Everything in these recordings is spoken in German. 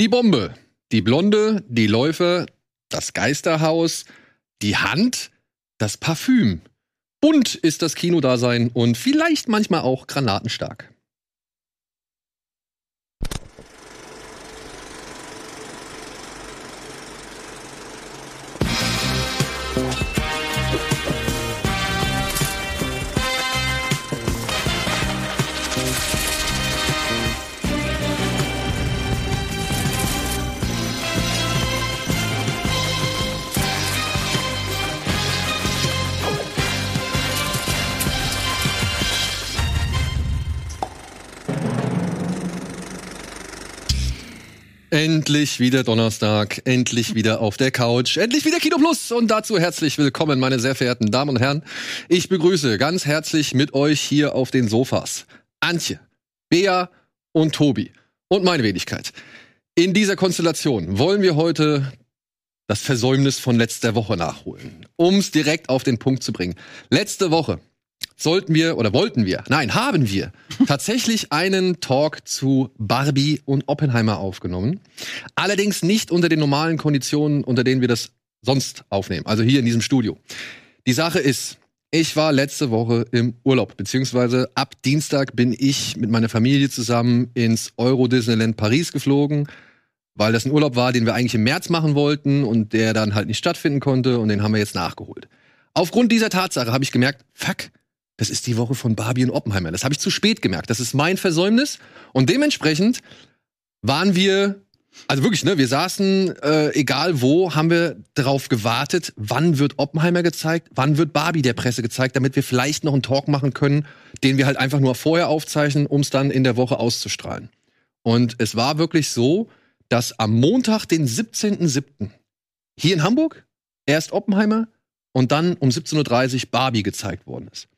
Die Bombe, die Blonde, die Läufer, das Geisterhaus, die Hand, das Parfüm. Bunt ist das Kinodasein und vielleicht manchmal auch granatenstark. Endlich wieder Donnerstag, endlich wieder auf der Couch, endlich wieder Kino Plus und dazu herzlich willkommen, meine sehr verehrten Damen und Herren. Ich begrüße ganz herzlich mit euch hier auf den Sofas Antje, Bea und Tobi und meine Wenigkeit. In dieser Konstellation wollen wir heute das Versäumnis von letzter Woche nachholen, um es direkt auf den Punkt zu bringen. Letzte Woche sollten wir oder wollten wir, nein, haben wir tatsächlich einen Talk zu Barbie und Oppenheimer aufgenommen. Allerdings nicht unter den normalen Konditionen, unter denen wir das sonst aufnehmen, also hier in diesem Studio. Die Sache ist, ich war letzte Woche im Urlaub, beziehungsweise ab Dienstag bin ich mit meiner Familie zusammen ins Euro Disneyland Paris geflogen, weil das ein Urlaub war, den wir eigentlich im März machen wollten und der dann halt nicht stattfinden konnte und den haben wir jetzt nachgeholt. Aufgrund dieser Tatsache habe ich gemerkt, fuck, das ist die Woche von Barbie und Oppenheimer. Das habe ich zu spät gemerkt. Das ist mein Versäumnis. Und dementsprechend waren wir, also wirklich, ne, wir saßen, äh, egal wo, haben wir darauf gewartet, wann wird Oppenheimer gezeigt, wann wird Barbie der Presse gezeigt, damit wir vielleicht noch einen Talk machen können, den wir halt einfach nur vorher aufzeichnen, um es dann in der Woche auszustrahlen. Und es war wirklich so, dass am Montag, den 17.07., hier in Hamburg, erst Oppenheimer und dann um 17.30 Uhr Barbie gezeigt worden ist.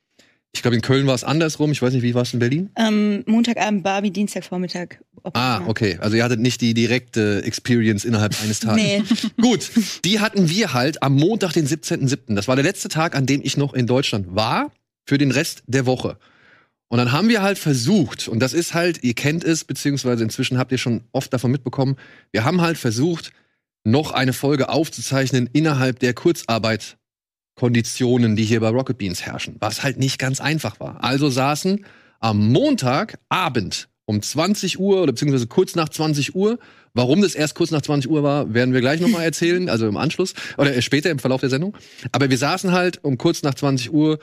Ich glaube, in Köln war es andersrum. Ich weiß nicht, wie war es in Berlin? Ähm, Montagabend Barbie, Dienstagvormittag. Ah, okay. Also ihr hattet nicht die direkte Experience innerhalb eines Tages. nee. Gut, die hatten wir halt am Montag, den 17.07. Das war der letzte Tag, an dem ich noch in Deutschland war, für den Rest der Woche. Und dann haben wir halt versucht, und das ist halt, ihr kennt es, beziehungsweise inzwischen habt ihr schon oft davon mitbekommen, wir haben halt versucht, noch eine Folge aufzuzeichnen innerhalb der Kurzarbeit Konditionen, die hier bei Rocket Beans herrschen, was halt nicht ganz einfach war. Also saßen am Montagabend um 20 Uhr oder beziehungsweise kurz nach 20 Uhr. Warum das erst kurz nach 20 Uhr war, werden wir gleich nochmal erzählen, also im Anschluss oder später im Verlauf der Sendung. Aber wir saßen halt um kurz nach 20 Uhr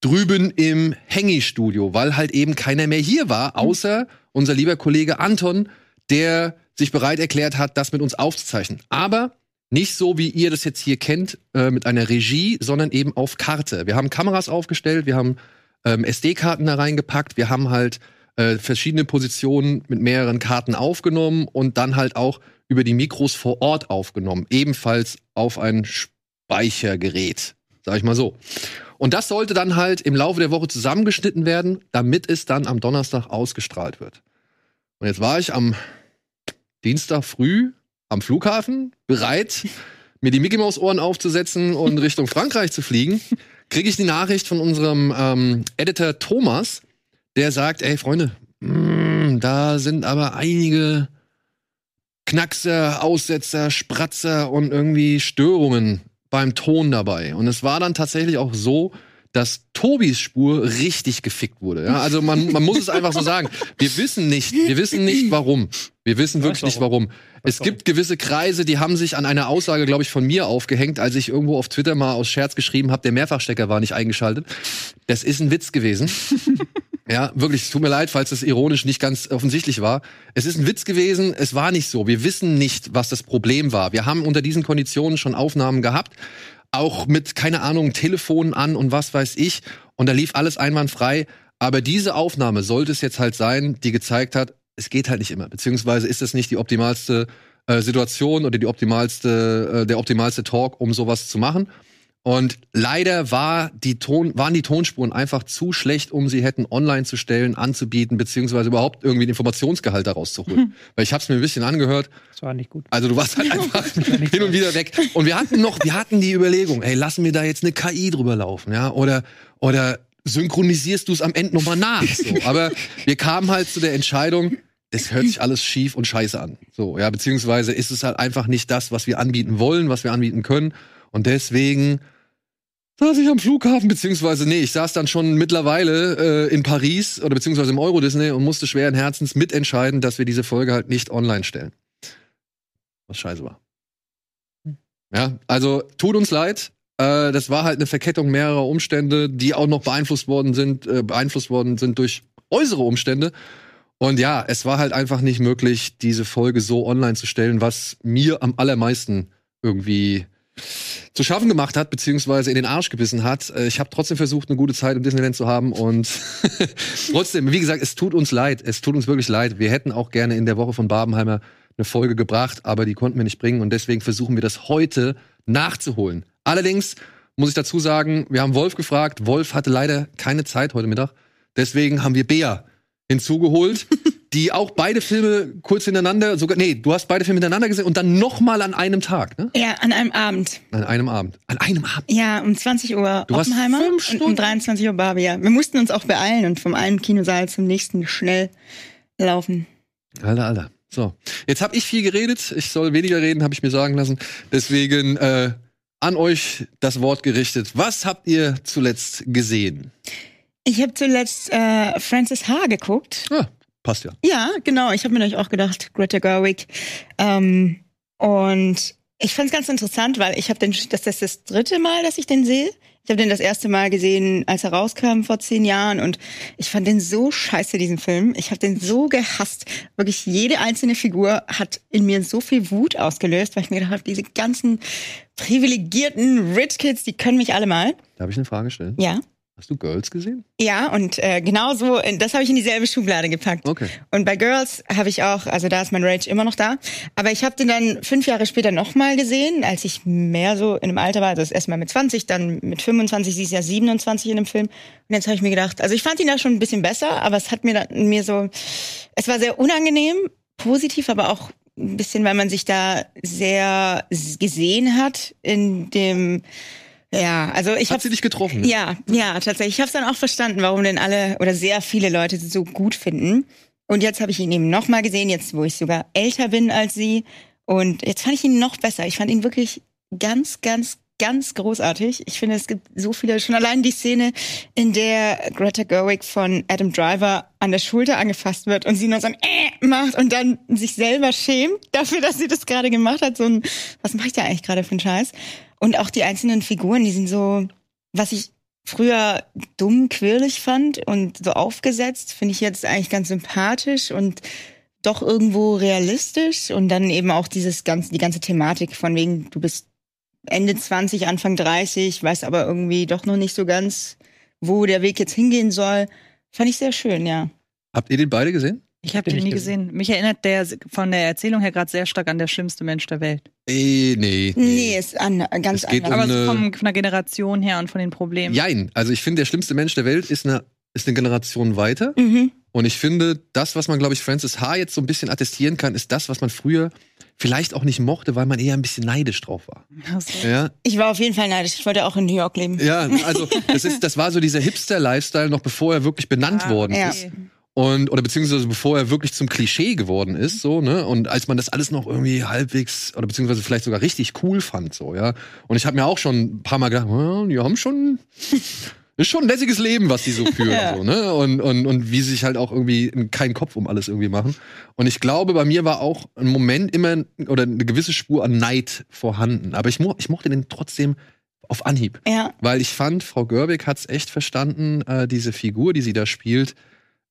drüben im Hengi-Studio, weil halt eben keiner mehr hier war, außer unser lieber Kollege Anton, der sich bereit erklärt hat, das mit uns aufzuzeichnen. Aber nicht so, wie ihr das jetzt hier kennt, äh, mit einer Regie, sondern eben auf Karte. Wir haben Kameras aufgestellt, wir haben ähm, SD-Karten da reingepackt, wir haben halt äh, verschiedene Positionen mit mehreren Karten aufgenommen und dann halt auch über die Mikros vor Ort aufgenommen. Ebenfalls auf ein Speichergerät, sag ich mal so. Und das sollte dann halt im Laufe der Woche zusammengeschnitten werden, damit es dann am Donnerstag ausgestrahlt wird. Und jetzt war ich am Dienstag früh am Flughafen, bereit, mir die Mickey Maus Ohren aufzusetzen und Richtung Frankreich zu fliegen, kriege ich die Nachricht von unserem ähm, Editor Thomas, der sagt, ey Freunde, mh, mm, da sind aber einige Knackser, Aussetzer, Spratzer und irgendwie Störungen beim Ton dabei. Und es war dann tatsächlich auch so, dass Tobis Spur richtig gefickt wurde. Ja, also man, man muss es einfach so sagen. Wir wissen nicht, wir wissen nicht warum. Wir wissen wirklich nicht warum. Es gibt gewisse Kreise, die haben sich an einer Aussage, glaube ich, von mir aufgehängt, als ich irgendwo auf Twitter mal aus Scherz geschrieben habe, der Mehrfachstecker war nicht eingeschaltet. Das ist ein Witz gewesen. Ja, wirklich, es tut mir leid, falls das ironisch nicht ganz offensichtlich war. Es ist ein Witz gewesen, es war nicht so. Wir wissen nicht, was das Problem war. Wir haben unter diesen Konditionen schon Aufnahmen gehabt auch mit, keine Ahnung, Telefon an und was weiß ich. Und da lief alles einwandfrei. Aber diese Aufnahme sollte es jetzt halt sein, die gezeigt hat, es geht halt nicht immer. Beziehungsweise ist es nicht die optimalste äh, Situation oder die optimalste, äh, der optimalste Talk, um sowas zu machen. Und leider war die Ton, waren die Tonspuren einfach zu schlecht, um sie hätten online zu stellen, anzubieten, beziehungsweise überhaupt irgendwie den Informationsgehalt daraus zu holen. Mhm. Weil ich habe es mir ein bisschen angehört. Das war nicht gut. Also du warst halt einfach hin und wieder weg. Und wir hatten noch, wir hatten die Überlegung, ey, lassen wir da jetzt eine KI drüber laufen, ja? Oder, oder synchronisierst du es am Ende nochmal nach. So. Aber wir kamen halt zu der Entscheidung, das hört sich alles schief und scheiße an. So, ja, beziehungsweise ist es halt einfach nicht das, was wir anbieten wollen, was wir anbieten können. Und deswegen saß ich am Flughafen, beziehungsweise, nee, ich saß dann schon mittlerweile äh, in Paris oder beziehungsweise im Euro Disney und musste schweren Herzens mitentscheiden, dass wir diese Folge halt nicht online stellen. Was scheiße war. Ja, also tut uns leid. Äh, das war halt eine Verkettung mehrerer Umstände, die auch noch beeinflusst worden sind, äh, beeinflusst worden sind durch äußere Umstände. Und ja, es war halt einfach nicht möglich, diese Folge so online zu stellen, was mir am allermeisten irgendwie zu schaffen gemacht hat, beziehungsweise in den Arsch gebissen hat. Äh, ich habe trotzdem versucht, eine gute Zeit im Disneyland zu haben und trotzdem, wie gesagt, es tut uns leid. Es tut uns wirklich leid. Wir hätten auch gerne in der Woche von Babenheimer eine Folge gebracht, aber die konnten wir nicht bringen und deswegen versuchen wir das heute nachzuholen. Allerdings muss ich dazu sagen, wir haben Wolf gefragt. Wolf hatte leider keine Zeit heute Mittag. Deswegen haben wir Bea hinzugeholt, die auch beide Filme kurz hintereinander, sogar, nee, du hast beide Filme hintereinander gesehen und dann nochmal an einem Tag, ne? Ja, an einem Abend. An einem Abend. An einem Abend. Ja, um 20 Uhr Du Oppenheimer und um Stunden. 23 Uhr Barbie. Ja. Wir mussten uns auch beeilen und vom einen Kinosaal zum nächsten schnell laufen. Alter, Alter. So. Jetzt habe ich viel geredet. Ich soll weniger reden, habe ich mir sagen lassen. Deswegen äh, an euch das Wort gerichtet. Was habt ihr zuletzt gesehen? Ich habe zuletzt äh, Francis H. geguckt. Ah, passt ja. Ja, genau. Ich habe mir euch auch gedacht, Greta Gerwig. Ähm, und ich fand es ganz interessant, weil ich habe den, das ist das dritte Mal, dass ich den sehe. Ich habe den das erste Mal gesehen, als er rauskam vor zehn Jahren und ich fand den so scheiße, diesen Film. Ich habe den so gehasst. Wirklich jede einzelne Figur hat in mir so viel Wut ausgelöst, weil ich mir gedacht habe, diese ganzen privilegierten Rich Kids, die können mich alle mal. Darf ich eine Frage stellen? Ja. Hast du Girls gesehen? Ja, und äh, genau so, äh, das habe ich in dieselbe Schublade gepackt. Okay. Und bei Girls habe ich auch, also da ist mein Rage immer noch da. Aber ich habe den dann fünf Jahre später nochmal gesehen, als ich mehr so in einem Alter war. Also das erste Mal mit 20, dann mit 25, sie ist ja 27 in dem Film. Und jetzt habe ich mir gedacht, also ich fand ihn da schon ein bisschen besser, aber es hat mir dann, mir so, es war sehr unangenehm, positiv, aber auch ein bisschen, weil man sich da sehr gesehen hat in dem, ja, also ich habe sie dich getroffen? ja, ja, tatsächlich. Ich habe es dann auch verstanden, warum denn alle oder sehr viele Leute es so gut finden. Und jetzt habe ich ihn eben nochmal gesehen, jetzt wo ich sogar älter bin als sie. Und jetzt fand ich ihn noch besser. Ich fand ihn wirklich ganz, ganz, ganz großartig. Ich finde, es gibt so viele, schon allein die Szene, in der Greta Gerwig von Adam Driver an der Schulter angefasst wird und sie nur so ein äh macht und dann sich selber schämt dafür, dass sie das gerade gemacht hat. So ein, was mache ich da eigentlich gerade für einen Scheiß? Und auch die einzelnen Figuren, die sind so, was ich früher dumm, quirlig fand und so aufgesetzt, finde ich jetzt eigentlich ganz sympathisch und doch irgendwo realistisch. Und dann eben auch dieses ganze, die ganze Thematik von wegen, du bist Ende 20, Anfang 30, weißt aber irgendwie doch noch nicht so ganz, wo der Weg jetzt hingehen soll. Fand ich sehr schön, ja. Habt ihr den beide gesehen? Ich habe Den den nie nicht gesehen. Mich erinnert der von der Erzählung her gerade sehr stark an der schlimmste Mensch der Welt. Äh, nee. Nee, ist an, ganz Es geht anders. um Aber so eine- vom, von der Generation her und von den Problemen. Jein. Also ich finde, der schlimmste Mensch der Welt ist eine, ist eine Generation weiter. Mhm. Und ich finde, das, was man, glaube ich, Francis H. jetzt so ein bisschen attestieren kann, ist das, was man früher vielleicht auch nicht mochte, weil man eher ein bisschen neidisch drauf war. Also, Ja, Ich war auf jeden Fall neidisch. Ich wollte auch in New York leben. ja also das, ist, das war so dieser Hipster-Lifestyle, noch bevor er wirklich benannt Ah, worden ja. ist. Und, oder beziehungsweise bevor er wirklich zum Klischee geworden ist, so, ne? Und als man das alles noch irgendwie halbwegs, oder beziehungsweise vielleicht sogar richtig cool fand, so, ja. Und ich habe mir auch schon ein paar Mal gedacht, ja, die haben schon, ist schon ein lässiges Leben, was die so führen, Ja. so, ne? Und, und, und wie sie sich halt auch irgendwie keinen Kopf um alles irgendwie machen. Und ich glaube, bei mir war auch ein Moment immer, oder eine gewisse Spur an Neid vorhanden. Aber ich, mo ich mochte den trotzdem auf Anhieb. Ja. Weil ich fand, Frau Görbig hat's echt verstanden, äh, diese Figur, die sie da spielt,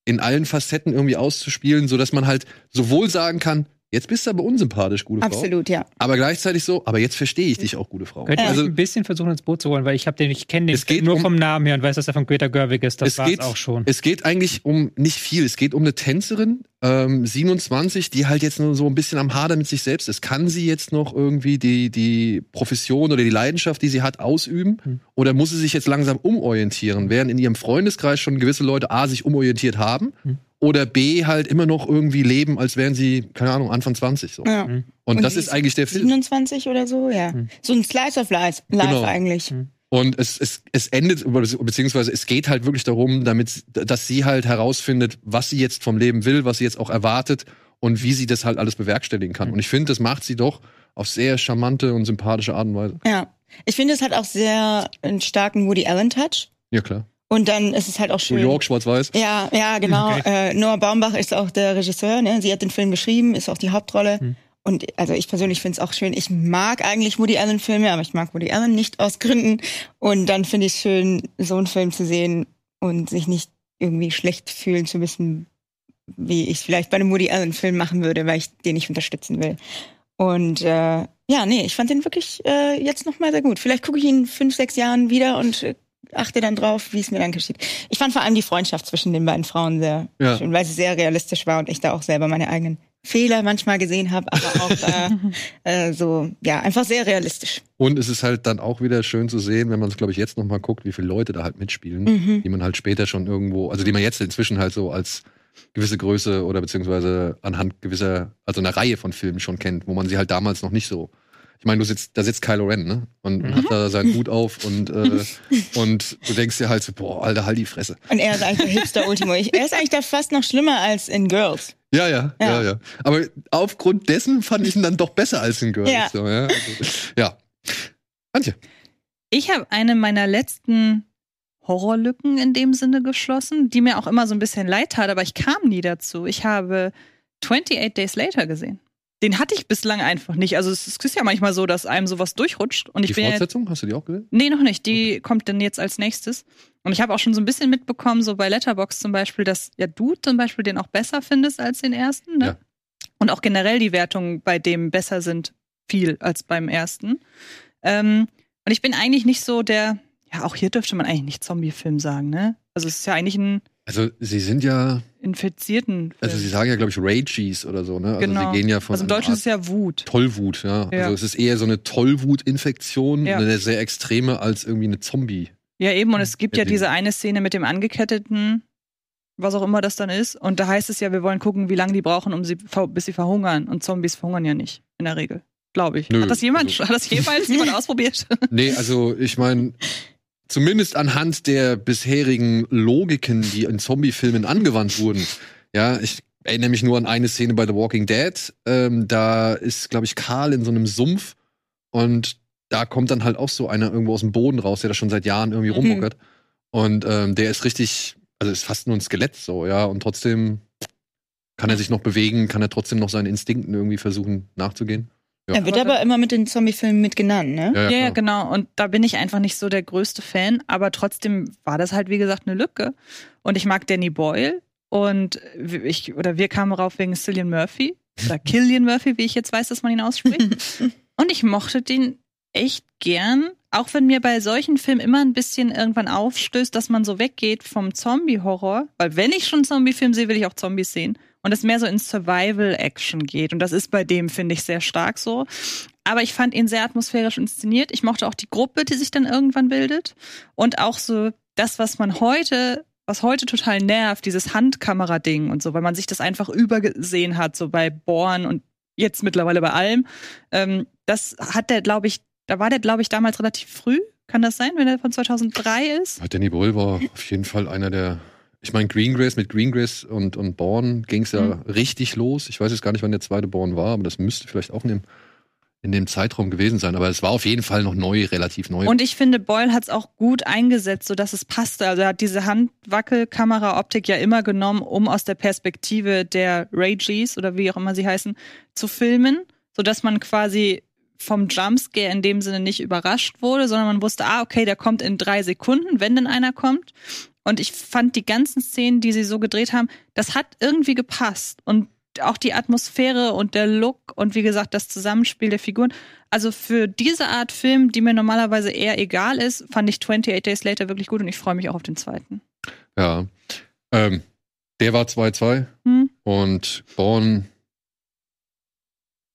in allen Facetten irgendwie auszuspielen, so dass man halt sowohl sagen kann, jetzt bist du aber unsympathisch, gute Frau. Absolut, ja. Aber gleichzeitig so, aber jetzt verstehe ich dich auch, gute Frau. Könnte Also ich ein bisschen versuchen, ins Boot zu holen, weil ich habe den, ich kenne den Es geht nur um- vom Namen her und weiß, dass er von Greta Gerwig ist. Das es war's geht auch schon. Es geht eigentlich um nicht viel. Es geht um eine Tänzerin, ähm, 27, die halt jetzt nur so ein bisschen am Hader mit sich selbst ist. Kann sie jetzt noch irgendwie die, die Profession oder die Leidenschaft, die sie hat, ausüben? Hm. Oder muss sie sich jetzt langsam umorientieren? Während in ihrem Freundeskreis schon gewisse Leute A, sich umorientiert haben Hm. Oder B, halt immer noch irgendwie leben, als wären sie, keine Ahnung, Anfang 20. So. ja. Und, Und das ist eigentlich der Film. 27 oder so, ja. Hm. So ein Slice of Life, life Genau. eigentlich. Hm. Und es, es, es endet, beziehungsweise es geht halt wirklich darum, damit, dass sie halt herausfindet, was sie jetzt vom Leben will, was sie jetzt auch erwartet und wie sie das halt alles bewerkstelligen kann. Und ich finde, das macht sie doch auf sehr charmante und sympathische Art und Weise. Ja. Ich finde, es hat auch sehr einen starken Woody Allen-Touch. Ja, klar. Und dann ist es halt auch New schön. York, schwarz-weiß. Ja, ja, genau. Okay. Äh, Noah Baumbach ist auch der Regisseur, ne? Sie hat den Film geschrieben, ist auch die Hauptrolle. Hm. Und also ich persönlich finde es auch schön. Ich mag eigentlich Woody Allen Filme, aber ich mag Woody Allen nicht aus Gründen. Und dann finde ich es schön, so einen Film zu sehen und sich nicht irgendwie schlecht fühlen zu müssen, wie ich vielleicht bei einem Woody Allen Film machen würde, weil ich den nicht unterstützen will. Und äh, ja, nee, ich fand den wirklich äh, jetzt noch mal sehr gut. Vielleicht gucke ich ihn in fünf, sechs Jahren wieder und äh, achte dann drauf, wie es mir dann geschieht. Ich fand vor allem die Freundschaft zwischen den beiden Frauen sehr Ja. schön, weil sie sehr realistisch war und ich da auch selber meine eigenen Fehler manchmal gesehen habe, aber auch äh, äh, so, ja, einfach sehr realistisch. Und es ist halt dann auch wieder schön zu sehen, wenn man es, glaube ich, jetzt noch mal guckt, wie viele Leute da halt mitspielen, Mhm. die man halt später schon irgendwo, also die man jetzt inzwischen halt so als gewisse Größe oder beziehungsweise anhand gewisser, also einer Reihe von Filmen schon kennt, wo man sie halt damals noch nicht so. Ich meine, du sitzt, da sitzt Kylo Ren, ne? Und Mhm. hat da seinen Hut auf und, äh, und du denkst dir halt so, boah, Alter, halt die Fresse. Und er ist eigentlich der Hipster Ultimo. Ich, er ist eigentlich da fast noch schlimmer als in Girls. Ja, ja, ja, Ja. ja. Aber aufgrund dessen fand ich ihn dann doch besser als in Girls. Ja. So, ja. Also, ja. Antje. Ich habe eine meiner letzten Horrorlücken in dem Sinne geschlossen, die mir auch immer so ein bisschen leid tat, aber ich kam nie dazu. Ich habe 28 Days Later gesehen. Den hatte ich bislang einfach nicht. Also es ist ja manchmal so, dass einem sowas durchrutscht. Und ich Die bin ja Fortsetzung, hast du die auch gesehen? Nee, noch nicht. Die kommt dann jetzt als nächstes. Und ich habe auch schon so ein bisschen mitbekommen, so bei Letterbox zum Beispiel, dass ja du zum Beispiel den auch besser findest als den ersten. Ne? Ja. Und auch generell die Wertungen bei dem besser sind viel als beim ersten. Ähm, und ich bin eigentlich nicht so der, ja, auch hier dürfte man eigentlich nicht Zombie-Film sagen, ne? Also es ist ja eigentlich ein Also, sie sind ja, infizierten also sie sagen ja, glaube ich, Rages oder so, ne? Also genau. sie gehen ja von also im Deutschen Art ist es ja Wut. Tollwut, ja. Ja. Also es ist eher so eine Tollwut-Infektion, Ja. eine sehr extreme als irgendwie eine Zombie. Ja, eben. Und es gibt ja Ja, die- diese eine Szene mit dem Angeketteten, was auch immer das dann ist. Und da heißt es ja, wir wollen gucken, wie lange die brauchen, um sie, bis sie verhungern. Und Zombies verhungern ja nicht, in der Regel. Glaube ich. Nö, hat das jemand, also- hat das jemals jemand ausprobiert? Nee, also ich meine, zumindest anhand der bisherigen Logiken, die in Zombie-Filmen angewandt wurden, ja, ich erinnere mich nur an eine Szene bei The Walking Dead. Ähm, da ist, glaube ich, Karl in so einem Sumpf und da kommt dann halt auch so einer irgendwo aus dem Boden raus, der da schon seit Jahren irgendwie Mhm. rummuckert. Und ähm, der ist richtig, also ist fast nur ein Skelett so, ja, und trotzdem kann er sich noch bewegen, kann er trotzdem noch seinen Instinkten irgendwie versuchen nachzugehen. Ja. Er wird aber immer mit den Zombie-Filmen mit genannt, ne? Ja, ja, klar. genau. Und da bin ich einfach nicht so der größte Fan, aber trotzdem war das halt, wie gesagt, eine Lücke. Und ich mag Danny Boyle und ich, oder wir kamen rauf wegen Cillian Murphy oder Killian Murphy, wie ich jetzt weiß, dass man ihn ausspricht. und ich mochte den echt gern, auch wenn mir bei solchen Filmen immer ein bisschen irgendwann aufstößt, dass man so weggeht vom Zombie-Horror, weil wenn ich schon einen Zombie-Film sehe, will ich auch Zombies sehen. Und es mehr so in Survival-Action geht. Und das ist bei dem, finde ich, sehr stark so. Aber ich fand ihn sehr atmosphärisch inszeniert. Ich mochte auch die Gruppe, die sich dann irgendwann bildet. Und auch so das, was man heute, was heute total nervt, dieses Handkamera-Ding und so, weil man sich das einfach übergesehen hat, so bei Born und jetzt mittlerweile bei allem. Ähm, das hat der, glaube ich, da war der, glaube ich, damals relativ früh. Kann das sein, wenn er von 2003 ist? Danny Boyle war auf jeden Fall einer der. Ich meine, Greengrass mit Greengrass und, und Born ging es ja Mhm. richtig los. Ich weiß jetzt gar nicht, wann der zweite Born war, aber das müsste vielleicht auch in dem, in dem Zeitraum gewesen sein. Aber es war auf jeden Fall noch neu, relativ neu. Und ich finde, Boyle hat es auch gut eingesetzt, sodass es passte. Also er hat diese Handwackelkamera-Optik ja immer genommen, um aus der Perspektive der Rages oder wie auch immer sie heißen, zu filmen, sodass man quasi vom Jumpscare in dem Sinne nicht überrascht wurde, sondern man wusste, ah, okay, der kommt in drei Sekunden, wenn denn einer kommt. Und ich fand die ganzen Szenen, die sie so gedreht haben, das hat irgendwie gepasst. Und auch die Atmosphäre und der Look und wie gesagt, das Zusammenspiel der Figuren. Also für diese Art Film, die mir normalerweise eher egal ist, fand ich 28 Days Later wirklich gut und ich freue mich auch auf den zweiten. ja. Ähm, der war 2-2 Hm? und Born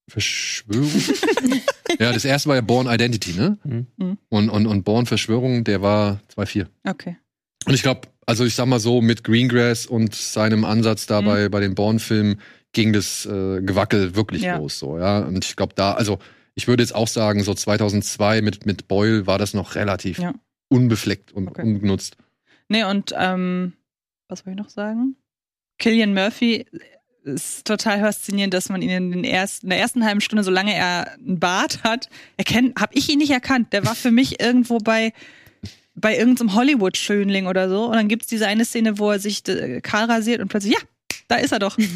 Verschwörung. ja, das erste war ja Born Identity, ne? Mhm. Mhm. Und, und, und Born Verschwörung, der war 2-4. Okay. Und ich glaube, also ich sag mal so, mit Greengrass und seinem Ansatz da Mhm. bei, den Bourne-Filmen ging das äh, Gewackel wirklich Ja. los, so, ja. Und ich glaube da, also ich würde jetzt auch sagen, so 2002 mit, mit Boyle war das noch relativ Ja. unbefleckt und Okay. ungenutzt. Nee, und ähm, was wollte ich noch sagen? Killian Murphy ist total faszinierend, dass man ihn in, den ersten, in der ersten halben Stunde, solange er einen Bart hat, erkennt, habe ich ihn nicht erkannt. Der war für mich irgendwo bei bei irgendeinem Hollywood-Schönling oder so. Und dann gibt's diese eine Szene, wo er sich äh, kahl rasiert und plötzlich, ja, da ist er doch.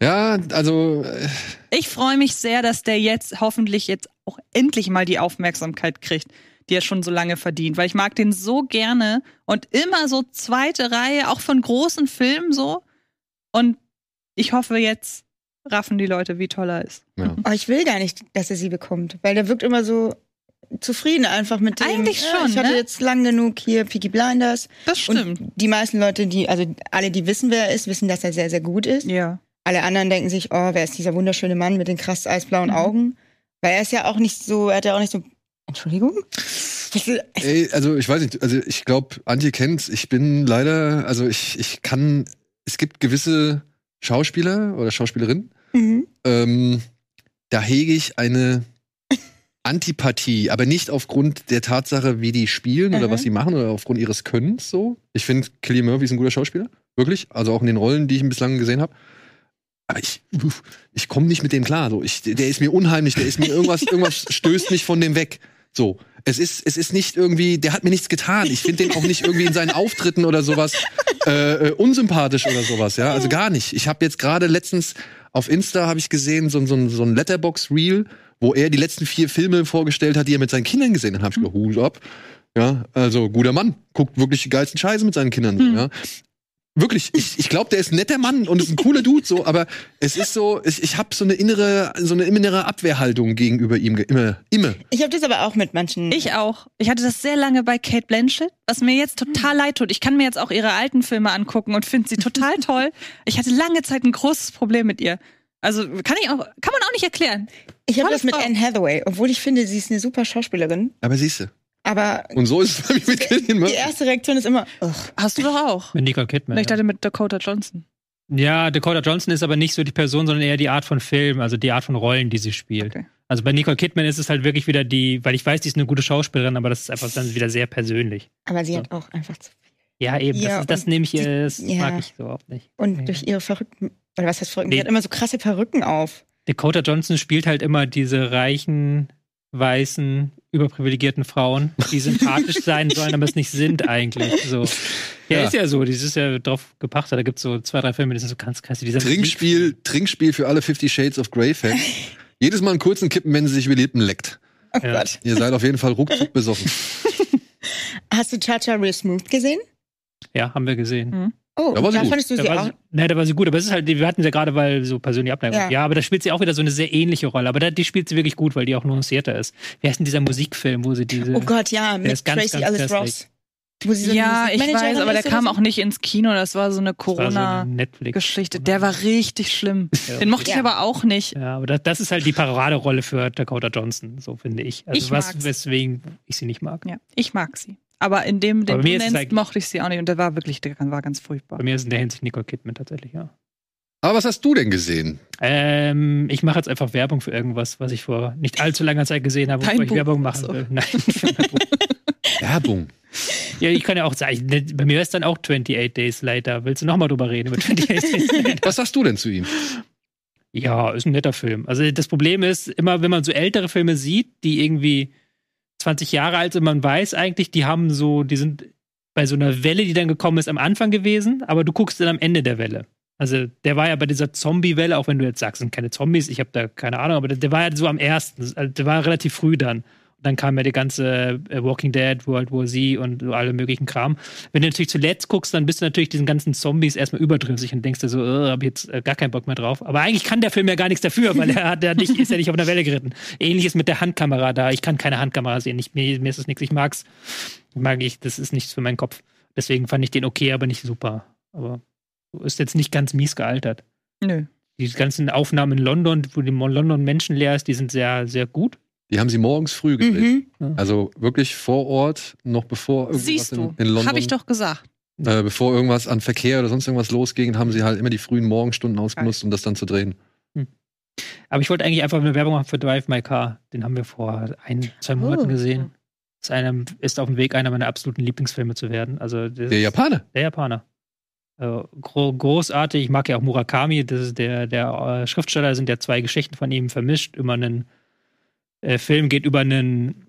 Ja, also äh, Ich freue mich sehr, dass der jetzt hoffentlich jetzt auch endlich mal die Aufmerksamkeit kriegt, die er schon so lange verdient, weil ich mag den so gerne und immer so zweite Reihe, auch von großen Filmen so. Und ich hoffe jetzt raffen die Leute, wie toll er ist. ja. Oh, ich will gar nicht, dass er sie bekommt, weil der wirkt immer so zufrieden einfach mit dem. Eigentlich ja, schon, Ich hatte ne? jetzt lang genug hier Peaky Blinders. Das stimmt. Und die meisten Leute, die, also alle, die wissen, wer er ist, wissen, dass er sehr, sehr gut ist. ja. Alle anderen denken sich, oh, wer ist dieser wunderschöne Mann mit den krass eisblauen Mhm. Augen? Weil er ist ja auch nicht so, er hat ja auch nicht so. Entschuldigung? Ey, also ich weiß nicht, also ich glaube, Antje kennt's. Ich bin leider, also ich, ich kann, es gibt gewisse Schauspieler oder Schauspielerinnen, Mhm. ähm, da hege ich eine Antipathie, aber nicht aufgrund der Tatsache, wie die spielen oder Mhm. was sie machen oder aufgrund ihres Könnens so. Ich finde, Killian Murphy ist ein guter Schauspieler, wirklich. Also auch in den Rollen, die ich ihn bislang gesehen habe. Aber ich, ich komme nicht mit dem klar. So, ich, der ist mir unheimlich, der ist mir irgendwas, irgendwas stößt mich von dem weg. So, es ist, es ist nicht irgendwie, der hat mir nichts getan. Ich finde den auch nicht irgendwie in seinen Auftritten oder sowas äh, äh, unsympathisch oder sowas. Ja, also gar nicht. Ich habe jetzt gerade letztens auf Insta habe ich gesehen so, ein- so, so ein Letterbox Reel, wo er die letzten vier Filme vorgestellt hat, die er mit seinen Kindern gesehen hat. Hab ich gedacht, Hut ab. Ja, also guter Mann, guckt wirklich die geilsten Scheiße mit seinen Kindern. So, ja. Wirklich, ich, ich glaube, der ist ein netter Mann und ist ein cooler Dude, so, aber es ist so, ich, ich habe so eine innere, so eine innere Abwehrhaltung gegenüber ihm, immer, immer. Ich habe das aber auch mit manchen. Ich auch. Ich hatte das sehr lange bei Kate Blanchett, was mir jetzt total leid tut. Ich kann mir jetzt auch ihre alten Filme angucken und finde sie total toll. Ich hatte lange Zeit ein großes Problem mit ihr. Also kann ich auch, kann man auch nicht erklären. ich habe das mit Frau. Anne Hathaway, obwohl ich finde, sie ist eine super Schauspielerin. Aber siehste. Aber Und so ist es bei mir mit Killian die Murphy. erste Reaktion ist immer, ugh. Hast du doch auch. Mit Nicole Kidman. Ich dachte mit Dakota Johnson. Ja, Dakota Johnson ist aber nicht so die Person, sondern eher die Art von Film, also die Art von Rollen, die sie spielt. Okay. Also bei Nicole Kidman ist es halt wirklich wieder die, weil ich weiß, die ist eine gute Schauspielerin, aber das ist einfach dann wieder sehr persönlich. aber sie Ja. hat auch einfach zu viel. Ja, eben, Ja, das, das nehme ich, die- äh, das ja. mag ich so überhaupt nicht. Und Ja. durch ihre verrückten, oder was heißt verrückten? Nee. Die hat immer so krasse Perücken auf. Dakota Johnson spielt halt immer diese reichen, weißen, überprivilegierten Frauen, die sympathisch sein sollen, aber es nicht sind eigentlich. So. Ja, Ja. ist ja so, die ist ja drauf gepachtet. Da gibt es so zwei, drei Filme, die sind so ganz krass. Trinkspiel, Trinkspiel für alle Fifty Shades of Grey Fans. Jedes Mal einen kurzen Kippen, wenn sie sich über die Lippen leckt. Oh Ja. Gott. Ihr seid auf jeden Fall ruckzuck besoffen. Hast du Cha-Cha Real Smooth gesehen? Ja, haben wir gesehen. Oh, Da war sie da gut. fandest du Da sie war auch. sie, da war sie gut, aber es ist halt, wir hatten sie ja gerade, weil so persönliche Abneigung. Ja. Ja. aber da spielt sie auch wieder so eine sehr ähnliche Rolle. Aber da, die spielt sie wirklich gut, weil die auch nuancierter ist. Wie heißt denn dieser Musikfilm, wo sie diese. Oh Gott, ja, mit ist ganz, Tracy ganz Ellis. Ross. Wo sie so Ja, ich weiß, aber der kam so. auch nicht ins Kino. Das war so eine so Corona-Geschichte. Netflix. Der war richtig schlimm. Ja. Den mochte ich Ja. aber auch nicht. Ja, aber das, das ist halt die Paraderolle für Dakota Johnson, so finde ich. Also Ich was, mag's. weswegen ich sie nicht mag. Ja, ich mag sie. Aber in dem, den du nennst, mochte ich sie auch nicht. Und der war wirklich, der war ganz furchtbar. Bei mir ist in der Hinsicht Nicole Kidman tatsächlich, ja. Aber was hast du denn gesehen? Ähm, ich mache jetzt einfach Werbung für irgendwas, was ich vor nicht allzu langer Zeit gesehen habe, Dein wovor ich. Werbung machen Ach so. will. Nein. Werbung. ja, ich kann ja auch sagen, ne, bei mir ist dann auch 28 Days Later. Willst du nochmal drüber reden? Über 28 Days Later? Was sagst du denn zu ihm? Ja, ist ein netter Film. Also das Problem ist, immer wenn man so ältere Filme sieht, die irgendwie 20 Jahre alt sind, man weiß eigentlich, die haben so, die sind bei so einer Welle, die dann gekommen ist, am Anfang gewesen, aber du guckst dann am Ende der Welle. Also der war ja bei dieser Zombie-Welle, auch wenn du jetzt sagst, sind keine Zombies, ich habe da keine Ahnung, aber der, der war ja so am ersten, also der war relativ früh dann. Dann kam ja die ganze äh, Walking Dead, World War Z und so alle möglichen Kram. Wenn du natürlich zuletzt guckst, dann bist du natürlich diesen ganzen Zombies erstmal überdrüssig und denkst dir so, äh, hab jetzt äh, gar keinen Bock mehr drauf. Aber eigentlich kann der Film ja gar nichts dafür, weil er hat ja nicht, ist ja nicht auf einer Welle geritten. Ähnliches mit der Handkamera da. Ich kann keine Handkamera sehen. Ich, mir, mir ist das nichts. Ich mag's. Mag ich, das ist nichts für meinen Kopf. Deswegen fand ich den okay, aber nicht super. Aber ist jetzt nicht ganz mies gealtert. Nö. Die ganzen Aufnahmen in London, wo die London menschenleer ist, die sind sehr, sehr gut. Die haben sie morgens früh gedreht. Mhm. Also wirklich vor Ort, noch bevor irgendwas Siehst du, in, in London, habe ich doch gesagt. äh, bevor irgendwas an Verkehr oder sonst irgendwas losging, haben sie halt immer die frühen Morgenstunden ausgenutzt, um das dann zu drehen. Aber ich wollte eigentlich einfach eine Werbung machen für Drive My Car. Den haben wir vor ein, zwei Monaten Oh. gesehen. Ist, einem, ist auf dem Weg, einer meiner absoluten Lieblingsfilme zu werden. Also Der Japaner. Der Japaner. Gro großartig. Ich mag ja auch Murakami, das ist der, der äh, Schriftsteller, sind ja zwei Geschichten von ihm vermischt. Immer einen äh, Film geht über einen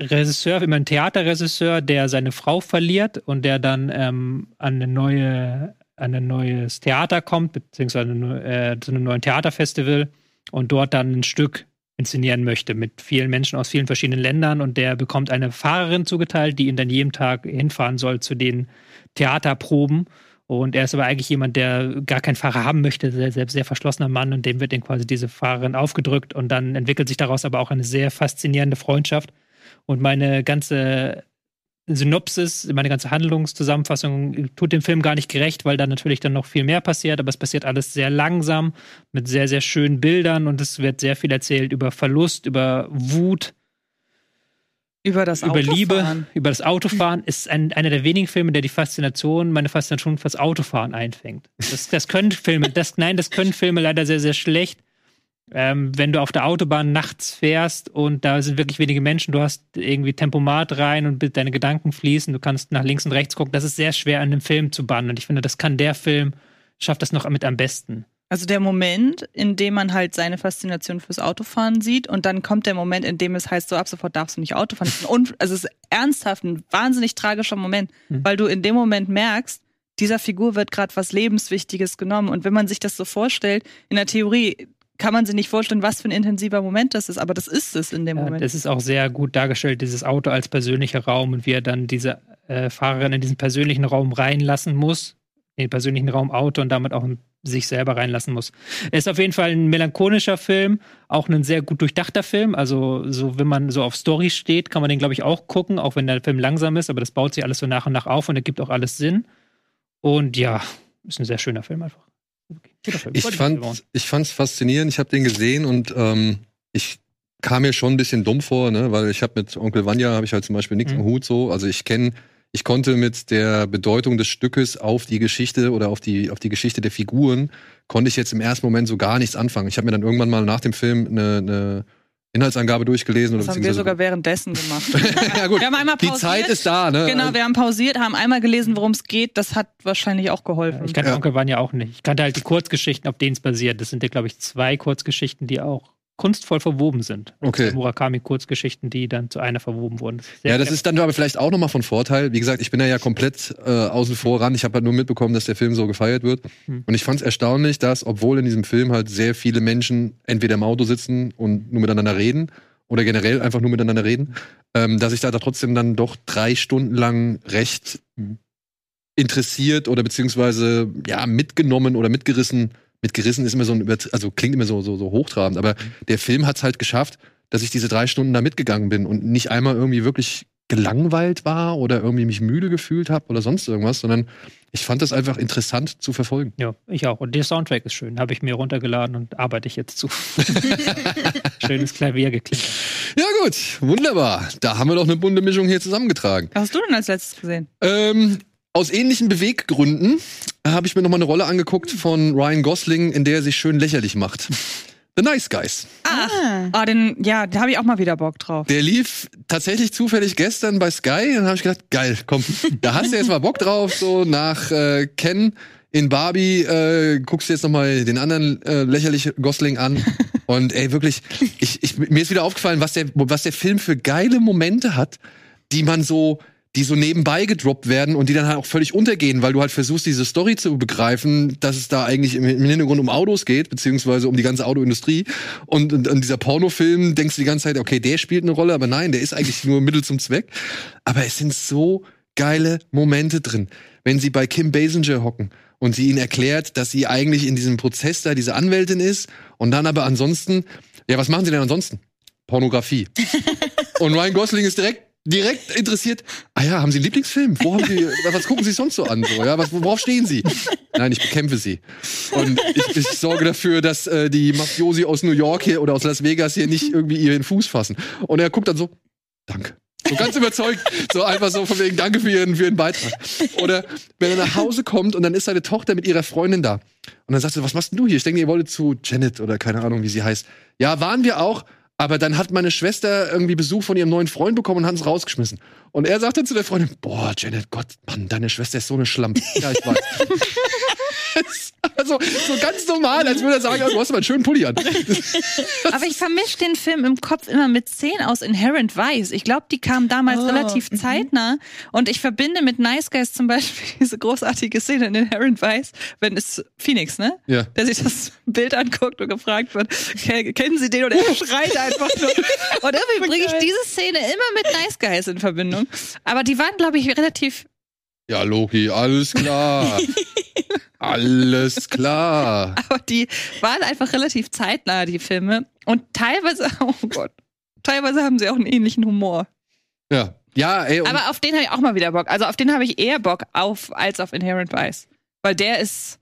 Regisseur, immer einen Theaterregisseur, der seine Frau verliert und der dann ähm, an eine neue, an ein neues Theater kommt, beziehungsweise äh, zu einem neuen Theaterfestival und dort dann ein Stück inszenieren möchte mit vielen Menschen aus vielen verschiedenen Ländern und der bekommt eine Fahrerin zugeteilt, die ihn dann jeden Tag hinfahren soll zu den Theaterproben. Und er ist aber eigentlich jemand, der gar keinen Fahrer haben möchte, sehr, selbst sehr verschlossener Mann und dem wird dann quasi diese Fahrerin aufgedrückt und dann entwickelt sich daraus aber auch eine sehr faszinierende Freundschaft. Und meine ganze Synopsis, meine ganze Handlungszusammenfassung tut dem Film gar nicht gerecht, weil da natürlich dann noch viel mehr passiert, aber es passiert alles sehr langsam mit sehr, sehr schönen Bildern und es wird sehr viel erzählt über Verlust, über Wut. Über das über Autofahren. Liebe, über das Autofahren ist ein, einer der wenigen Filme, der die Faszination, meine Faszination fürs Autofahren einfängt. Das, das können Filme, das, nein, das können Filme leider sehr, sehr schlecht ähm, wenn du auf der Autobahn nachts fährst und da sind wirklich wenige Menschen, du hast irgendwie Tempomat rein und deine Gedanken fließen, du kannst nach links und rechts gucken, das ist sehr schwer an einem Film zu bannen. Und ich finde, das kann der Film, schafft das noch mit am besten. Also der Moment, in dem man halt seine Faszination fürs Autofahren sieht und dann kommt der Moment, in dem es heißt, so ab sofort darfst du nicht Auto fahren. also es ist ernsthaft ein wahnsinnig tragischer Moment, mhm. weil du in dem Moment merkst, dieser Figur wird gerade was Lebenswichtiges genommen. Und wenn man sich das so vorstellt, in der Theorie, kann man sich nicht vorstellen, was für ein intensiver Moment das ist, aber das ist es in dem ja, Moment. Das ist auch sehr gut dargestellt, dieses Auto als persönlicher Raum und wie er dann diese äh, Fahrerin in diesen persönlichen Raum reinlassen muss, in den persönlichen Raum Auto und damit auch sich selber reinlassen muss. Er ist auf jeden Fall ein melancholischer Film, auch ein sehr gut durchdachter Film. Also, so wenn man so auf Story steht, kann man den, glaube ich, auch gucken, auch wenn der Film langsam ist, aber das baut sich alles so nach und nach auf und ergibt auch alles Sinn. Und ja, ist ein sehr schöner Film einfach. Ich fand, ich fand's faszinierend. Ich habe den gesehen und ähm, ich kam mir schon ein bisschen dumm vor, ne, weil ich habe mit Onkel Vanya habe ich halt zum Beispiel nichts mhm. am Hut so. Also ich kenne, ich konnte mit der Bedeutung des Stückes auf die Geschichte oder auf die auf die Geschichte der Figuren konnte ich jetzt im ersten Moment so gar nichts anfangen. Ich habe mir dann irgendwann mal nach dem Film eine, eine Inhaltsangabe durchgelesen. Das oder haben wir sogar währenddessen gemacht. ja gut, wir haben einmal pausiert. die Zeit ist da. Ne? Genau, wir haben pausiert, haben einmal gelesen, worum es geht. Das hat wahrscheinlich auch geholfen. Ja, ich kannte ja. Onkel Vanya auch nicht. Ich kannte halt die Kurzgeschichten, auf denen es basiert. Das sind ja, glaube ich, zwei Kurzgeschichten, die auch kunstvoll verwoben sind. Okay. Murakami-Kurzgeschichten, die dann zu einer verwoben wurden. Sehr ja, das ist dann aber vielleicht auch nochmal von Vorteil. Wie gesagt, ich bin ja, ja komplett äh, außen vor ran. Ich habe halt nur mitbekommen, dass der Film so gefeiert wird. Hm. Und ich fand es erstaunlich, dass, obwohl in diesem Film halt sehr viele Menschen entweder im Auto sitzen und nur miteinander reden oder generell einfach nur miteinander reden, ähm, dass ich da, da trotzdem dann doch drei Stunden lang recht interessiert oder beziehungsweise ja mitgenommen oder mitgerissen. Mitgerissen ist immer so ein, also klingt immer so, so, so hochtrabend, aber der Film hat es halt geschafft, dass ich diese drei Stunden da mitgegangen bin und nicht einmal irgendwie wirklich gelangweilt war oder irgendwie mich müde gefühlt habe oder sonst irgendwas, sondern ich fand das einfach interessant zu verfolgen. Ja, ich auch. Und der Soundtrack ist schön. Habe ich mir runtergeladen und arbeite ich jetzt zu. Schönes Klavier geklickt. Ja, gut. Wunderbar. Da haben wir doch eine bunte Mischung hier zusammengetragen. Was hast du denn als letztes gesehen? Ähm, aus ähnlichen Beweggründen habe ich mir noch mal eine Rolle angeguckt von Ryan Gosling, in der er sich schön lächerlich macht. The Nice Guys. Ah, ah den, ja, da habe ich auch mal wieder Bock drauf. Der lief tatsächlich zufällig gestern bei Sky und dann habe ich gedacht, geil, komm, da hast du jetzt mal Bock drauf, so nach äh, Ken in Barbie äh, guckst du jetzt noch mal den anderen äh, lächerlich Gosling an und ey wirklich ich, ich mir ist wieder aufgefallen was der was der Film für geile Momente hat die man so die so nebenbei gedroppt werden und die dann halt auch völlig untergehen, weil du halt versuchst, diese Story zu begreifen, dass es da eigentlich im Hintergrund um Autos geht, beziehungsweise um die ganze Autoindustrie. Und, und, und dieser Pornofilm denkst du die ganze Zeit, okay, der spielt eine Rolle, aber nein, der ist eigentlich nur Mittel zum Zweck. Aber es sind so geile Momente drin. Wenn sie bei Kim Basinger hocken und sie ihnen erklärt, dass sie eigentlich in diesem Prozess da diese Anwältin ist und dann aber ansonsten, ja, was machen sie denn ansonsten? Pornografie. und Ryan Gosling ist direkt direkt interessiert, ah ja, haben Sie einen Lieblingsfilm? Wo haben Sie, was gucken Sie sonst so an? So, ja, was, worauf stehen Sie? Nein, ich bekämpfe sie. Und ich, ich sorge dafür, dass äh, die Mafiosi aus New York hier oder aus Las Vegas hier nicht irgendwie ihren Fuß fassen. Und er guckt dann so, danke. So ganz überzeugt, so einfach so von wegen Danke für Ihren, für Ihren Beitrag. Oder wenn er nach Hause kommt und dann ist seine Tochter mit ihrer Freundin da. Und dann sagt sie, was machst denn du hier? Ich denke, ihr wolltet zu Janet oder keine Ahnung, wie sie heißt. Ja, waren wir auch, Aber dann hat meine Schwester irgendwie Besuch von ihrem neuen Freund bekommen und hat uns rausgeschmissen. Und er sagte zu der Freundin, boah, Janet, Gott, Mann, deine Schwester ist so eine Schlampe. Ja, ich weiß. also, so ganz normal, als würde er sagen, du hast aber einen schönen Pulli an. Aber ich vermische den Film im Kopf immer mit Szenen aus Inherent Vice. Ich glaube, die kamen damals Oh, relativ mhm. zeitnah. Und ich verbinde mit Nice Guys zum Beispiel diese großartige Szene in Inherent Vice, wenn es Phoenix, ne? Ja. Der sich das Bild anguckt und gefragt wird, "Ke- kennen Sie den? Und er schreit einfach nur. Und irgendwie bringe ich diese Szene immer mit Nice Guys in Verbindung. Aber die waren, glaube ich, relativ Ja, Loki, alles klar. alles klar. Aber die waren einfach relativ zeitnah, die Filme. Und teilweise, oh Gott, teilweise haben sie auch einen ähnlichen Humor. Ja. Ja, ey, Aber auf den habe ich auch mal wieder Bock. Also auf den habe ich eher Bock auf als auf Inherent Vice. Weil der ist,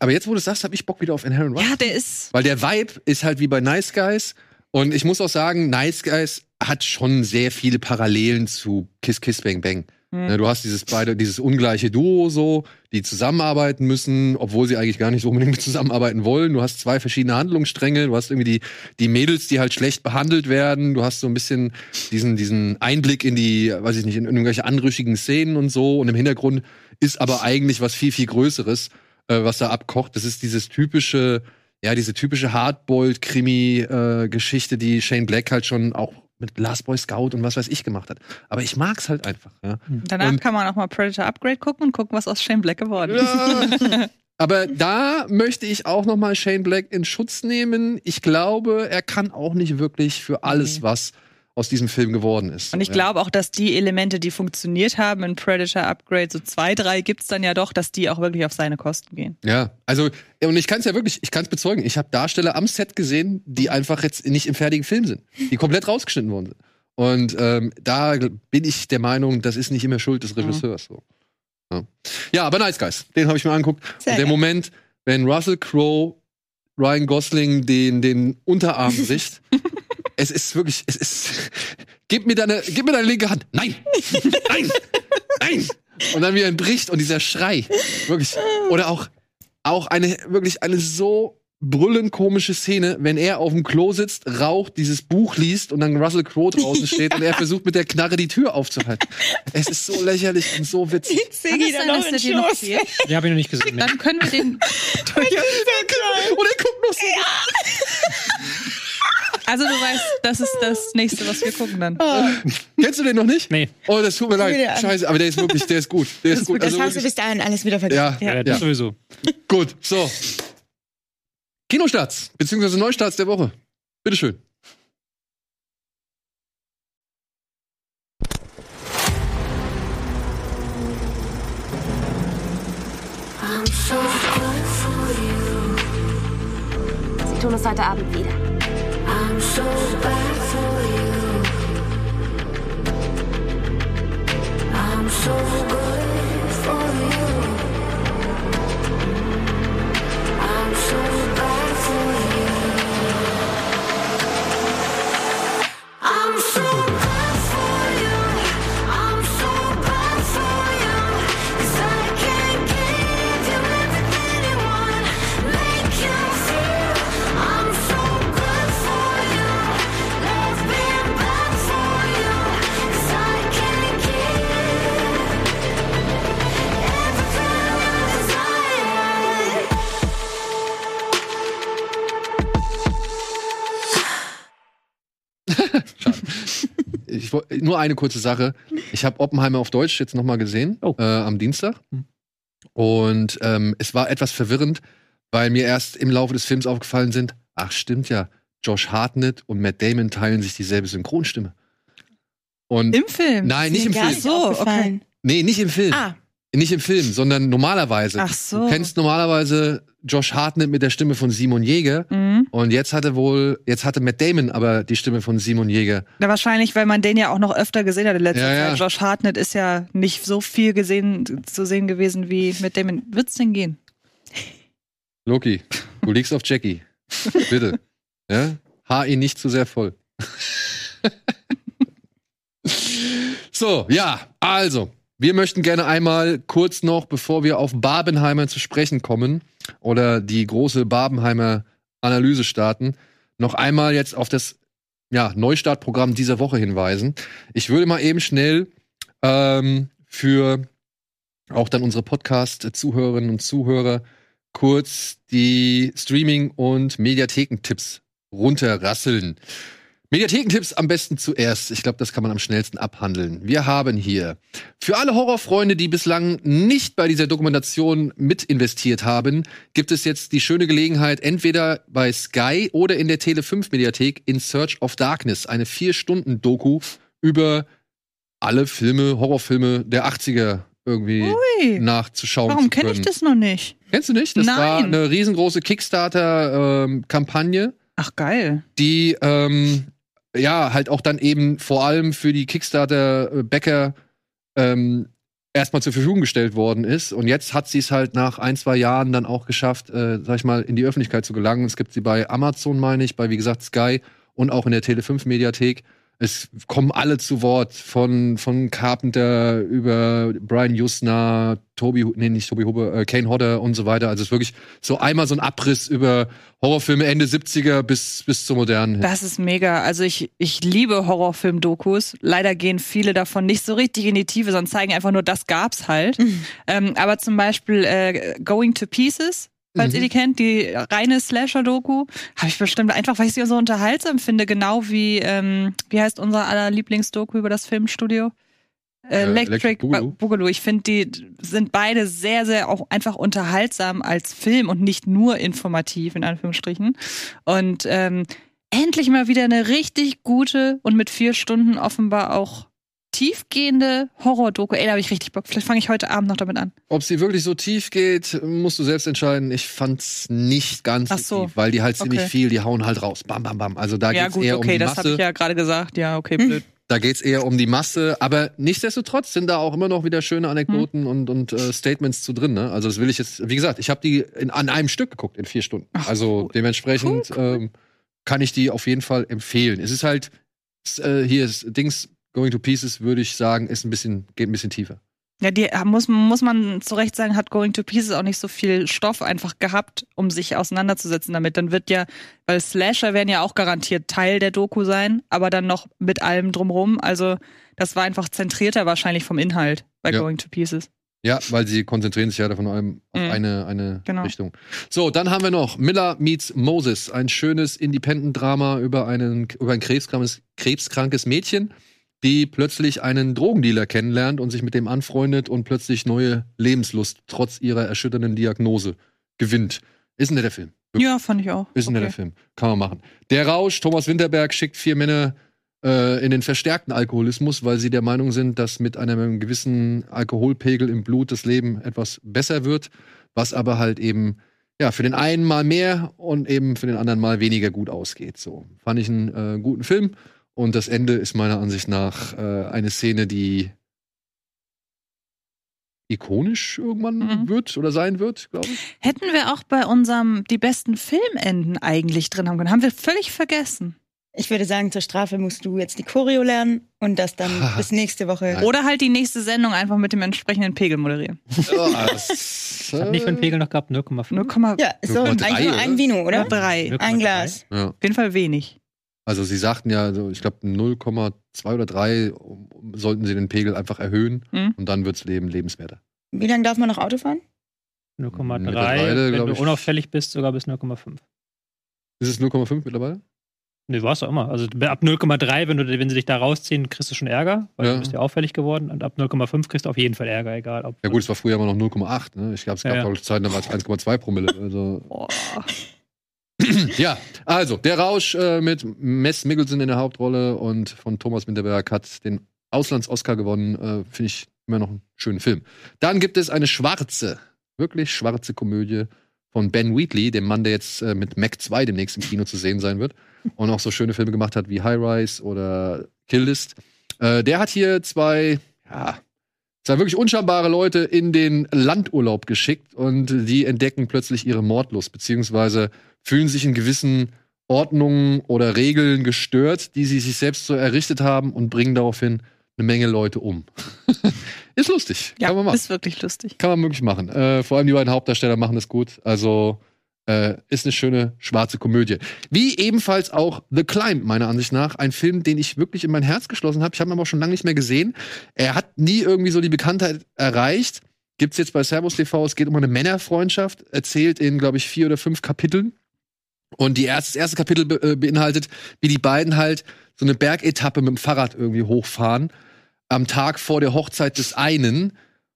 aber jetzt, wo du es sagst, habe ich Bock wieder auf Inherent Vice. ja, der ist. Weil der Vibe ist halt wie bei Nice Guys. Und ich muss auch sagen, Nice Guys hat schon sehr viele Parallelen zu Kiss Kiss Bang Bang. Hm. Ne, Du hast dieses beide, dieses ungleiche Duo so, die zusammenarbeiten müssen, obwohl sie eigentlich gar nicht so unbedingt zusammenarbeiten wollen. Du hast zwei verschiedene Handlungsstränge. Du hast irgendwie die, die Mädels, die halt schlecht behandelt werden. Du hast so ein bisschen diesen, diesen Einblick in die, weiß ich nicht, in irgendwelche anrüchigen Szenen und so. Und im Hintergrund ist aber eigentlich was viel, viel Größeres, äh, was da abkocht. Das ist dieses typische, ja, diese typische Hardboiled-Krimi-Geschichte, die Shane Black halt schon auch mit Last Boy Scout und was weiß ich gemacht hat. Aber ich mag's halt einfach, ja. Danach Und- kann man auch mal Predator Upgrade gucken und gucken, was aus Shane Black geworden ist. Ja. Aber da möchte ich auch noch mal Shane Black in Schutz nehmen. Ich glaube, er kann auch nicht wirklich für alles, Nee. was aus diesem Film geworden ist. Und ich Ja. glaube auch, dass die Elemente, die funktioniert haben in Predator Upgrade, so zwei, drei gibt's dann ja doch, dass die auch wirklich auf seine Kosten gehen. Ja, also und ich kann es ja wirklich, ich kann es bezeugen. Ich habe Darsteller am Set gesehen, die einfach jetzt nicht im fertigen Film sind, die komplett rausgeschnitten worden sind. Und ähm, da bin ich der Meinung, das ist nicht immer Schuld des Regisseurs. So. Ja. ja, aber Nice Guys, den habe ich mir angeguckt. Sehr Und der geil. Moment, wenn Russell Crowe Ryan Gosling den, den Unterarm bricht, es ist wirklich, es ist, gib mir deine, gib mir deine linke Hand. Nein! Nein! Nein! Und dann wie er ihn bricht und dieser Schrei. Wirklich. Oder auch, auch eine, wirklich eine so brüllend komische Szene, wenn er auf dem Klo sitzt, raucht, dieses Buch liest und dann Russell Crowe draußen steht und er versucht mit der Knarre die Tür aufzuhalten. Es ist so lächerlich und so witzig. Siggi Kann da es sein, noch dass in der dir noch fehlt? Den habe ich noch nicht gesehen. Dann können wir den. Und er guckt noch so. Also du weißt, das ist das nächste, was wir gucken dann. Kennst du den noch nicht? Nee. Oh, das tut mir leid. Scheiße, aber der ist wirklich, der ist gut. Der ist, gut. Das Also hast du bis dahin alles wieder vergessen. ja, Ja, ja, das sowieso. Gut, so. Kinostarts, beziehungsweise Neustarts der Woche. Bitteschön. Sie tun es heute Abend wieder. so good. Ich, nur eine kurze Sache. Ich habe Oppenheimer auf Deutsch jetzt nochmal gesehen, Oh. äh, am Dienstag. Hm. Und ähm, es war etwas verwirrend, weil mir erst im Laufe des Films aufgefallen sind, ach stimmt ja, Josh Hartnett und Matt Damon teilen sich dieselbe Synchronstimme. Und Im Film. nein, nicht im Film. nicht So, aufgefallen. Nee, nicht im Film. Ah, Nicht im Film, sondern normalerweise. Ach so. Du kennst normalerweise Josh Hartnett mit der Stimme von Simon Jäger. Mhm. Und jetzt hatte wohl, jetzt hatte Matt Damon aber die Stimme von Simon Jäger. Ja, wahrscheinlich, weil man den ja auch noch öfter gesehen hat in letzter Ja, ja. Zeit. Josh Hartnett ist ja nicht so viel gesehen, zu sehen gewesen wie mit dem. Wird's denn gehen? Loki, du liegst auf Jackie. Bitte. Ja? Haar ihn nicht zu sehr voll. so, ja, also. Wir möchten gerne einmal kurz noch, bevor wir auf Barbenheimer zu sprechen kommen oder die große Barbenheimer Analyse starten, noch einmal jetzt auf das ja, Neustartprogramm dieser Woche hinweisen. Ich würde mal eben schnell ähm, für auch dann unsere Podcast-Zuhörerinnen und Zuhörer kurz die Streaming- und Mediathekentipps runterrasseln. Mediathekentipps am besten zuerst. Ich glaube, das kann man am schnellsten abhandeln. Wir haben hier für alle Horrorfreunde, die bislang nicht bei dieser Dokumentation mit investiert haben, gibt es jetzt die schöne Gelegenheit, entweder bei Sky oder in der Tele5 Mediathek in Search of Darkness, eine vier Stunden Doku über alle Filme, Horrorfilme der 80er irgendwie Ui. nachzuschauen Warum kenne ich das noch nicht? Kennst du nicht? Das Nein. war eine riesengroße Kickstarter-Kampagne, Ach, geil. die ähm, ja halt auch dann eben vor allem für die Kickstarter-Bäcker ähm, erstmal zur Verfügung gestellt worden ist. Und jetzt hat sie es halt nach ein, zwei Jahren dann auch geschafft, äh, sag ich mal, in die Öffentlichkeit zu gelangen. Es gibt sie bei Amazon, meine ich, bei wie gesagt Sky und auch in der Tele5-Mediathek. Es kommen alle zu Wort, von, von Carpenter über Brian Jusna, Toby, nee, nicht Toby Huber, äh, Kane Hodder und so weiter. Also es ist wirklich so einmal so ein Abriss über Horrorfilme Ende 70er bis, bis zur modernen. hin. Das ist mega. Also ich, ich liebe Horrorfilm-Dokus. Leider gehen viele davon nicht so richtig in die Tiefe, sondern zeigen einfach nur, das gab's halt. Ähm, aber zum Beispiel äh, Going to Pieces, falls Mhm. ihr die kennt, die reine Slasher-Doku, habe ich bestimmt einfach, weil ich sie so unterhaltsam finde, genau wie, ähm, wie heißt unser aller Lieblingsdoku über das Filmstudio? Äh, Äh, Electric, Electric Boogaloo. Boogaloo. Ich finde, die sind beide sehr, sehr auch einfach unterhaltsam als Film und nicht nur informativ, in Anführungsstrichen. Und ähm, endlich mal wieder eine richtig gute und mit vier Stunden offenbar auch tiefgehende Horror-Doku. Ey, da habe ich richtig Bock. Vielleicht fange ich heute Abend noch damit an. Ob sie wirklich so tief geht, musst du selbst entscheiden. Ich fand's nicht ganz Ach so. tief, weil die halt ziemlich Okay. viel, die hauen halt raus. Bam, bam, bam. Also da ja, geht's gut, eher um okay, die das habe Masse. ich ja gerade gesagt. Ja, okay, blöd. Da geht's eher um die Masse, aber nichtsdestotrotz sind da auch immer noch wieder schöne Hm. Anekdoten und, und äh, Statements zu drin. Ne? Also das will ich jetzt, wie gesagt, ich habe die in, an einem Stück geguckt in vier Stunden. Ach, also cool. dementsprechend Ähm, kann ich die auf jeden Fall empfehlen. Es ist halt äh, hier ist Dings Going to Pieces, würde ich sagen, ist ein bisschen geht ein bisschen tiefer. Ja, die äh, muss, muss man zu Recht sagen, hat Going to Pieces auch nicht so viel Stoff einfach gehabt, um sich auseinanderzusetzen damit. Dann wird ja, weil Slasher werden ja auch garantiert Teil der Doku sein, aber dann noch mit allem drumrum. Also das war einfach zentrierter wahrscheinlich vom Inhalt bei Ja. Going to Pieces. Ja, weil sie konzentrieren sich ja davon allem auf Mhm. eine, eine Genau. Richtung. So, dann haben wir noch Miller meets Moses, ein schönes Independent-Drama über, einen, über ein krebskrankes, krebskrankes Mädchen, die plötzlich einen Drogendealer kennenlernt und sich mit dem anfreundet und plötzlich neue Lebenslust trotz ihrer erschütternden Diagnose gewinnt. Ist ein netter Film. Ja, fand ich auch. Ist ein netter Okay. Film. Kann man machen. Der Rausch, Thomas Winterberg schickt vier Männer äh, in den verstärkten Alkoholismus, weil sie der Meinung sind, dass mit einem gewissen Alkoholpegel im Blut das Leben etwas besser wird, was aber halt eben ja für den einen mal mehr und eben für den anderen mal weniger gut ausgeht. So fand ich einen äh, guten Film und das Ende ist meiner Ansicht nach äh, eine Szene, die ikonisch irgendwann Mhm. wird oder sein wird, glaube ich. Hätten wir auch bei unserem die besten Filmenden eigentlich drin haben können. Haben wir völlig vergessen. Ich würde sagen, zur Strafe musst du jetzt die Choreo lernen und das dann bis nächste Woche. Nein. Oder halt die nächste Sendung einfach mit dem entsprechenden Pegel moderieren. Ja, das, Hat nicht für einen Pegel noch gehabt, 0,5. 0,3. Ja, so 0,3, eigentlich nur ein Vino, oder? Drei. Ein Glas. ja. Auf jeden Fall wenig. Also sie sagten ja, so, ich glaube 0,2 oder 3 um, um, sollten sie den Pegel einfach erhöhen Mhm. und dann wirds Leben lebenswerter. Wie lange darf man noch Auto fahren? 0,3. Mittlerweile, Wenn du ich- unauffällig bist, sogar bis 0,5. Ist es 0,5 mittlerweile? Nee, war's doch immer. Also ab 0,3, wenn, du, wenn sie dich da rausziehen, kriegst du schon Ärger, weil Ja. du bist ja auffällig geworden. Und ab 0,5 kriegst du auf jeden Fall Ärger, egal ob. Ja gut, es war früher immer noch 0,8. Ne? Ich glaube, es gab Ja, ja. auch Zeiten, da war es 1,2 Promille. Also, Boah. Ja, also der Rausch äh, mit Mess Mickelson in der Hauptrolle und von Thomas Winterberg hat den Auslands-Oscar gewonnen. Äh, Finde ich immer noch einen schönen Film. Dann gibt es eine schwarze, wirklich schwarze Komödie von Ben Wheatley, dem Mann, der jetzt äh, mit Mac 2 demnächst im Kino zu sehen sein wird und auch so schöne Filme gemacht hat wie High Rise oder Kill List. Äh, der hat hier zwei, ja, zwei wirklich unschambare Leute in den Landurlaub geschickt und die entdecken plötzlich ihre Mordlust, beziehungsweise fühlen sich in gewissen Ordnungen oder Regeln gestört, die sie sich selbst so errichtet haben und bringen daraufhin eine Menge Leute um. ist lustig. Ja, Kann man machen. ist wirklich lustig. Kann man wirklich machen. Äh, vor allem die beiden Hauptdarsteller machen das gut. Also Äh, ist eine schöne schwarze Komödie. Wie ebenfalls auch The Climb, meiner Ansicht nach. Ein Film, den ich wirklich in mein Herz geschlossen habe. Ich habe ihn aber auch schon lange nicht mehr gesehen. Er hat nie irgendwie so die Bekanntheit erreicht. Gibt's jetzt bei Servus TV. Es geht um eine Männerfreundschaft. Erzählt in, glaube ich, vier oder fünf Kapiteln. Und die erste, das erste Kapitel be äh, beinhaltet, wie die beiden halt so eine Bergetappe mit dem Fahrrad irgendwie hochfahren. Am Tag vor der Hochzeit des einen.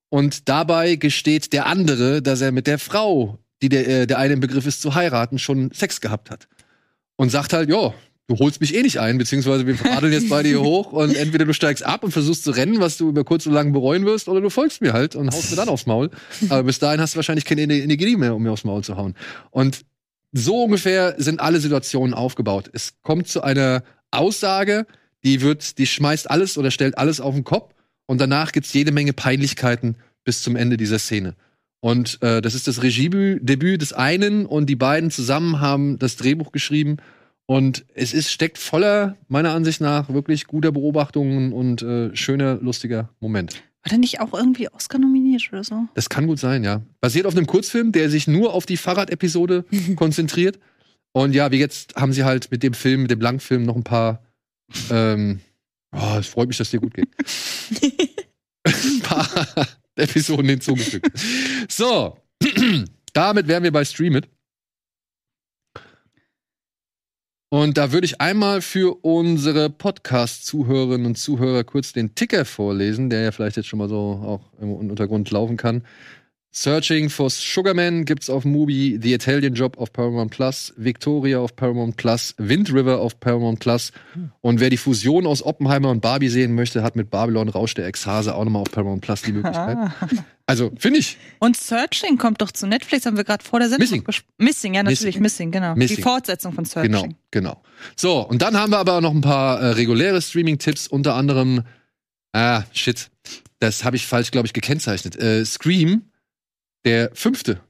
Und dabei gesteht der andere, dass er mit der Frau die der, äh, der eine im Begriff ist zu heiraten, schon Sex gehabt hat. Und sagt halt, ja, du holst mich eh nicht ein, beziehungsweise wir radeln jetzt beide hier hoch und entweder du steigst ab und versuchst zu rennen, was du über kurz oder lang bereuen wirst, oder du folgst mir halt und haust mir dann aufs Maul. Aber bis dahin hast du wahrscheinlich keine Energie mehr, um mir aufs Maul zu hauen. Und so ungefähr sind alle Situationen aufgebaut. Es kommt zu einer Aussage, die wird, die schmeißt alles oder stellt alles auf den Kopf und danach gibt's jede Menge Peinlichkeiten bis zum Ende dieser Szene. Und äh, das ist das Regiedebüt des einen und die beiden zusammen haben das Drehbuch geschrieben. Und es ist, steckt voller, meiner Ansicht nach, wirklich guter Beobachtungen und äh, schöner, lustiger Moment. War der nicht auch irgendwie Oscar nominiert oder so? Das kann gut sein, ja. Basiert auf einem Kurzfilm, der sich nur auf die Fahrradepisode konzentriert. Und ja, wie jetzt haben sie halt mit dem Film, mit dem Langfilm noch ein paar. Ähm, oh, es freut mich, dass dir gut geht. ein paar Episoden hinzugefügt. so, damit wären wir bei Stream It. Und da würde ich einmal für unsere Podcast-Zuhörerinnen und Zuhörer kurz den Ticker vorlesen, der ja vielleicht jetzt schon mal so auch im Untergrund laufen kann. Searching for Sugarman gibt's auf Mubi, The Italian Job auf Paramount Plus, Victoria auf Paramount Plus, Wind River auf Paramount Plus. Und wer die Fusion aus Oppenheimer und Barbie sehen möchte, hat mit Babylon Rausch der Ekstase auch nochmal auf Paramount Plus die Möglichkeit. Also, finde ich. Und Searching kommt doch zu Netflix, haben wir gerade vor der Sendung Missing. Missing, ja, natürlich, Missing, Missing genau. Missing. Die Fortsetzung von Searching. Genau, genau. So, und dann haben wir aber noch ein paar äh, reguläre Streaming-Tipps, unter anderem, ah, shit, das habe ich falsch, glaube ich, gekennzeichnet. Äh, Scream, der fünfte,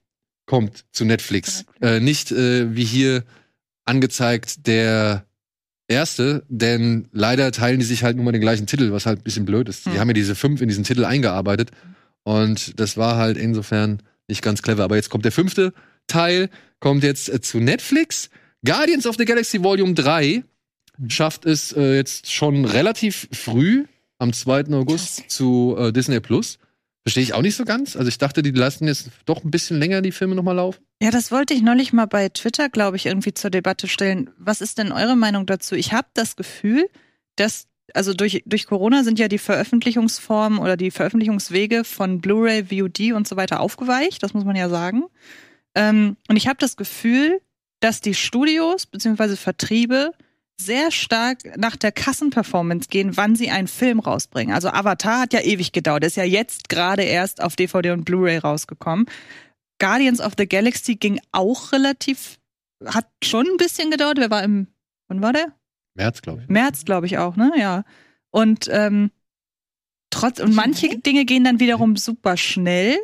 kommt zu Netflix. Äh, nicht äh, wie hier angezeigt der erste, denn leider teilen die sich halt nur mal den gleichen Titel, was halt ein bisschen blöd ist. Die Hm. haben ja diese fünf in diesen Titel eingearbeitet und das war halt insofern nicht ganz clever. Aber jetzt kommt der fünfte Teil, kommt jetzt äh, zu Netflix. Guardians of the Galaxy Volume 3 schafft es äh, jetzt schon relativ früh, am 2. August, zu äh, Disney Plus. Verstehe ich auch nicht so ganz. Also ich dachte, die lassen jetzt doch ein bisschen länger die Filme nochmal laufen. Ja, das wollte ich neulich mal bei Twitter, glaube ich, irgendwie zur Debatte stellen. Was ist denn eure Meinung dazu? Ich habe das Gefühl, dass, also durch, durch Corona sind ja die Veröffentlichungsformen oder die Veröffentlichungswege von Blu-ray, VOD und so weiter aufgeweicht, das muss man ja sagen. Ähm, und ich habe das Gefühl, dass die Studios bzw. Vertriebe sehr stark nach der Kassenperformance gehen, wann sie einen Film rausbringen. Also Avatar hat ja ewig gedauert, ist ja jetzt gerade erst auf DVD und Blu-ray rausgekommen. Guardians of the Galaxy ging auch relativ, hat schon ein bisschen gedauert. Wer war im, wann war der? März, glaube ich. März, glaube ich auch, ne? Ja. Und ähm, trotz und manche Dinge gehen dann wiederum super schnell.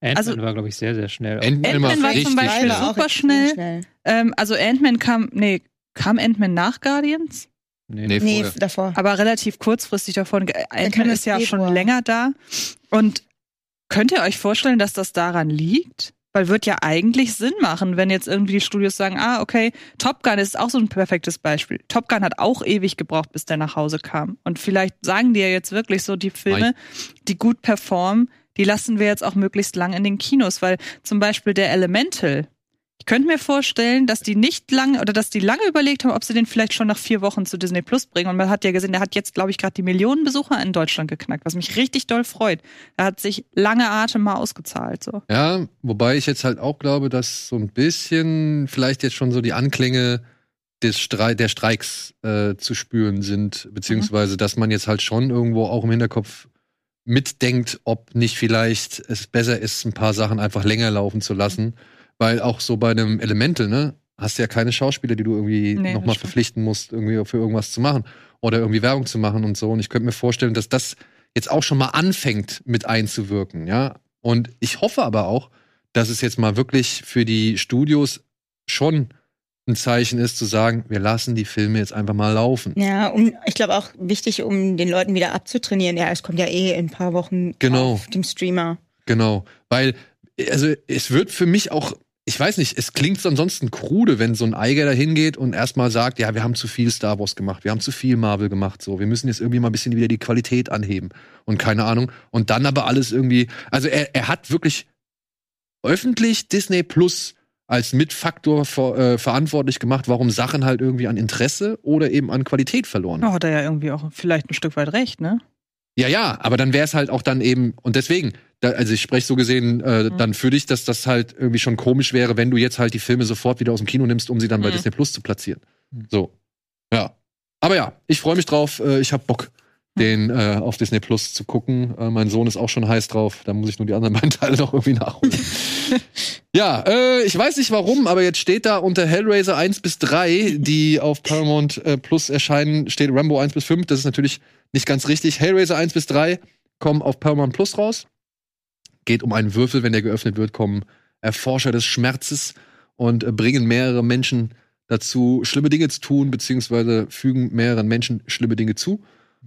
Ant-Man Also- war, glaube ich, sehr, sehr schnell. Ant-Man Ant-Man war richtig zum Beispiel schnell. super schnell. Ähm, also Ant-Man kam, nee, kam Ant-Man nach Guardians? nee, Nee, Nee, davor. aber relativ kurzfristig davon. Ant-Man ist ja im schon Februar. länger da. Und könnt ihr euch vorstellen, dass das daran liegt? Weil wird ja eigentlich Sinn machen, wenn jetzt irgendwie die Studios sagen, ah, okay, Top Gun ist auch so ein perfektes Beispiel. Top Gun hat auch ewig gebraucht, bis der nach Hause kam. Und vielleicht sagen die ja jetzt wirklich so, die Filme, die gut performen, die lassen wir jetzt auch möglichst lang in den Kinos, weil zum Beispiel der Elemental, ich könnte mir vorstellen, dass die nicht lange oder dass die lange überlegt haben, ob sie den vielleicht schon nach vier Wochen zu Disney Plus bringen. Und man hat ja gesehen, der hat jetzt, glaube ich, gerade die Millionen Besucher in Deutschland geknackt, was mich richtig doll freut. Er hat sich lange Atem mal ausgezahlt. So. Ja, wobei ich jetzt halt auch glaube, dass so ein bisschen vielleicht jetzt schon so die Anklänge des Strei der Streiks äh, zu spüren sind, beziehungsweise dass man jetzt halt schon irgendwo auch im Hinterkopf mitdenkt, ob nicht vielleicht es besser ist, ein paar Sachen einfach länger laufen zu lassen, weil auch so bei einem Elemental, ne, hast du ja keine Schauspieler, die du irgendwie Nee, nochmal verpflichten musst, irgendwie für irgendwas zu machen oder irgendwie Werbung zu machen und so. Und ich könnte mir vorstellen, dass das jetzt auch schon mal anfängt mit einzuwirken, ja. Und ich hoffe aber auch, dass es jetzt mal wirklich für die Studios schon ein Zeichen ist, zu sagen, wir lassen die Filme jetzt einfach mal laufen. Ja, um, ich glaube auch wichtig, um den Leuten wieder abzutrainieren. Ja, es kommt ja eh in ein paar Wochen Genau. auf dem Streamer. Genau. Weil, also es wird für mich auch ich weiß nicht, es klingt so ansonsten krude, wenn so ein Eiger da hingeht und erstmal sagt, ja, wir haben zu viel Star Wars gemacht, wir haben zu viel Marvel gemacht, so, wir müssen jetzt irgendwie mal ein bisschen wieder die Qualität anheben und keine Ahnung. Und dann aber alles irgendwie, also er, er hat wirklich öffentlich Disney Plus als Mitfaktor ver, äh, verantwortlich gemacht, warum Sachen halt irgendwie an Interesse oder eben an Qualität verloren. Da hat er ja irgendwie auch vielleicht ein Stück weit recht, ne? Ja, ja, aber dann wäre es halt auch dann eben, und deswegen, da, also ich spreche so gesehen äh, Mhm. dann für dich, dass das halt irgendwie schon komisch wäre, wenn du jetzt halt die Filme sofort wieder aus dem Kino nimmst, um sie dann bei Mhm. Disney Plus zu platzieren. Mhm. So. Ja. Aber ja, ich freue mich drauf, äh, ich hab Bock, den äh, auf Disney Plus zu gucken. Äh, mein Sohn ist auch schon heiß drauf, da muss ich nur die anderen beiden Teile noch irgendwie nachholen. ja, äh, ich weiß nicht warum, aber jetzt steht da unter Hellraiser 1 bis 3, die auf Paramount äh, Plus erscheinen, steht Rambo 1 bis 5. Das ist natürlich nicht ganz richtig. Hellraiser 1 bis 3 kommen auf Paramount Plus raus. Geht um einen Würfel, wenn der geöffnet wird, kommen Erforscher des Schmerzes und äh, bringen mehrere Menschen dazu, schlimme Dinge zu tun, beziehungsweise fügen mehreren Menschen schlimme Dinge zu.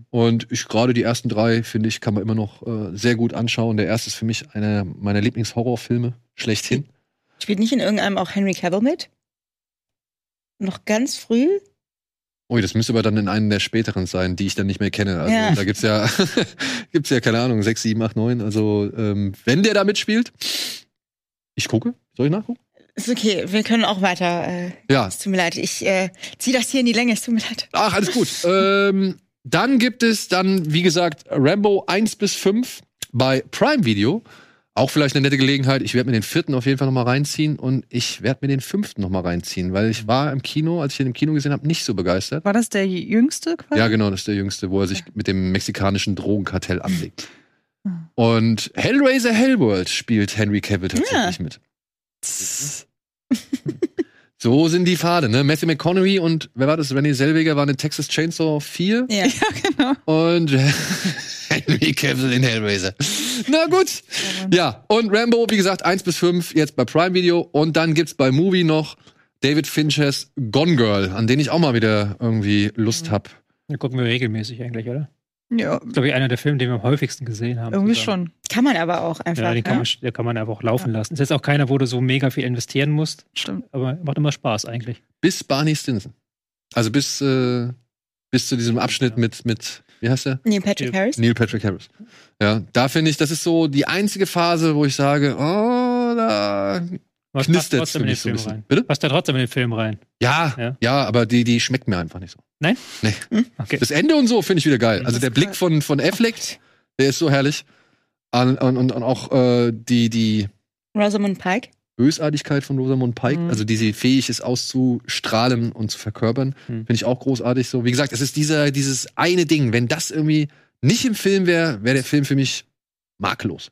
Und ich gerade die ersten drei, finde ich, kann man immer noch äh, sehr gut anschauen. Der erste ist für mich einer meiner Lieblingshorrorfilme schlechthin. Spielt nicht in irgendeinem auch Henry Cavill mit? Noch ganz früh? Ui, das müsste aber dann in einem der späteren sein, die ich dann nicht mehr kenne. Also Ja. da gibt's ja, gibt's ja, keine Ahnung, sechs, sieben, acht, neun. Also, ähm, wenn der da mitspielt, ich gucke. Soll ich nachgucken? Ist okay, wir können auch weiter. Äh, Ja. es tut mir leid, ich äh, ziehe das hier in die Länge, es tut mir leid. Ach, alles gut. ähm, dann gibt es dann, wie gesagt, Rambo 1 bis 5 bei Prime Video. Auch vielleicht eine nette Gelegenheit. Ich werde mir den vierten auf jeden Fall noch mal reinziehen und ich werde mir den fünften noch mal reinziehen, weil ich war im Kino, als ich ihn im Kino gesehen habe, nicht so begeistert. War das der jüngste quasi? Ja, genau, das ist der jüngste, wo er sich mit dem mexikanischen Drogenkartell anlegt. Und Hellraiser Hellworld spielt Henry Cavill tatsächlich mit. So sind die Pfade, ne? Matthew McConaughey und wer war das? Renee Selweger waren in Texas Chainsaw 4 Ja. Ja, genau. und Henry Cavill in Hellraiser. Na gut. Ja, und Rambo, wie gesagt, 1 bis 5 jetzt bei Prime Video und dann gibt's bei Movie noch David Finchers Gone Girl, an den ich auch mal wieder irgendwie Lust hab. Den gucken wir regelmäßig eigentlich, oder? Ja, Das ist, glaube ich, einer der Filme, den wir am häufigsten gesehen haben. irgendwie zusammen. schon. Kann man aber auch einfach. Ja, den kann, ne? man, den kann man einfach laufen lassen. Ist jetzt auch keiner, wo du so mega viel investieren musst, Stimmt. aber macht immer Spaß eigentlich. Bis Barney Stinson. Also bis, äh, bis zu diesem Abschnitt mit, mit, wie heißt der? Neil Patrick Harris. Neil Patrick Harris. Ja, da finde ich, das ist so die einzige Phase, wo ich sage, oh, da Was knistert passt für trotzdem in den mich so ein Film bisschen. rein. Bitte? Passt ja trotzdem in den Film rein. Ja, Ja. ja, aber die, die schmeckt mir einfach nicht so. Nein? Nee. Okay. Das Ende und so finde ich wieder geil. Also der Blick von, von Affleck, der ist so herrlich. Und, und, und auch äh, die, die Rosamund Pike. Bösartigkeit von Rosamund Pike, Mhm. also die sie fähig ist auszustrahlen und zu verkörpern, Mhm. finde ich auch großartig so. Wie gesagt, es ist dieser, dieses eine Ding. Wenn das irgendwie nicht im Film wäre, wäre der Film für mich makellos.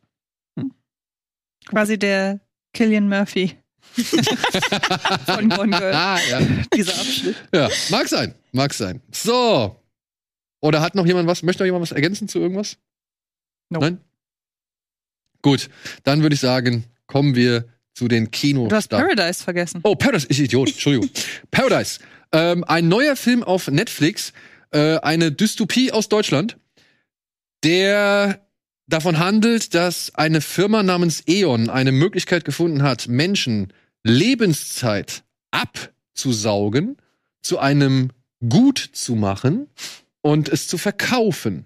Quasi der Killian Murphy. Von Gone Girl. Ah, ja. Dieser Abschnitt. ja, mag sein, mag sein. So. Oder hat noch jemand was? Möchte noch jemand was ergänzen zu irgendwas? Nope. Nein? Gut, dann würde ich sagen, kommen wir zu den Kino. Du hast Paradise vergessen. Oh, Paradise, ich Idiot, Entschuldigung. Paradise. Ähm, ein neuer Film auf Netflix, äh, eine Dystopie aus Deutschland, der davon handelt, dass eine Firma namens E.ON eine Möglichkeit gefunden hat, Menschen Lebenszeit abzusaugen, zu einem Gut zu machen und es zu verkaufen.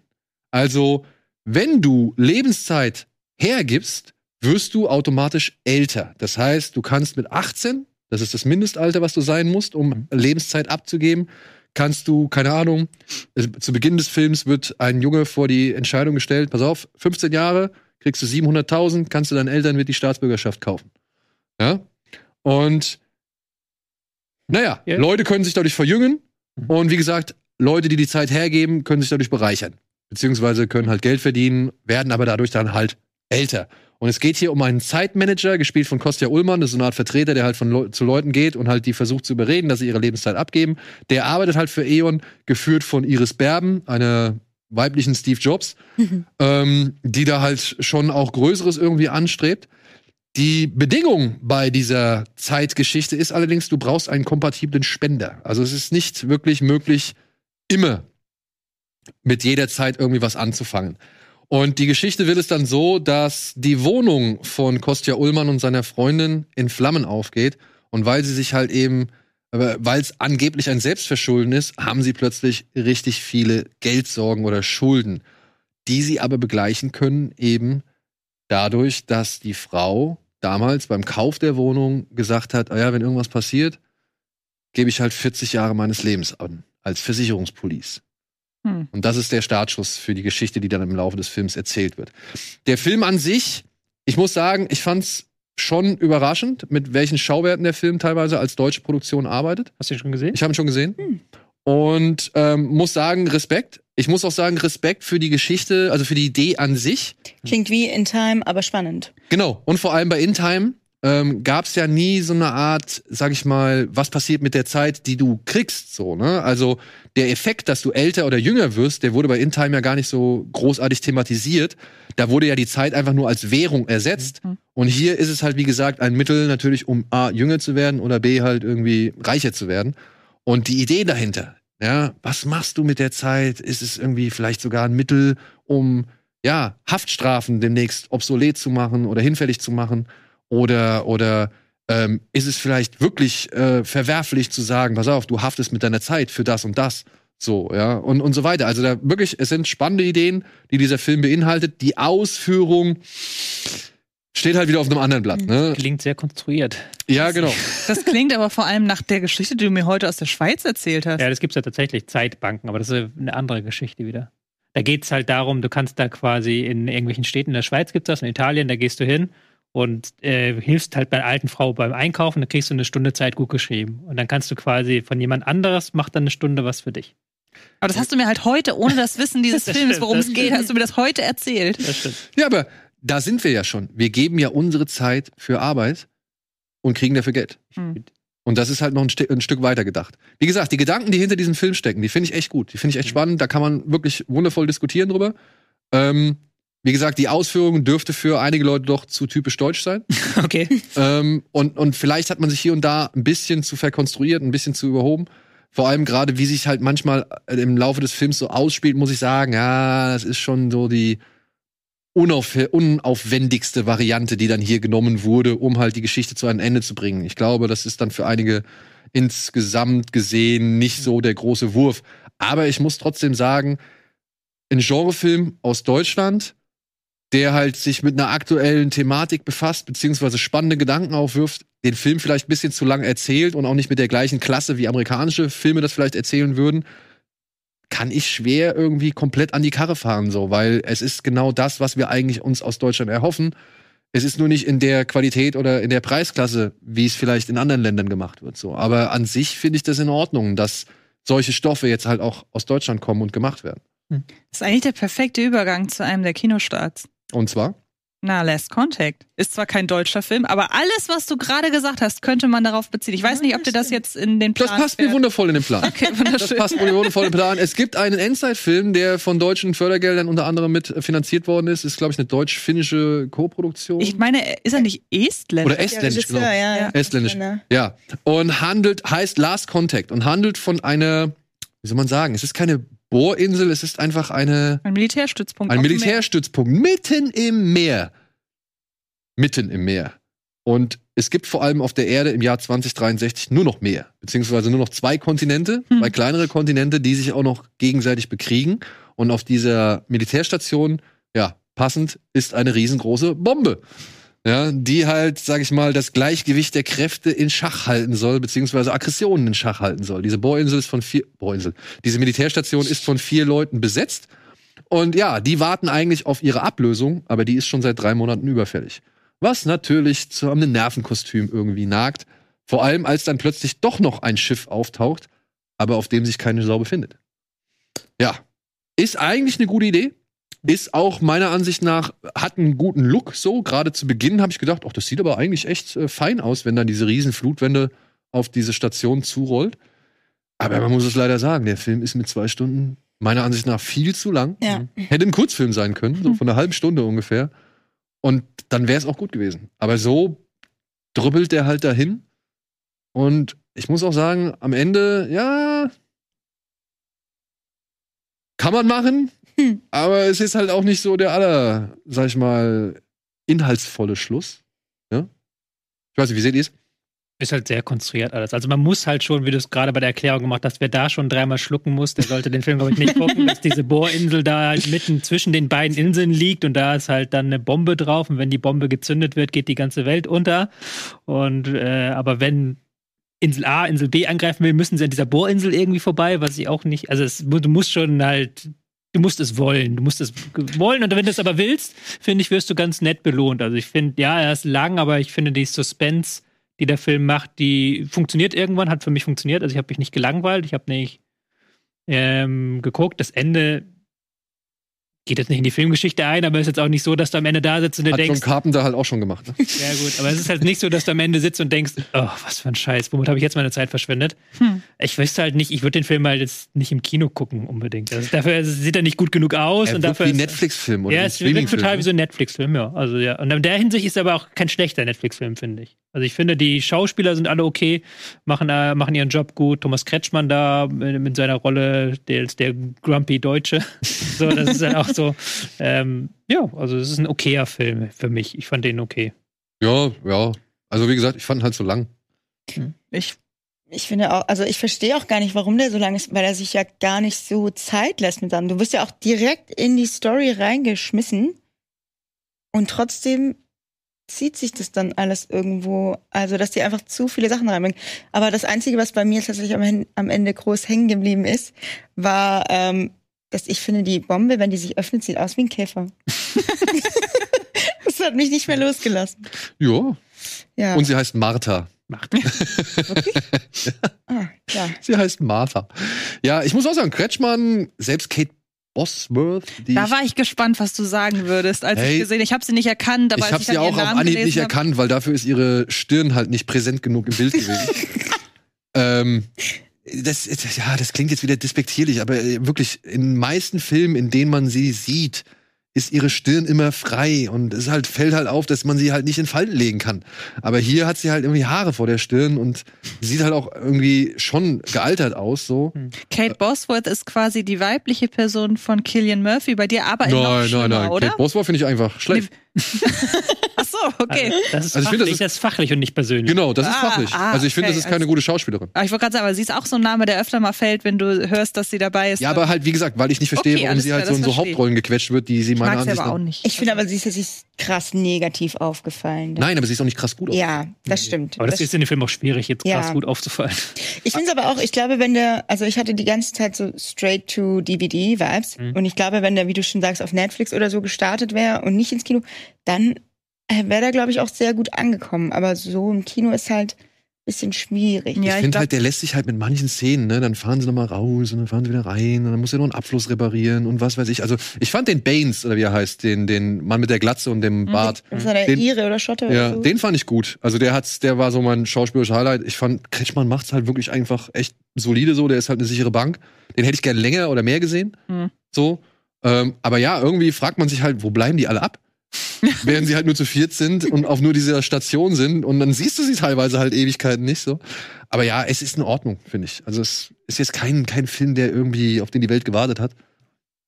Also, wenn du Lebenszeit hergibst, wirst du automatisch älter. Das heißt, du kannst mit 18, das ist das Mindestalter, was du sein musst, um Lebenszeit abzugeben, kannst du, keine Ahnung, zu Beginn des Films wird ein Junge vor die Entscheidung gestellt, pass auf, 15 Jahre, kriegst du 700.000, kannst du deinen Eltern mit die Staatsbürgerschaft kaufen. Ja? Und naja, Ja. Leute können sich dadurch verjüngen Mhm. und wie gesagt, Leute, die die Zeit hergeben, können sich dadurch bereichern. Beziehungsweise können halt Geld verdienen, werden aber dadurch dann halt älter. Und es geht hier um einen Zeitmanager, gespielt von Kostja Ullmann, das ist so eine Art Vertreter, der halt von Leu zu Leuten geht und halt die versucht zu überreden, dass sie ihre Lebenszeit abgeben. Der arbeitet halt für E.ON, geführt von Iris Berben, einer weiblichen Steve Jobs, ähm, die da halt schon auch Größeres irgendwie anstrebt. Die Bedingung bei dieser Zeitgeschichte ist allerdings, du brauchst einen kompatiblen Spender. Also es ist nicht wirklich möglich, immer mit jeder Zeit irgendwie was anzufangen. Und die Geschichte will es dann so, dass die Wohnung von Kostja Ullmann und seiner Freundin in Flammen aufgeht. Und weil sie sich halt eben, weil es angeblich ein Selbstverschulden ist, haben sie plötzlich richtig viele Geldsorgen oder Schulden, die sie aber begleichen können eben dadurch, dass die Frau damals beim Kauf der Wohnung gesagt hat, ah ja, wenn irgendwas passiert, gebe ich halt 40 Jahre meines Lebens an als Versicherungspolice. Hm. Und das ist der Startschuss für die Geschichte, die dann im Laufe des Films erzählt wird. Der Film an sich, ich muss sagen, ich fand's schon überraschend, mit welchen Schauwerten der Film teilweise als deutsche Produktion arbeitet. Hast du ihn schon gesehen? Ich habe ihn schon gesehen. Hm. Und ähm, muss sagen, Respekt. Ich muss auch sagen, Respekt für die Geschichte, also für die Idee an sich. Klingt wie In Time, aber spannend. Genau. Und vor allem bei In Time ähm, gab es ja nie so eine Art, sag ich mal, was passiert mit der Zeit, die du kriegst, so, ne? Also der Effekt, dass du älter oder jünger wirst, der wurde bei In Time ja gar nicht so großartig thematisiert. Da wurde ja die Zeit einfach nur als Währung ersetzt. Mhm. Und hier ist es halt, wie gesagt, ein Mittel natürlich, um A, jünger zu werden oder B, halt irgendwie reicher zu werden. Und die Idee dahinter, ja, was machst du mit der Zeit? Ist es irgendwie vielleicht sogar ein Mittel, um, ja, Haftstrafen demnächst obsolet zu machen oder hinfällig zu machen? Oder, oder ähm, ist es vielleicht wirklich äh, verwerflich zu sagen, pass auf, du haftest mit deiner Zeit für das und das. So, ja, und, und so weiter. Also da wirklich, es sind spannende Ideen, die dieser Film beinhaltet. Die Ausführung steht halt wieder auf einem anderen Blatt. Ne? Klingt sehr konstruiert. Ja, genau. Das klingt aber vor allem nach der Geschichte, die du mir heute aus der Schweiz erzählt hast. Ja, das gibt's ja tatsächlich, Zeitbanken, aber das ist eine andere Geschichte wieder. Da geht's halt darum, du kannst da quasi in irgendwelchen Städten in der Schweiz gibt's das, in Italien, da gehst du hin und äh, hilfst halt bei einer alten Frau beim Einkaufen, dann kriegst du eine Stunde Zeit gut geschrieben. Und dann kannst du quasi von jemand anderes macht dann eine Stunde was für dich. Aber das hast du mir halt heute, ohne das Wissen dieses Films, worum es geht, hast du mir das heute erzählt. Das stimmt. Ja, aber da sind wir ja schon. Wir geben ja unsere Zeit für Arbeit und kriegen dafür Geld. Mhm. Und das ist halt noch ein, St ein, Stück weiter gedacht. Wie gesagt, die Gedanken, die hinter diesem Film stecken, die finde ich echt gut. Die finde ich echt spannend. Da kann man wirklich wundervoll diskutieren drüber. Ähm, wie gesagt, die Ausführung dürfte für einige Leute doch zu typisch deutsch sein. Okay. Ähm, und, und vielleicht hat man sich hier und da ein bisschen zu verkonstruiert, ein bisschen zu überhoben. Vor allem gerade, wie sich halt manchmal im Laufe des Films so ausspielt, muss ich sagen, ja, das ist schon so die unaufwendigste Variante, die dann hier genommen wurde, um halt die Geschichte zu einem Ende zu bringen. Ich glaube, das ist dann für einige insgesamt gesehen nicht so der große Wurf. Aber ich muss trotzdem sagen, ein Genrefilm aus Deutschland, der halt sich mit einer aktuellen Thematik befasst, beziehungsweise spannende Gedanken aufwirft, den Film vielleicht ein bisschen zu lang erzählt und auch nicht mit der gleichen Klasse wie amerikanische Filme das vielleicht erzählen würden, kann ich schwer irgendwie komplett an die Karre fahren, so, weil es ist genau das, was wir eigentlich uns aus Deutschland erhoffen. Es ist nur nicht in der Qualität oder in der Preisklasse, wie es vielleicht in anderen Ländern gemacht wird, so. Aber an sich finde ich das in Ordnung, dass solche Stoffe jetzt halt auch aus Deutschland kommen und gemacht werden. Das ist eigentlich der perfekte Übergang zu einem der Kinostarts. Und zwar? Na, Last Contact. Ist zwar kein deutscher Film, aber alles, was du gerade gesagt hast, könnte man darauf beziehen. Ich weiß nicht, ob dir das jetzt in den Plan Das passt fährt. mir wundervoll in den Plan. Okay, wunderschön. Das passt mir wundervoll in den Plan. Es gibt einen Endzeit-Film, der von deutschen Fördergeldern unter anderem mit finanziert worden ist. Ist, glaube ich, eine deutsch-finnische Co-Produktion. Ich meine, ist er nicht estländisch? Oder estländisch, genau. Ja, ja. Estländisch. Ja. Und handelt, heißt Last Contact und handelt von einer, wie soll man sagen, es ist keine Bohrinsel, es ist einfach eine. Ein Militärstützpunkt. Ein Militärstützpunkt mitten im Meer. Mitten im Meer. Und es gibt vor allem auf der Erde im Jahr 2063 nur noch Meer, beziehungsweise nur noch zwei Kontinente, hm. zwei kleinere Kontinente, die sich auch noch gegenseitig bekriegen. Und auf dieser Militärstation, ja, passend, ist eine riesengroße Bombe ja, die halt, sag ich mal, das Gleichgewicht der Kräfte in Schach halten soll, beziehungsweise Aggressionen in Schach halten soll. Diese Bohrinsel ist von vier, Bohrinsel, diese Militärstation ist von vier Leuten besetzt. Und ja, die warten eigentlich auf ihre Ablösung, aber die ist schon seit drei Monaten überfällig. Was natürlich zu einem Nervenkostüm irgendwie nagt. Vor allem, als dann plötzlich doch noch ein Schiff auftaucht, aber auf dem sich keine Sau befindet. Ja. Ist eigentlich eine gute Idee, ist auch meiner Ansicht nach, hat einen guten Look so. Gerade zu Beginn habe ich gedacht, ach, das sieht aber eigentlich echt äh, fein aus, wenn dann diese riesen Flutwände auf diese Station zurollt. Aber man muss es leider sagen, der Film ist mit zwei Stunden meiner Ansicht nach viel zu lang. Ja. Hätte ein Kurzfilm sein können, so von einer halben Stunde ungefähr. Und dann wäre es auch gut gewesen. Aber so drübbelt der halt dahin. Und ich muss auch sagen, am Ende, ja, kann man machen, Hm. Aber es ist halt auch nicht so der aller, sag ich mal, inhaltsvolle Schluss. Ja? Ich weiß nicht, wie seht ihr es? Ist halt sehr konstruiert alles. Also man muss halt schon, wie du es gerade bei der Erklärung gemacht hast, wer da schon dreimal schlucken muss, der sollte den Film, glaube ich, nicht gucken, dass diese Bohrinsel da halt mitten zwischen den beiden Inseln liegt und da ist halt dann eine Bombe drauf und wenn die Bombe gezündet wird, geht die ganze Welt unter. Und äh, aber wenn Insel A, Insel B angreifen will, müssen sie an dieser Bohrinsel irgendwie vorbei, was ich auch nicht. Also es, du musst schon halt du musst es wollen. Du musst es wollen. Und wenn du es aber willst, finde ich, wirst du ganz nett belohnt. Also ich finde, ja, er ist lang, aber ich finde die Suspense, die der Film macht, die funktioniert irgendwann, hat für mich funktioniert. Also ich habe mich nicht gelangweilt, ich habe nicht ähm, geguckt. Das Ende geht jetzt nicht in die Filmgeschichte ein, aber es ist jetzt auch nicht so, dass du am Ende da sitzt und dir Hat denkst, John Carpenter halt auch schon gemacht. Ne? ja gut, aber es ist halt nicht so, dass du am Ende sitzt und denkst, oh, was für ein Scheiß, womit habe ich jetzt meine Zeit verschwendet? Hm. Ich wüsste halt nicht, ich würde den Film halt jetzt nicht im Kino gucken unbedingt. Also dafür sieht er nicht gut genug aus Er und wirkt dafür wie ist- Netflix-Film oder ja, es wirkt total wie ne? so ein Netflix-Film, ja. Also ja. Und in der Hinsicht ist er aber auch kein schlechter Netflix-Film, finde ich. Also ich finde, die Schauspieler sind alle okay, machen, machen ihren Job gut. Thomas Kretschmann da mit, mit seiner Rolle, der ist der grumpy Deutsche. so, das ist dann auch so. Ähm, ja, also es ist ein okayer Film für mich. Ich fand den okay. Ja, ja. Also wie gesagt, ich fand ihn halt so lang. Ich, Ich finde auch, also ich verstehe auch gar nicht, warum der so lang ist, weil er sich ja gar nicht so Zeit lässt mit seinem. Du wirst ja auch direkt in die Story reingeschmissen und trotzdem zieht sich das dann alles irgendwo, also dass die einfach zu viele Sachen reinbringen. Aber das Einzige, was bei mir tatsächlich am, am Ende groß hängen geblieben ist, war, ähm, dass ich finde, die Bombe, wenn die sich öffnet, sieht aus wie ein Käfer. das hat mich nicht mehr losgelassen. Ja. Ja. Und sie heißt Martha. Macht. ah, ja. Sie heißt Martha. Ja, ich muss auch sagen, Kretschmann, selbst Kate Bosworth, die da war ich gespannt, was du sagen würdest, als Hey. ich gesehen. Ich habe sie nicht erkannt, aber ich habe sie auch auf Anhieb nicht hab- erkannt, weil dafür ist ihre Stirn halt nicht präsent genug im Bild gewesen. ähm, das, ja, das klingt jetzt wieder despektierlich, aber äh, wirklich in den meisten Filmen, in denen man sie sieht, ist ihre Stirn immer frei und es halt fällt halt auf, dass man sie halt nicht in Falten legen kann. Aber hier hat sie halt irgendwie Haare vor der Stirn und sieht halt auch irgendwie schon gealtert aus so. Kate Bosworth ist quasi die weibliche Person von Killian Murphy bei dir, aber in noch Nein, nein, schlimmer, nein. oder? Kate Bosworth finde ich einfach schlecht. Ach so, okay. Also, das ist Also ich finde, fachlich, das das ist fachlich und nicht persönlich. Genau, das ist Ah, fachlich. ah, also ich finde, okay, das ist keine also- gute Schauspielerin. Aber ich wollte gerade sagen, aber sie ist auch so ein Name, der öfter mal fällt, wenn du hörst, dass sie dabei ist. Ja, aber halt, wie gesagt, weil ich nicht verstehe, Okay, warum sie halt so in das so. Hauptrollen gequetscht wird, die sie meiner sie Ansicht aber auch nach. nicht. Ich finde aber, sie ist jetzt krass negativ aufgefallen. Nein, aber sie ist auch nicht krass gut. Ja, das stimmt. Aber das ist in dem Film auch schwierig, jetzt Ja. krass gut aufzufallen. ich finde es aber auch, ich glaube, wenn der, also ich hatte die ganze Zeit so straight-to-DVD-Vibes Mhm. und ich glaube, wenn der, wie du schon sagst, auf Netflix oder so gestartet wäre und nicht ins Kino, dann äh, wäre der, glaube ich, auch sehr gut angekommen. Aber so im Kino ist halt ein bisschen schwierig. Ja, ich finde halt, der lässt sich halt mit manchen Szenen, ne, dann fahren sie nochmal raus und dann fahren sie wieder rein und dann muss er noch einen Abfluss reparieren und was weiß ich. Also ich fand den Baines, oder wie er heißt, den, den Mann mit der Glatze und dem Bart, Ist er der Den- Ire oder Schotte ja, oder so? den fand ich gut. Also der hat's, der war so mein schauspielerischer Highlight. Ich fand, Kretschmann macht's halt wirklich einfach echt solide so, der ist halt eine sichere Bank. Den hätte ich gerne länger oder mehr gesehen. Hm. So. Ähm, aber ja, irgendwie fragt man sich halt, wo bleiben die alle ab? Während sie halt nur zu viert sind und auf nur dieser Station sind und dann siehst du sie teilweise halt Ewigkeiten nicht so. Aber ja, es ist in Ordnung, finde ich. Also es ist jetzt kein, kein Film, der irgendwie auf den die Welt gewartet hat.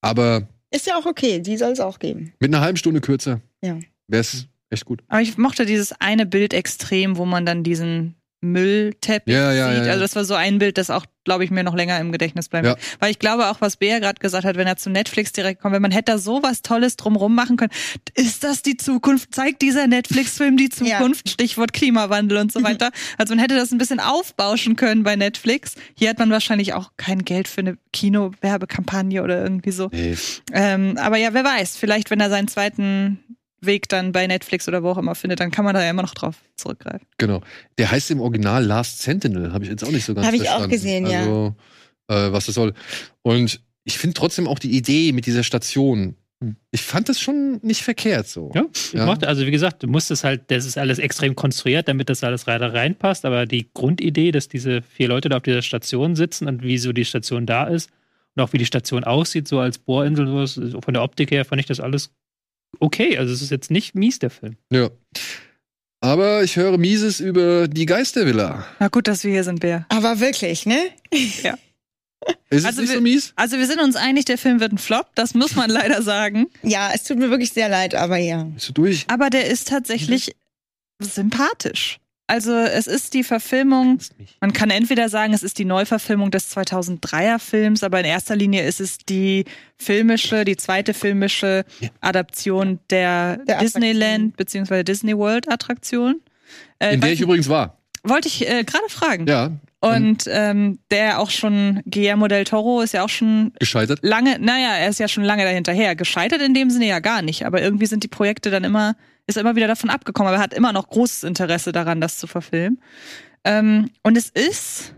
Aber Ist ja auch okay, die soll es auch geben. mit einer halben Stunde kürzer Ja. wäre es echt gut. Aber ich mochte dieses eine Bild extrem, wo man dann diesen Müllteppich Ja, ja, sieht. ja, ja. Also das war so ein Bild, das auch, glaube ich, mir noch länger im Gedächtnis bleibt. Ja. Weil ich glaube auch, was Bea gerade gesagt hat, wenn er zu Netflix direkt kommt, wenn man hätte da so was Tolles drumrum machen können. Ist das die Zukunft? Zeigt dieser Netflix-Film die Zukunft? Stichwort Klimawandel und so weiter. Also man hätte das ein bisschen aufbauschen können bei Netflix. Hier hat man wahrscheinlich auch kein Geld für eine Kino-Werbekampagne oder irgendwie so. Nee. Ähm, aber ja, wer weiß, vielleicht, wenn er seinen zweiten Weg dann bei Netflix oder wo auch immer findet, dann kann man da ja immer noch drauf zurückgreifen. Genau. Der heißt im Original Last Sentinel, habe ich jetzt auch nicht so ganz Hab ich auch verstanden. gesehen, ja. also, äh, was das soll. Und ich finde trotzdem auch die Idee mit dieser Station, ich fand das schon nicht verkehrt so. Ja, ich Ja. mochte, also wie gesagt, du musstest halt, das ist alles extrem konstruiert, damit das alles leider reinpasst, aber die Grundidee, dass diese vier Leute da auf dieser Station sitzen und wie so die Station da ist und auch wie die Station aussieht, so als Bohrinsel, sowas, von der Optik her fand ich das alles okay. Also es ist jetzt nicht mies, der Film. Ja. Aber ich höre Mieses über die Geistervilla. Na gut, dass wir hier sind, Bär. Aber wirklich, ne? Ist es Also nicht wir- so mies? Also wir sind uns einig, der Film wird ein Flop, das muss man leider sagen. Ja, es tut mir wirklich sehr leid, aber ja. Bist du durch? Aber der ist tatsächlich sympathisch. Also es ist die Verfilmung, man kann entweder sagen, es ist die Neuverfilmung des 2003er Films, aber in erster Linie ist es die filmische, die zweite filmische Adaption der, Der. Disneyland bzw. Disney World Attraktion. Äh, In der ich übrigens war. wollte ich äh, gerade fragen. Ja, Und ähm, der auch schon, Guillermo del Toro ist ja auch schon gescheitert. lange, naja, er ist ja schon lange dahinterher. Gescheitert in dem Sinne ja gar nicht, aber irgendwie sind die Projekte dann immer, ist er immer wieder davon abgekommen, aber er hat immer noch großes Interesse daran, das zu verfilmen. Ähm, und es ist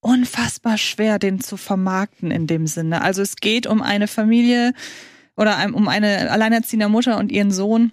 unfassbar schwer, den zu vermarkten in dem Sinne. Also es geht um eine Familie oder um eine alleinerziehende Mutter und ihren Sohn,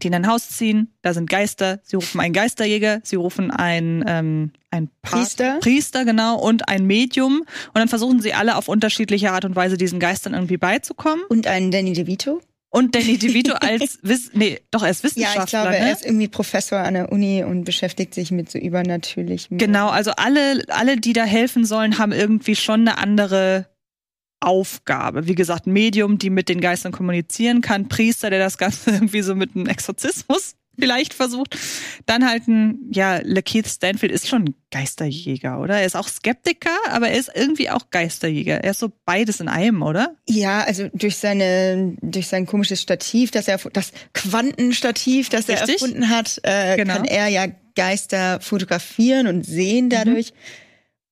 die in ein Haus ziehen. Da sind Geister. Sie rufen einen Geisterjäger, sie rufen einen, ähm, einen Priester. Priester, genau, und ein Medium. Und dann versuchen sie alle auf unterschiedliche Art und Weise diesen Geistern irgendwie beizukommen. Und einen Danny DeVito? Und Danny DeVito als Wiss nee, doch, er ist Ja, Wissenschaftler. ich glaube, ne? er ist irgendwie Professor an der Uni und beschäftigt sich mit so übernatürlichem. Genau, also alle, alle, die da helfen sollen, haben irgendwie schon eine andere Aufgabe. Wie gesagt, Medium, die mit den Geistern kommunizieren kann, Priester, der das Ganze irgendwie so mit einem Exorzismus vielleicht versucht. Dann halt ein, ja, Lakeith Stanfield ist schon Geisterjäger, oder? Er ist auch Skeptiker, aber er ist irgendwie auch Geisterjäger. Er ist so beides in einem, oder? Ja, also durch seine, durch sein komisches Stativ, das er, das Quantenstativ, das er Richtig. erfunden hat, äh, Genau. kann er ja Geister fotografieren und sehen dadurch.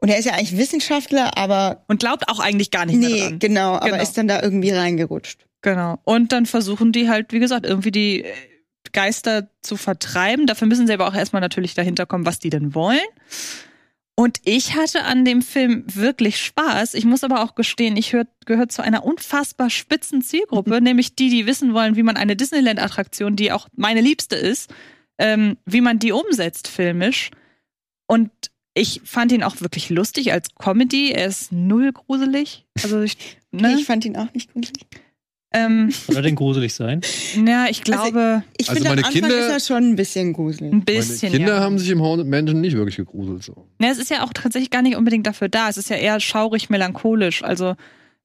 Und er ist ja eigentlich Wissenschaftler, aber Und glaubt auch eigentlich gar nicht mehr nee, genau, aber Genau. ist dann da irgendwie reingerutscht. Genau. Und dann versuchen die halt, wie gesagt, irgendwie die Geister zu vertreiben. Dafür müssen sie aber auch erstmal natürlich dahinter kommen, was die denn wollen. Und ich hatte an dem Film wirklich Spaß. Ich muss aber auch gestehen, ich hör, gehöre zu einer unfassbar spitzen Zielgruppe, nämlich die, die wissen wollen, wie man eine Disneyland-Attraktion, die auch meine liebste ist, ähm, wie man die umsetzt filmisch. Und ich fand ihn auch wirklich lustig als Comedy. Er ist null gruselig. Also ich, ne? Ich fand ihn auch nicht gruselig. Ähm, Soll er denn gruselig sein? ja, ich glaube, Ich Also finde, am meine Anfang Kinder- ist er schon ein bisschen gruselig. ein Meine bisschen. Kinder ja. haben sich im Haunted Mansion nicht wirklich gegruselt. So. Ne, es ist ja auch tatsächlich gar nicht unbedingt dafür da. Es ist ja eher schaurig, melancholisch. Also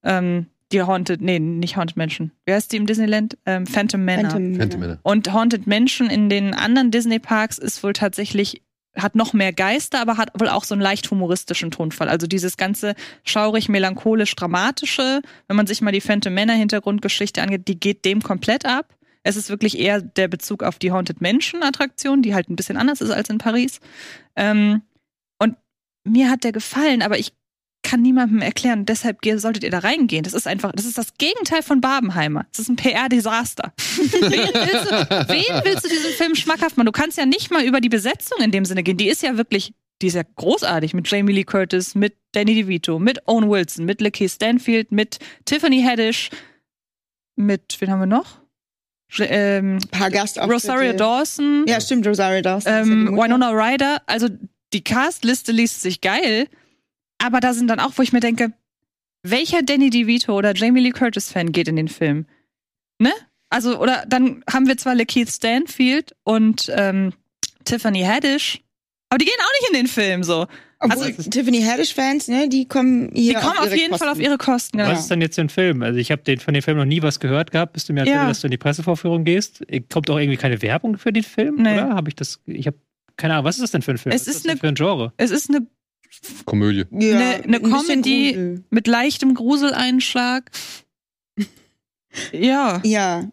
ähm, die Haunted, nee, nicht Haunted Mansion. Wie heißt die im Disneyland? Ähm, Phantom Manor. Phantom Manor. Manor. Und Haunted Mansion in den anderen Disney-Parks ist wohl tatsächlich, hat noch mehr Geister, aber hat wohl auch so einen leicht humoristischen Tonfall. Also dieses ganze schaurig, melancholisch, dramatische, wenn man sich mal die Phantom Manor Hintergrundgeschichte angeht, die geht dem komplett ab. Es ist wirklich eher der Bezug auf die Haunted Mansion Attraktion, die halt ein bisschen anders ist als in Paris. Ähm, und mir hat der gefallen, aber ich kann niemandem erklären, deshalb solltet ihr da reingehen. Das ist einfach, das ist das Gegenteil von Barbenheimer. Das ist ein PR-Desaster. wen, willst du, wen willst du diesen Film schmackhaft machen? Du kannst ja nicht mal über die Besetzung in dem Sinne gehen. Die ist ja wirklich, die ist ja großartig mit Jamie Lee Curtis, mit Danny DeVito, mit Owen Wilson, mit Lakeith Stanfield, mit Tiffany Haddish, mit, wen haben wir noch? Ähm, paar Gastauftritte. Rosario Dawson, Ja, stimmt, Rosario Dawson. ja ähm. Winona Ryder. Also die Castliste liest sich geil, aber da sind dann auch, wo ich mir denke, welcher Danny DeVito oder Jamie Lee Curtis Fan geht in den Film? Ne? Also, oder dann haben wir zwar Lakeith Stanfield und ähm, Tiffany Haddish, aber die gehen auch nicht in den Film so. Obwohl, also- Tiffany Haddish-Fans, ne, die kommen Die hier kommen auf ihre jeden Fall auf Kosten. ihre Kosten. Genau. Was ist denn jetzt für ein Film? Also ich habe den, von dem Film noch nie was gehört gehabt, bis du mir erzählt Ja. hast, dass du in die Pressevorführung gehst. Kommt auch irgendwie keine Werbung für den Film, Nee. oder? Habe ich das? Ich habe keine Ahnung. Was ist das denn für ein Film? Es was ist das denn eine- für ein Genre. Es ist eine Komödie. Ja, Eine- Comedy- Grusel. mit leichtem Gruseleinschlag. Ja. Ja,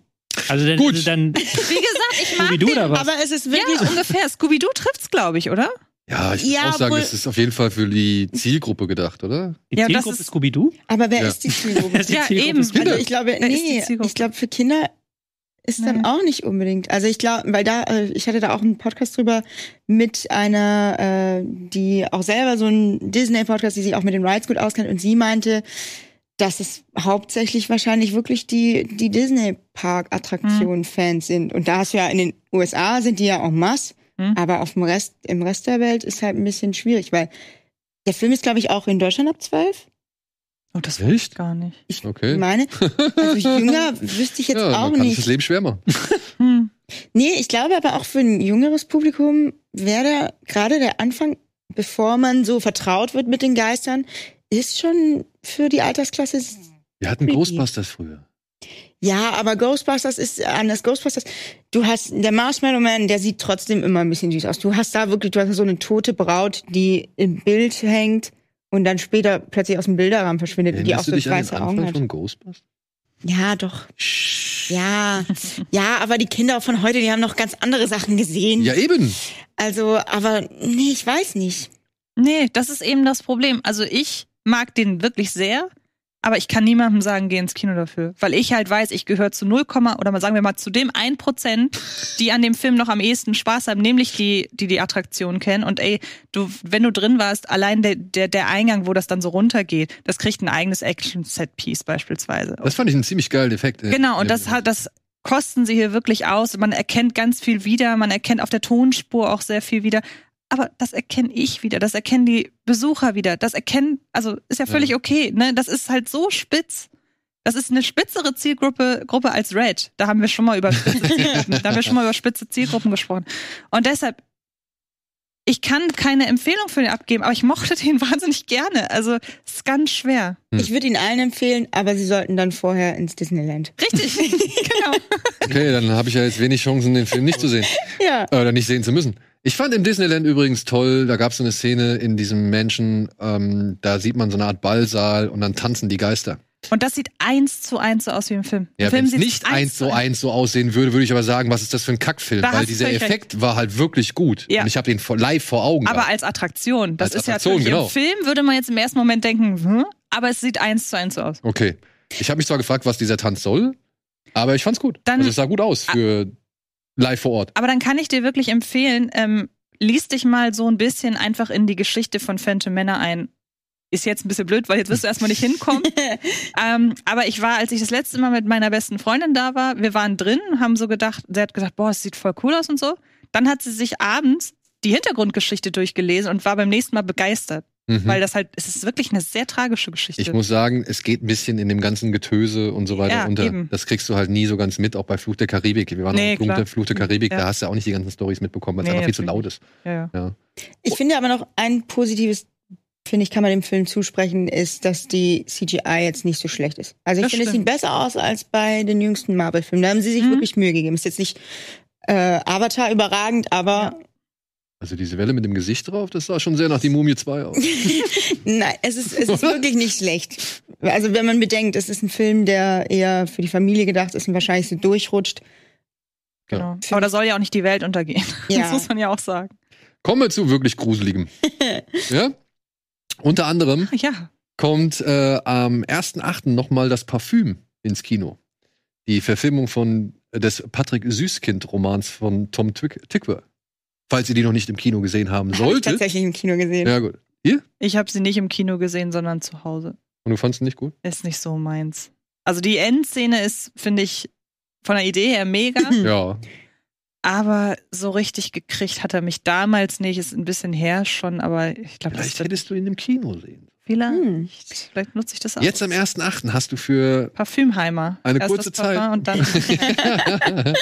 Also dann, Gut. also dann Wie gesagt, ich mag Scooby-Doo den, oder was? aber es ist wirklich Ja, ungefähr. Scooby-Doo trifft's, glaube ich, oder? Ja, ich würde Ja, auch sagen, es ist auf jeden Fall für die Zielgruppe gedacht, oder? die Ja, das Zielgruppe ist- Scooby-Doo? Aber wer Ja. ist die Zielgruppe? Die Ja, Zielgruppe eben. ist. Also ich glaube, Wer ist nee, Zielgruppe? ich glaube für Kinder ist dann Nee. auch nicht unbedingt. Also ich glaube, weil da, äh, ich hatte da auch einen Podcast drüber mit einer, äh, die auch selber so ein Disney-Podcast, die sich auch mit den Rides gut auskennt und sie meinte, dass es hauptsächlich wahrscheinlich wirklich die, die Disney-Park-Attraktionen-Fans sind. Und da hast du ja in den USA sind die ja en masse, Hm. aber auf dem Rest, im Rest der Welt ist halt ein bisschen schwierig, weil der Film ist, glaube ich, auch in Deutschland ab 12. Oh, das weiß ich gar nicht. Ich Okay. meine, also jünger wüsste ich jetzt ja, auch man kann nicht. das Leben schwer machen. Hm. Nee, ich glaube aber auch für ein jüngeres Publikum wäre da gerade der Anfang, bevor man so vertraut wird mit den Geistern, ist schon für die Altersklasse. Wir hatten Creepy. Ghostbusters früher. Ja, aber Ghostbusters ist anders. Ghostbusters, du hast, der Marshmallow Man, der sieht trotzdem immer ein bisschen süß aus. Du hast da wirklich, du hast so eine tote Braut, die im Bild hängt und dann später plötzlich aus dem Bilderrahmen verschwindet, die auch so dich an den weiße Augen hat. von Ghostbusters? Ja, doch. Ja, ja, aber die Kinder von heute, die haben noch ganz andere Sachen gesehen. Ja, eben. Also, aber nee, ich weiß nicht. Nee, das ist eben das Problem. Also ich mag den wirklich sehr, aber ich kann niemandem sagen, geh ins Kino dafür. Weil ich halt weiß, ich gehöre zu 0, oder mal sagen wir mal zu dem 1%, die an dem Film noch am ehesten Spaß haben, nämlich die, die die Attraktion kennen. Und ey, du, wenn du drin warst, allein der, der, der Eingang, wo das dann so runtergeht, das kriegt ein eigenes Action-Set-Piece beispielsweise. Das fand ich einen ziemlich geilen Effekt. Genau, und das hat, das kosten sie hier wirklich aus. Man erkennt ganz viel wieder, man erkennt auf der Tonspur auch sehr viel wieder. Aber das erkenne ich wieder, das erkennen die Besucher wieder, das erkennen, also ist ja völlig Ja. okay, ne? Das ist halt so spitz. Das ist eine spitzere Zielgruppe Gruppe als Red. Da haben wir schon mal über spitze Zielgruppen, da haben wir schon mal über spitze Zielgruppen gesprochen. Und deshalb, ich kann keine Empfehlung für den abgeben, aber ich mochte den wahnsinnig gerne. Also es ist ganz schwer. Hm. Ich würde ihn allen empfehlen, aber sie sollten dann vorher ins Disneyland. Richtig, genau. Okay, dann habe ich ja jetzt wenig Chancen, den Film nicht zu sehen. Ja. Oder nicht sehen zu müssen. Ich fand im Disneyland übrigens toll, da gab es so eine Szene in diesem Menschen, ähm, da sieht man so eine Art Ballsaal und dann tanzen die Geister. Und das sieht eins zu eins so aus wie im Film. Im Ja, wenn es nicht eins zu eins so aussehen würde, würde ich aber sagen, was ist das für ein Kackfilm? Da Weil dieser Effekt war halt wirklich gut. Ja. Und ich habe den live vor Augen. Aber gehabt. als Attraktion. Das Als ist ja Attraktion, natürlich genau. im Film würde man jetzt im ersten Moment denken, hm? aber es sieht eins zu eins so aus. okay. Ich habe mich zwar gefragt, was dieser Tanz soll, aber ich fand's gut. Dann- also es sah gut aus für live vor Ort. Aber dann kann ich dir wirklich empfehlen, ähm, lies dich mal so ein bisschen einfach in die Geschichte von Phantom Männer ein. Ist jetzt ein bisschen blöd, weil jetzt wirst du erstmal nicht hinkommen. ähm, aber ich war, als ich das letzte Mal mit meiner besten Freundin da war, wir waren drin, haben so gedacht, sie hat gesagt, boah, es sieht voll cool aus und so. Dann hat sie sich abends die Hintergrundgeschichte durchgelesen und war beim nächsten Mal begeistert. Mhm. Weil das halt, es ist wirklich eine sehr tragische Geschichte. Ich muss sagen, es geht ein bisschen in dem ganzen Getöse und so weiter Ja, unter. eben. Das kriegst du halt nie so ganz mit, auch bei Fluch der Karibik. Wir waren Nee, auch der, Fluch der Karibik, Ja. da hast du auch nicht die ganzen Stories mitbekommen, weil es Nee, einfach viel zu laut ist. ja, ja. Ja. Ich finde aber noch ein positives, finde ich, kann man dem Film zusprechen, ist, dass die CGI jetzt nicht so schlecht ist. Also ich Das finde, es sieht besser aus als bei den jüngsten Marvel-Filmen. Da haben sie sich Mhm. wirklich Mühe gegeben. Ist jetzt nicht äh, Avatar überragend, aber Also diese Welle mit dem Gesicht drauf, das sah schon sehr nach die Mumie 2 aus. nein, es ist, es ist wirklich nicht schlecht. Also wenn man bedenkt, es ist ein Film, der eher für die Familie gedacht ist und wahrscheinlich so durchrutscht. Genau. Aber da soll ja auch nicht die Welt untergehen. Ja. Das muss man ja auch sagen. Kommen wir zu wirklich Gruseligem. ja? Unter anderem Ja. kommt äh, am 1.8. nochmal das Parfüm ins Kino. Die Verfilmung von des Patrick Süßkind-Romans von Tom Twick Tickwer. Falls ihr die noch nicht im Kino gesehen haben Habe ich solltet. tatsächlich im Kino gesehen. Ja, gut. Ihr? Ich habe sie nicht im Kino gesehen, sondern zu Hause. Und du fandest ihn nicht gut? Ist nicht so meins. Also die Endszene ist, finde ich, von der Idee her mega, Ja. Aber so richtig gekriegt hat er mich damals nicht. Ist ein bisschen her schon, aber ich glaube, das Vielleicht wird hättest du ihn im Kino sehen. vielleicht. Hm. Vielleicht nutze ich das auch. Jetzt am 1.8. hast du für Parfümheimer. Eine Erst kurze das Zeit. Und dann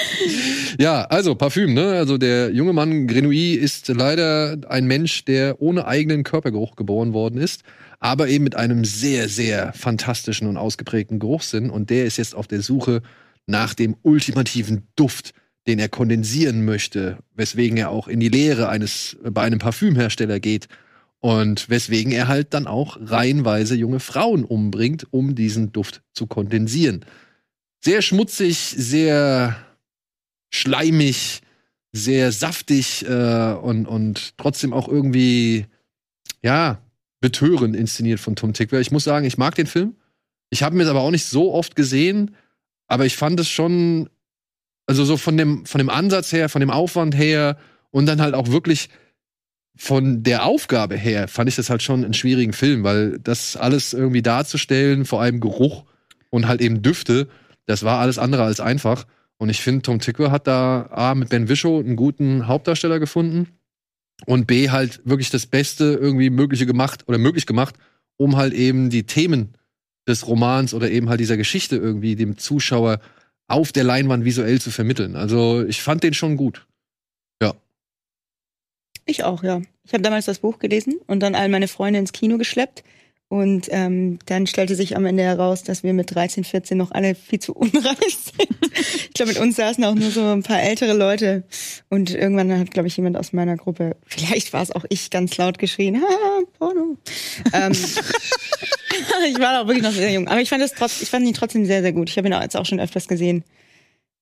ja, also Parfüm, ne? Also der junge Mann Grenouille ist leider ein Mensch, der ohne eigenen Körpergeruch geboren worden ist, aber eben mit einem sehr, sehr fantastischen und ausgeprägten Geruchssinn. Und der ist jetzt auf der Suche nach dem ultimativen Duft, den er kondensieren möchte, weswegen er auch in die Lehre eines bei einem Parfümhersteller geht. Und weswegen er halt dann auch reihenweise junge Frauen umbringt, um diesen Duft zu kondensieren sehr schmutzig, sehr schleimig, sehr saftig äh, und, und trotzdem auch irgendwie, ja, betörend inszeniert von Tom Tickwer. Ich muss sagen, ich mag den Film. Ich habe ihn jetzt aber auch nicht so oft gesehen, aber ich fand es schon, also so von dem, von dem Ansatz her, von dem Aufwand her und dann halt auch wirklich von der Aufgabe her fand ich das halt schon einen schwierigen Film, weil das alles irgendwie darzustellen, vor allem Geruch und halt eben Düfte, das war alles andere als einfach. Und ich finde, Tom Tickwer hat da A, mit Ben Wischow einen guten Hauptdarsteller gefunden und B, halt wirklich das Beste irgendwie Mögliche gemacht oder möglich gemacht, um halt eben die Themen des Romans oder eben halt dieser Geschichte irgendwie dem Zuschauer auf der Leinwand visuell zu vermitteln. Also ich fand den schon gut. Ich auch, ja. Ich habe damals das Buch gelesen und dann all meine Freunde ins Kino geschleppt. Und ähm, dann stellte sich am Ende heraus, dass wir mit 13, 14 noch alle viel zu unreif sind. ich glaube, mit uns saßen auch nur so ein paar ältere Leute. Und irgendwann hat, glaube ich, jemand aus meiner Gruppe, vielleicht war es auch ich, ganz laut geschrien, ha, Porno. ähm, ich war auch wirklich noch sehr jung. Aber ich fand, das trotz, ich fand ihn trotzdem sehr, sehr gut. Ich habe ihn auch jetzt auch schon öfters gesehen.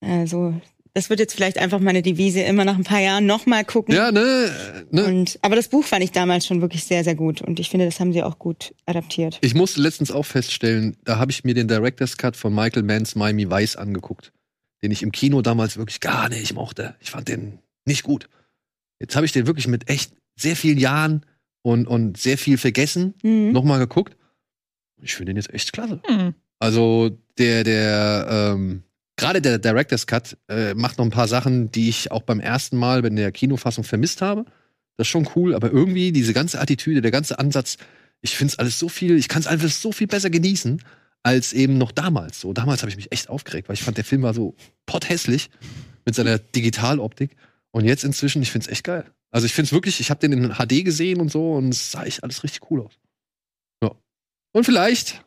Also, das wird jetzt vielleicht einfach meine Devise, immer nach ein paar Jahren nochmal gucken. Ja, ne, ne. Und, aber das Buch fand ich damals schon wirklich sehr, sehr gut. Und ich finde, das haben sie auch gut adaptiert. Ich musste letztens auch feststellen, da habe ich mir den Director's Cut von Michael Manns Miami Vice angeguckt, den ich im Kino damals wirklich gar nicht mochte. Ich fand den nicht gut. Jetzt habe ich den wirklich mit echt sehr vielen Jahren und, und sehr viel vergessen Mhm. nochmal geguckt. Ich finde den jetzt echt klasse. Hm. Also der, der, ähm, gerade der Director's Cut äh, macht noch ein paar Sachen, die ich auch beim ersten Mal in der Kinofassung vermisst habe. Das ist schon cool, aber irgendwie diese ganze Attitüde, der ganze Ansatz, ich finde es alles so viel, ich kann es alles so viel besser genießen, als eben noch damals. So, damals habe ich mich echt aufgeregt, weil ich fand, der Film war so potthässlich mit seiner Digitaloptik. Und jetzt inzwischen, ich finde es echt geil. Also ich finde es wirklich, ich habe den in HD gesehen und so und es sah echt alles richtig cool aus. Ja. Und vielleicht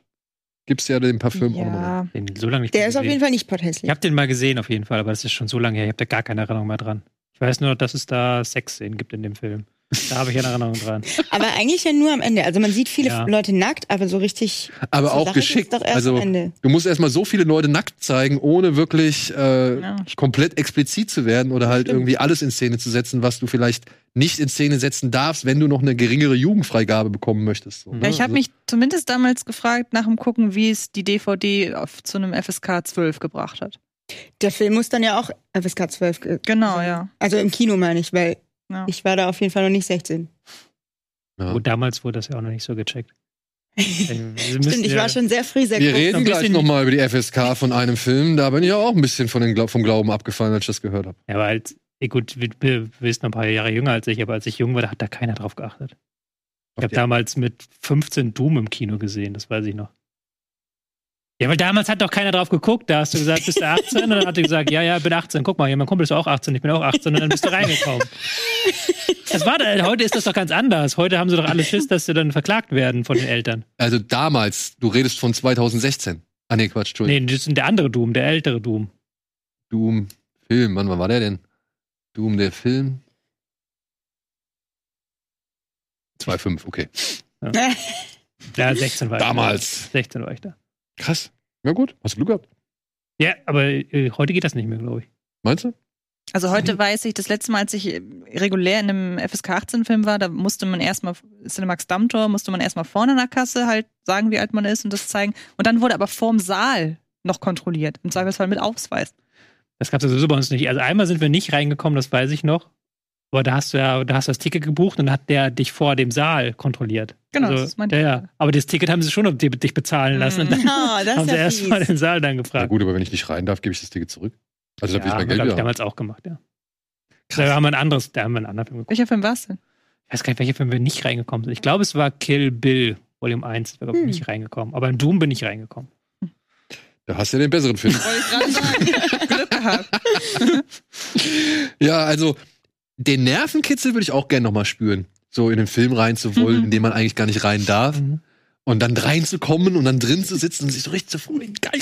gibt's ja den Parfüm auch nochmal. Ja, Den so lange nicht Der ist auf jeden Fall nicht Ich potthässlich. habe den mal gesehen auf jeden Fall, aber das ist schon so lange her. Ich habe da gar keine Erinnerung mehr dran. Ich weiß nur, dass es da Sexszenen gibt in dem Film. Da habe ich eine Erinnerung dran. Aber eigentlich ja nur am Ende. Also man sieht viele Ja. Leute nackt, aber so richtig. Aber zur auch Sache geschickt. Doch erst Also am Ende. du musst erstmal so viele Leute nackt zeigen, ohne wirklich äh, Ja. komplett explizit zu werden oder halt Stimmt. irgendwie alles in Szene zu setzen, was du vielleicht nicht in Szene setzen darfst, wenn du noch eine geringere Jugendfreigabe bekommen möchtest. So, ne? Ja, ich habe Also- mich zumindest damals gefragt, nach dem Gucken, wie es die DVD auf, zu einem FSK 12 gebracht hat. Der Film muss dann ja auch FSK 12. ge- Genau, ja. Also im Kino meine ich, weil ja. ich war da auf jeden Fall noch nicht 16. ja. Und damals wurde das ja auch noch nicht so gecheckt. Stimmt, Stimmt, ich war schon sehr früh sehr Wir groß. reden gleich nochmal über die FSK von einem Film. Da bin ich ja auch ein bisschen von den vom Glauben abgefallen, als ich das gehört habe. Ja, aber halt, gut, wir sind noch ein paar Jahre jünger als ich, aber als ich jung war, da hat da keiner drauf geachtet. Ich habe Ja. damals mit 15 Doom im Kino gesehen, das weiß ich noch. Ja, weil damals hat doch keiner drauf geguckt. Da hast du gesagt, bist du 18? Und dann hat er gesagt, ja, ja, bin 18. Guck mal, ja, mein Kumpel ist auch 18, ich bin auch 18. Und dann bist du reingekommen. Das war, da- heute ist das doch ganz anders. Heute haben sie doch alle Schiss, dass sie dann verklagt werden von den Eltern. Also damals, du redest von 2016. Ah nee, Quatsch, Entschuldigung. Nee, das ist der andere Doom, der ältere Doom. Doom Film, wann war der denn? Doom der Film? 2,5, okay. Ja, 16 war ich. Damals. 16 war ich da. Krass. Ja gut, hast du Glück gehabt. Ja, aber äh, heute geht das nicht mehr, glaube ich. Meinst du? Also heute weiß ich, das letzte Mal, als ich äh, regulär in einem FSK 18-Film war, da musste man erstmal, Cinemax Dammtor, musste man erstmal vorne an der Kasse halt sagen, wie alt man ist und das zeigen. Und dann wurde aber vorm Saal noch kontrolliert. Im Zweifelsfall mit Ausweis. Das gab es ja sowieso bei uns nicht. Also einmal sind wir nicht reingekommen, das weiß ich noch. Aber da hast du ja, da hast du das Ticket gebucht und dann hat der dich vor dem Saal kontrolliert. Genau, also, das ist mein ja, ja. Aber das Ticket haben sie schon dich bezahlen lassen. Und dann Oh, das haben ist sie ja erst mal fies. den Saal dann Na gefragt. gut, aber wenn ich nicht rein darf, gebe ich das Ticket zurück. Also da ja, ich mein Geld glaub ich, damals auch gemacht, ja. Da haben wir ein anderes, da haben wir einen anderen Film geguckt. Welcher Film war es denn? Ich weiß gar nicht, welcher Film wir nicht reingekommen sind. Ich glaube, es war Kill Bill, Volume 1. Da bin ich Hm. nicht reingekommen. Aber in Doom bin ich reingekommen. Da hast du ja den besseren Film. Wollte ich gerade sagen. Glück gehabt. ja, also den Nervenkitzel würde ich auch gerne nochmal spüren. So in den Film rein zu wollen, Mhm. in den man eigentlich gar nicht rein darf. Mhm. Und dann reinzukommen und dann drin zu sitzen und sich so richtig zu freuen. Geil.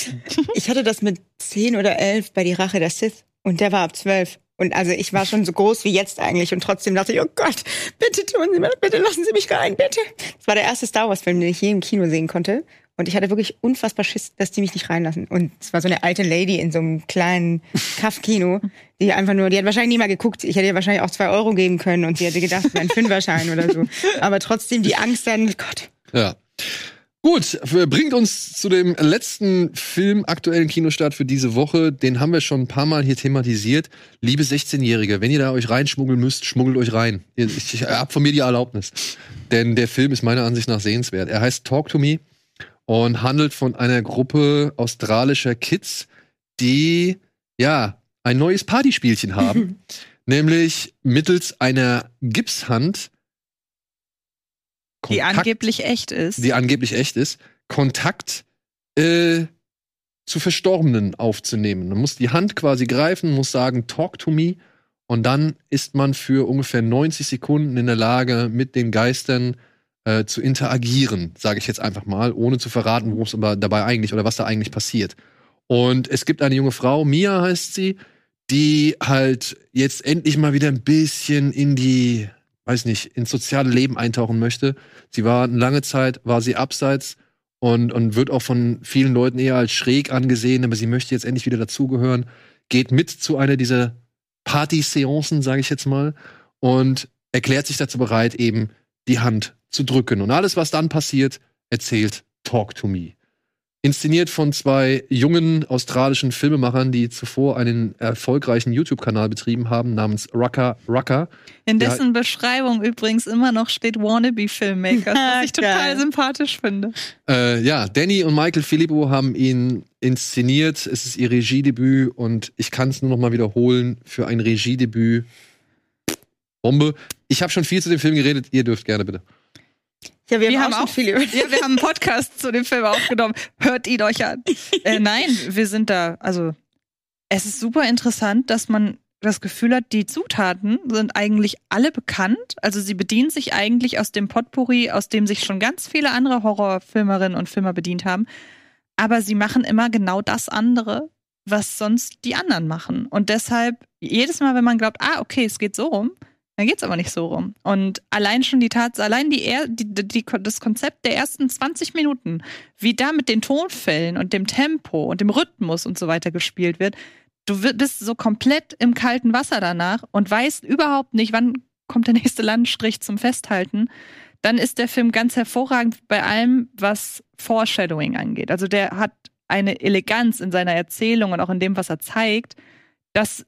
Ich hatte das mit 10 oder 11 bei Die Rache der Sith und der war ab 12. Und also ich war schon so groß wie jetzt eigentlich und trotzdem dachte ich, oh Gott, bitte tun Sie mir, bitte lassen Sie mich rein, bitte. Das war der erste Star Wars Film, den ich je im Kino sehen konnte. Und ich hatte wirklich unfassbar Schiss, dass die mich nicht reinlassen. Und es war so eine alte Lady in so einem kleinen Kaff-Kino, die einfach nur, die hat wahrscheinlich nie mal geguckt. Ich hätte ihr wahrscheinlich auch zwei Euro geben können und sie hätte gedacht, es wäre ein Fünferschein oder so. Aber trotzdem die Angst dann, Gott. Ja. Gut, bringt uns zu dem letzten Film aktuellen Kinostart für diese Woche. Den haben wir schon ein paar Mal hier thematisiert. Liebe 16-Jährige, wenn ihr da euch reinschmuggeln müsst, schmuggelt euch rein. Ihr- Ich, ich hab von mir die Erlaubnis. Denn der Film ist meiner Ansicht nach sehenswert. Er heißt Talk to Me und handelt von einer Gruppe australischer Kids, die, ja, ein neues Partyspielchen haben. nämlich mittels einer Gipshand Die Kontakt- angeblich echt ist. die angeblich echt ist, Kontakt äh, zu Verstorbenen aufzunehmen. Man muss die Hand quasi greifen, muss sagen, talk to me. Und dann ist man für ungefähr 90 Sekunden in der Lage, mit den Geistern äh, zu interagieren, sage ich jetzt einfach mal, ohne zu verraten, worum es aber dabei eigentlich oder was da eigentlich passiert. Und es gibt eine junge Frau, Mia heißt sie, die halt jetzt endlich mal wieder ein bisschen in die, weiß nicht, ins soziale Leben eintauchen möchte. Sie war eine lange Zeit, war sie abseits und, und wird auch von vielen Leuten eher als schräg angesehen, aber sie möchte jetzt endlich wieder dazugehören, geht mit zu einer dieser Party-Seancen, sage ich jetzt mal, und erklärt sich dazu bereit, eben die Hand zu drücken. Und alles, was dann passiert, erzählt Talk to Me. Inszeniert von zwei jungen australischen Filmemachern, die zuvor einen erfolgreichen YouTube-Kanal betrieben haben, namens Rucker Rucker. In dessen Beschreibung übrigens immer noch steht Wannabe-Filmmaker, was ich total sympathisch finde. Äh, ja, Danny und Michael Filippo haben ihn inszeniert. Es ist ihr Regiedebüt und ich kann es nur noch mal wiederholen für ein Regiedebüt. Bombe. Ich habe schon viel zu dem Film geredet. Ihr dürft gerne bitte. Ja, wir, wir haben, auch, auch viel über ja, wir haben einen Podcast zu dem Film aufgenommen. Hört ihn euch an. Äh, nein, wir sind da. Also, es ist super interessant, dass man das Gefühl hat, die Zutaten sind eigentlich alle bekannt. Also sie bedienen sich eigentlich aus dem Potpourri, aus dem sich schon ganz viele andere Horrorfilmerinnen und Filmer bedient haben. Aber sie machen immer genau das andere, was sonst die anderen machen. Und deshalb, jedes Mal, wenn man glaubt, ah, okay, es geht so rum, dann geht's aber nicht so rum. Und allein schon die Tatsache, allein die, die, die, das Konzept der ersten 20 Minuten, wie da mit den Tonfällen und dem Tempo und dem Rhythmus und so weiter gespielt wird, du bist so komplett im kalten Wasser danach und weißt überhaupt nicht, wann kommt der nächste Landstrich zum Festhalten. Dann ist der Film ganz hervorragend bei allem, was Foreshadowing angeht. Also der hat eine Eleganz in seiner Erzählung und auch in dem, was er zeigt, dass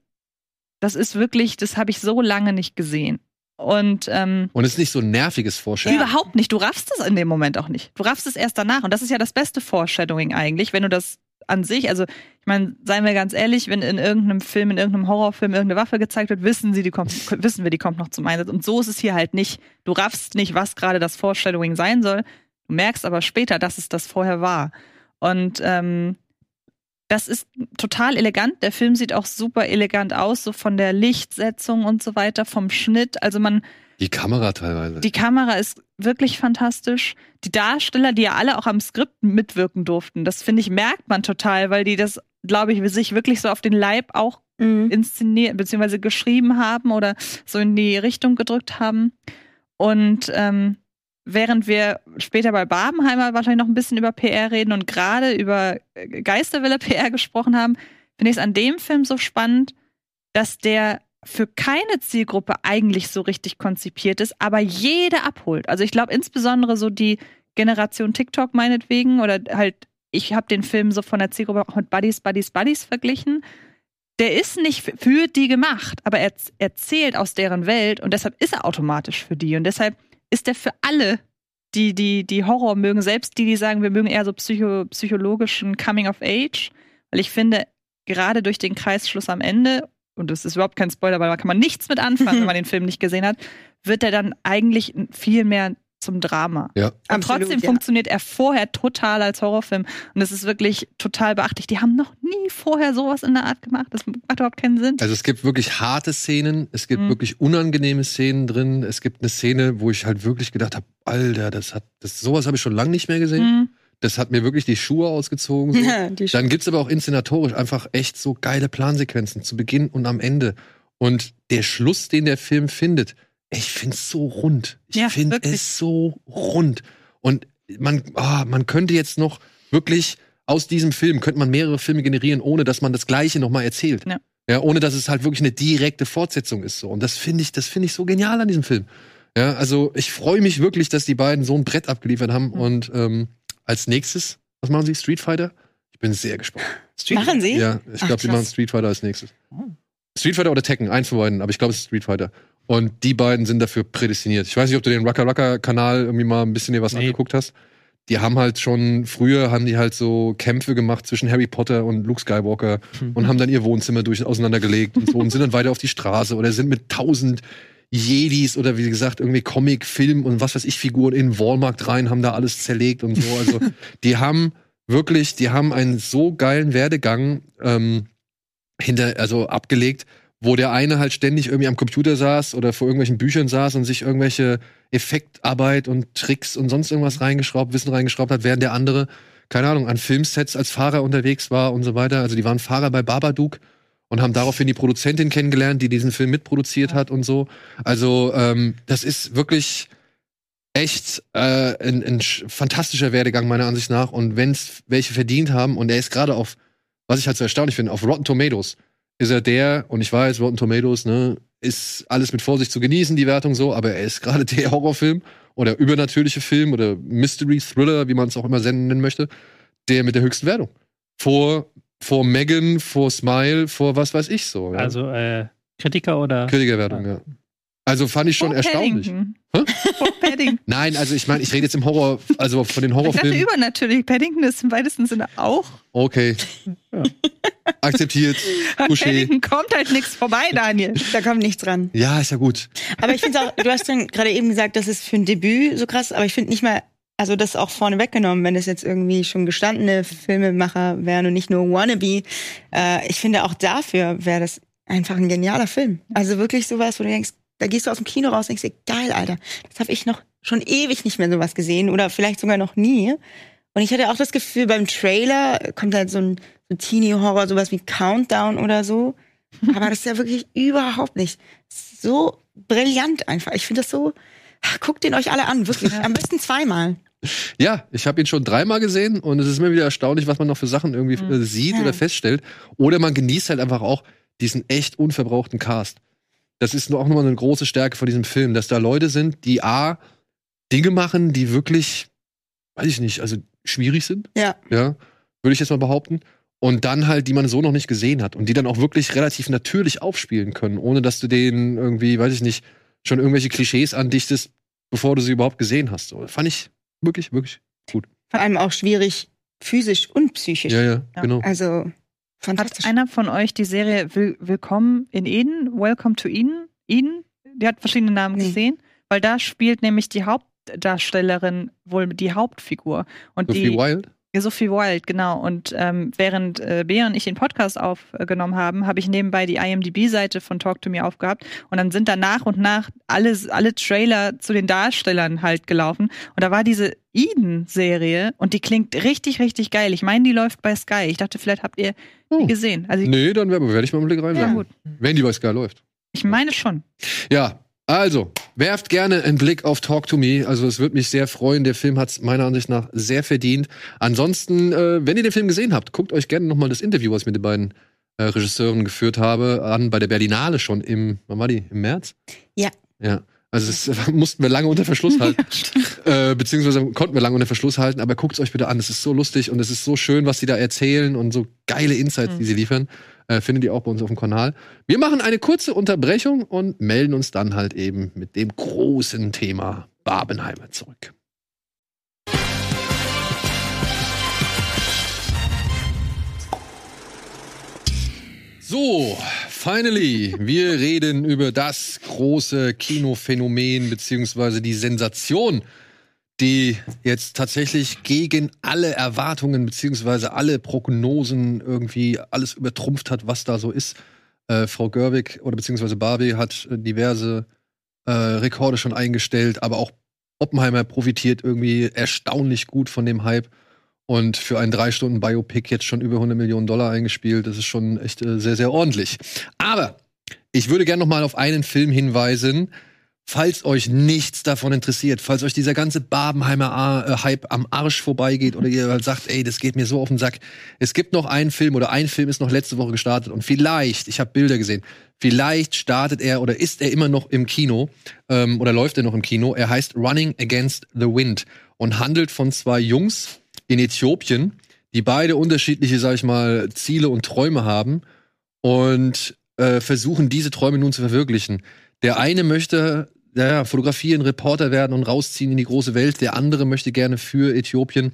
das ist wirklich, das habe ich so lange nicht gesehen. Und, ähm, und es ist nicht so ein nerviges Foreshadowing. Überhaupt nicht. Du raffst es in dem Moment auch nicht. Du raffst es erst danach. Und das ist ja das beste Foreshadowing eigentlich, wenn du das an sich, also ich meine, seien wir ganz ehrlich, wenn in irgendeinem Film, in irgendeinem Horrorfilm irgendeine Waffe gezeigt wird, wissen sie, die kommt, wissen wir, die kommt noch zum Einsatz. Und so ist es hier halt nicht. Du raffst nicht, was gerade das Foreshadowing sein soll. Du merkst aber später, dass es das vorher war. Und ähm, das ist total elegant. Der Film sieht auch super elegant aus, so von der Lichtsetzung und so weiter, vom Schnitt. Also man. Die Kamera teilweise. Die Kamera ist wirklich fantastisch. Die Darsteller, die ja alle auch am Skript mitwirken durften, das finde ich, merkt man total, weil die das, glaube ich, sich wirklich so auf den Leib auch mhm. inszeniert, beziehungsweise geschrieben haben oder so in die Richtung gedrückt haben. Und ähm, während wir später bei Barbenheimer wahrscheinlich noch ein bisschen über PR reden und gerade über äh, Geisterwille PR gesprochen haben, finde ich es an dem Film so spannend, dass der für keine Zielgruppe eigentlich so richtig konzipiert ist, aber jede abholt. Also ich glaube insbesondere so die Generation TikTok meinetwegen oder halt, ich habe den Film so von der Zielgruppe auch mit Buddies, Buddies, Buddies verglichen. Der ist nicht für die gemacht, aber er erzählt aus deren Welt und deshalb ist er automatisch für die und deshalb ist der für alle, die, die, die Horror mögen, selbst die, die sagen, wir mögen eher so psycho, psychologischen Coming of Age. Weil ich finde, gerade durch den Kreisschluss am Ende, und das ist überhaupt kein Spoiler, weil da kann man nichts mit anfangen, wenn man den Film nicht gesehen hat, wird er dann eigentlich viel mehr zum Drama. Ja. Und Absolut, trotzdem ja. funktioniert er vorher total als Horrorfilm. Und es ist wirklich total beachtlich. Die haben noch nie vorher sowas in der Art gemacht. Das macht überhaupt keinen Sinn. Also es gibt wirklich harte Szenen, es gibt mhm. wirklich unangenehme Szenen drin. Es gibt eine Szene, wo ich halt wirklich gedacht habe, Alter, das hat, das, sowas habe ich schon lange nicht mehr gesehen. Mhm. Das hat mir wirklich die Schuhe ausgezogen. So. Ja, die Dann gibt's aber auch inszenatorisch einfach echt so geile Plansequenzen zu Beginn und am Ende. Und der Schluss, den der Film findet, ich finde es so rund. Ich ja, finde es so rund. Und man, oh, man könnte jetzt noch wirklich aus diesem Film könnte man mehrere Filme generieren, ohne dass man das Gleiche nochmal erzählt. Ja. ja. ohne dass es halt wirklich eine direkte Fortsetzung ist. So. Und das finde ich, das finde ich so genial an diesem Film. Ja, also ich freue mich wirklich, dass die beiden so ein Brett abgeliefert haben. Mhm. Und ähm, als nächstes, was machen sie? Street Fighter? Ich bin sehr gespannt. Street machen sie? Ja, ich glaube, sie machen Street Fighter als nächstes. Oh. Street Fighter oder Tekken, eins von beiden, aber ich glaube, es ist Street Fighter. Und die beiden sind dafür prädestiniert. Ich weiß nicht, ob du den Rucker Rucker Kanal irgendwie mal ein bisschen dir was nee. angeguckt hast. Die haben halt schon, früher haben die halt so Kämpfe gemacht zwischen Harry Potter und Luke Skywalker mhm. und haben dann ihr Wohnzimmer durch auseinandergelegt und so und sind dann weiter auf die Straße oder sind mit tausend Jedis oder wie gesagt, irgendwie Comic, Film und was weiß ich, Figuren in Walmart rein, haben da alles zerlegt und so. Also die haben wirklich, die haben einen so geilen Werdegang ähm, hinter, also abgelegt, wo der eine halt ständig irgendwie am Computer saß oder vor irgendwelchen Büchern saß und sich irgendwelche Effektarbeit und Tricks und sonst irgendwas reingeschraubt, Wissen reingeschraubt hat, während der andere, keine Ahnung, an Filmsets als Fahrer unterwegs war und so weiter. Also die waren Fahrer bei Babadook und haben daraufhin die Produzentin kennengelernt, die diesen Film mitproduziert hat und so. Also ähm, das ist wirklich echt äh, ein, ein sch- fantastischer Werdegang meiner Ansicht nach. Und wenn es welche verdient haben, und er ist gerade auf, was ich halt so erstaunlich finde, auf Rotten Tomatoes ist er der, und ich weiß, Rotten Tomatoes, ne, ist alles mit Vorsicht zu genießen, die Wertung so, aber er ist gerade der Horrorfilm oder übernatürliche Film oder Mystery Thriller, wie man es auch immer nennen möchte, der mit der höchsten Wertung. Vor, vor Megan, vor Smile, vor was weiß ich so. Ja? Also äh, Kritiker oder. Kritikerwertung, ja. Also fand ich schon Vor erstaunlich. Paddington. Hä? Vor Paddington. Nein, also ich meine, ich rede jetzt im Horror, also von den Ich dachte Horrorfilmen. übernatürlich. Paddington ist im weitesten Sinne auch. Okay. Akzeptiert. An. Paddington kommt halt nichts vorbei, Daniel. Da kommt nichts dran. Ja, ist ja gut. Aber ich finde auch, du hast dann gerade eben gesagt, das ist für ein Debüt so krass, aber ich finde nicht mal, also das auch vorne weggenommen, wenn es jetzt irgendwie schon gestandene Filmemacher wären und nicht nur Wannabe. Äh, ich finde auch dafür wäre das einfach ein genialer Film. Also wirklich sowas, wo du denkst, da gehst du aus dem Kino raus und denkst dir, geil, Alter, das habe ich noch schon ewig nicht mehr sowas gesehen oder vielleicht sogar noch nie. Und ich hatte auch das Gefühl, beim Trailer kommt halt so ein so Teenie-Horror, sowas wie Countdown oder so. Aber das ist ja wirklich überhaupt nicht. So brillant einfach. Ich finde das so. Ach, guckt den euch alle an, wirklich. Am besten zweimal. Ja, ich habe ihn schon dreimal gesehen und es ist immer wieder erstaunlich, was man noch für Sachen irgendwie äh, sieht Ja. oder feststellt. Oder man genießt halt einfach auch diesen echt unverbrauchten Cast. Das ist auch nochmal eine große Stärke von diesem Film, dass da Leute sind, die A, Dinge machen, die wirklich, weiß ich nicht, also schwierig sind. Ja. ja, würde ich jetzt mal behaupten. Und dann halt, die man so noch nicht gesehen hat und die dann auch wirklich relativ natürlich aufspielen können, ohne dass du denen irgendwie, weiß ich nicht, schon irgendwelche Klischees andichtest, bevor du sie überhaupt gesehen hast. So, fand ich wirklich, wirklich. Vor allem auch schwierig physisch und psychisch. Ja, ja, Ja. genau. Also Hat fantastisch. einer von euch die Serie Will Willkommen in Eden, Welcome to Eden, Eden, die hat verschiedene Namen Nee. gesehen, weil da spielt nämlich die Hauptdarstellerin wohl die Hauptfigur. Und Sophie die, Wild. Ja, Sophie Wild, genau. Und ähm, während äh, Bea und ich den Podcast aufgenommen haben, habe ich nebenbei die IMDb-Seite von Talk to Me aufgehabt. Und dann sind da nach und nach alle, alle Trailer zu den Darstellern halt gelaufen. Und da war diese Eden-Serie und die klingt richtig, richtig geil. Ich meine, die läuft bei Sky. Ich dachte, vielleicht habt ihr die Oh. gesehen. Also, Nee, dann werde werd ich mal einen Blick ja, reinwerfen. gut. Wenn die bei Sky läuft. Ich meine schon. Ja, also, werft gerne einen Blick auf Talk to Me. Also, es würde mich sehr freuen. Der Film hat es meiner Ansicht nach sehr verdient. Ansonsten, äh, wenn ihr den Film gesehen habt, guckt euch gerne nochmal das Interview, was ich mit den beiden äh, Regisseuren geführt habe, an bei der Berlinale schon im, wann war die? Im März? Ja. Ja. Also das mussten wir lange unter Verschluss halten. äh, beziehungsweise konnten wir lange unter Verschluss halten, aber guckt es euch bitte an. Es ist so lustig und es ist so schön, was sie da erzählen und so geile Insights, die sie liefern. Äh, findet ihr auch bei uns auf dem Kanal. Wir machen eine kurze Unterbrechung und melden uns dann halt eben mit dem großen Thema Barbenheimer zurück. So, finally, wir reden über das große Kinophänomen beziehungsweise die Sensation, die jetzt tatsächlich gegen alle Erwartungen beziehungsweise alle Prognosen irgendwie alles übertrumpft hat, was da so ist. Äh, Frau Görwig oder beziehungsweise Barbie hat äh, diverse äh, Rekorde schon eingestellt, aber auch Oppenheimer profitiert irgendwie erstaunlich gut von dem Hype und für einen drei Stunden Biopic jetzt schon über 100 Millionen Dollar eingespielt. Das ist schon echt äh, sehr, sehr ordentlich. Aber ich würde gerne noch mal auf einen Film hinweisen, falls euch nichts davon interessiert, falls euch dieser ganze Barbenheimer Ar- äh, Hype am Arsch vorbeigeht oder ihr halt sagt, ey, das geht mir so auf den Sack. Es gibt noch einen Film oder ein Film ist noch letzte Woche gestartet und vielleicht, ich habe Bilder gesehen, vielleicht startet er oder ist er immer noch im Kino ähm, oder läuft er noch im Kino. Er heißt Running Against the Wind und handelt von zwei Jungs in Äthiopien, die beide unterschiedliche, sag ich mal, Ziele und Träume haben und äh, versuchen, diese Träume nun zu verwirklichen. Der eine möchte ja, fotografieren, Reporter werden und rausziehen in die große Welt. Der andere möchte gerne für Äthiopien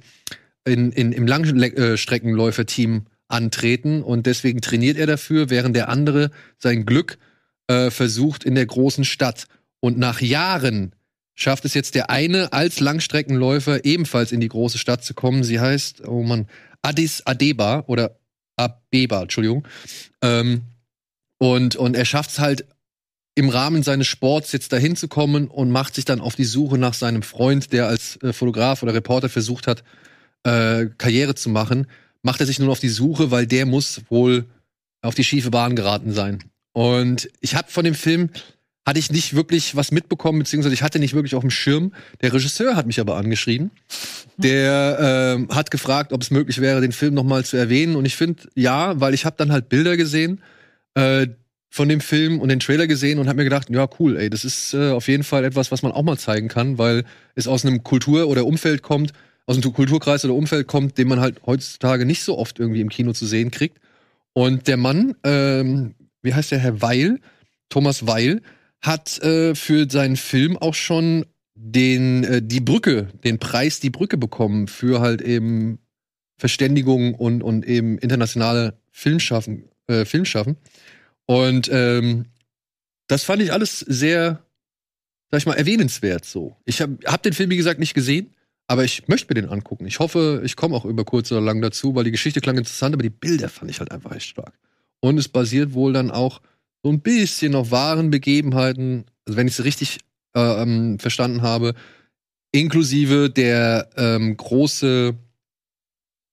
in, in, im Langstreckenläuferteam antreten und deswegen trainiert er dafür, während der andere sein Glück äh, versucht in der großen Stadt. Und nach Jahren schafft es jetzt der eine als Langstreckenläufer ebenfalls in die große Stadt zu kommen. Sie heißt, oh Mann, Addis Abeba oder Abeba, Entschuldigung. Ähm, Und, und er schafft es halt im Rahmen seines Sports jetzt dahin zu kommen und macht sich dann auf die Suche nach seinem Freund, der als äh, Fotograf oder Reporter versucht hat, äh, Karriere zu machen, macht er sich nun auf die Suche, weil der muss wohl auf die schiefe Bahn geraten sein. Und ich habe von dem Film hatte ich nicht wirklich was mitbekommen, beziehungsweise ich hatte nicht wirklich auf dem Schirm. Der Regisseur hat mich aber angeschrieben. Der äh, hat gefragt, ob es möglich wäre, den Film nochmal zu erwähnen. Und ich finde, ja, weil ich habe dann halt Bilder gesehen äh, von dem Film und den Trailer gesehen und habe mir gedacht, ja, cool, ey, das ist äh, auf jeden Fall etwas, was man auch mal zeigen kann, weil es aus einem Kultur- oder Umfeld kommt, aus einem Kulturkreis oder Umfeld kommt, den man halt heutzutage nicht so oft irgendwie im Kino zu sehen kriegt. Und der Mann, ähm, wie heißt der Herr Weil, Thomas Weil, hat äh, für seinen Film auch schon den äh, die Brücke, den Preis die Brücke bekommen für halt eben Verständigung und und eben internationale Filmschaffen äh, Filmschaffen und ähm, das fand ich alles sehr sag ich mal erwähnenswert so. Ich habe hab den Film wie gesagt nicht gesehen, aber ich möchte mir den angucken. Ich hoffe, ich komme auch über kurz oder lang dazu, weil die Geschichte klang interessant, aber die Bilder fand ich halt einfach echt stark. Und es basiert wohl dann auch so ein bisschen auf wahren Begebenheiten, also wenn ich es richtig äh, ähm, verstanden habe, inklusive der ähm, große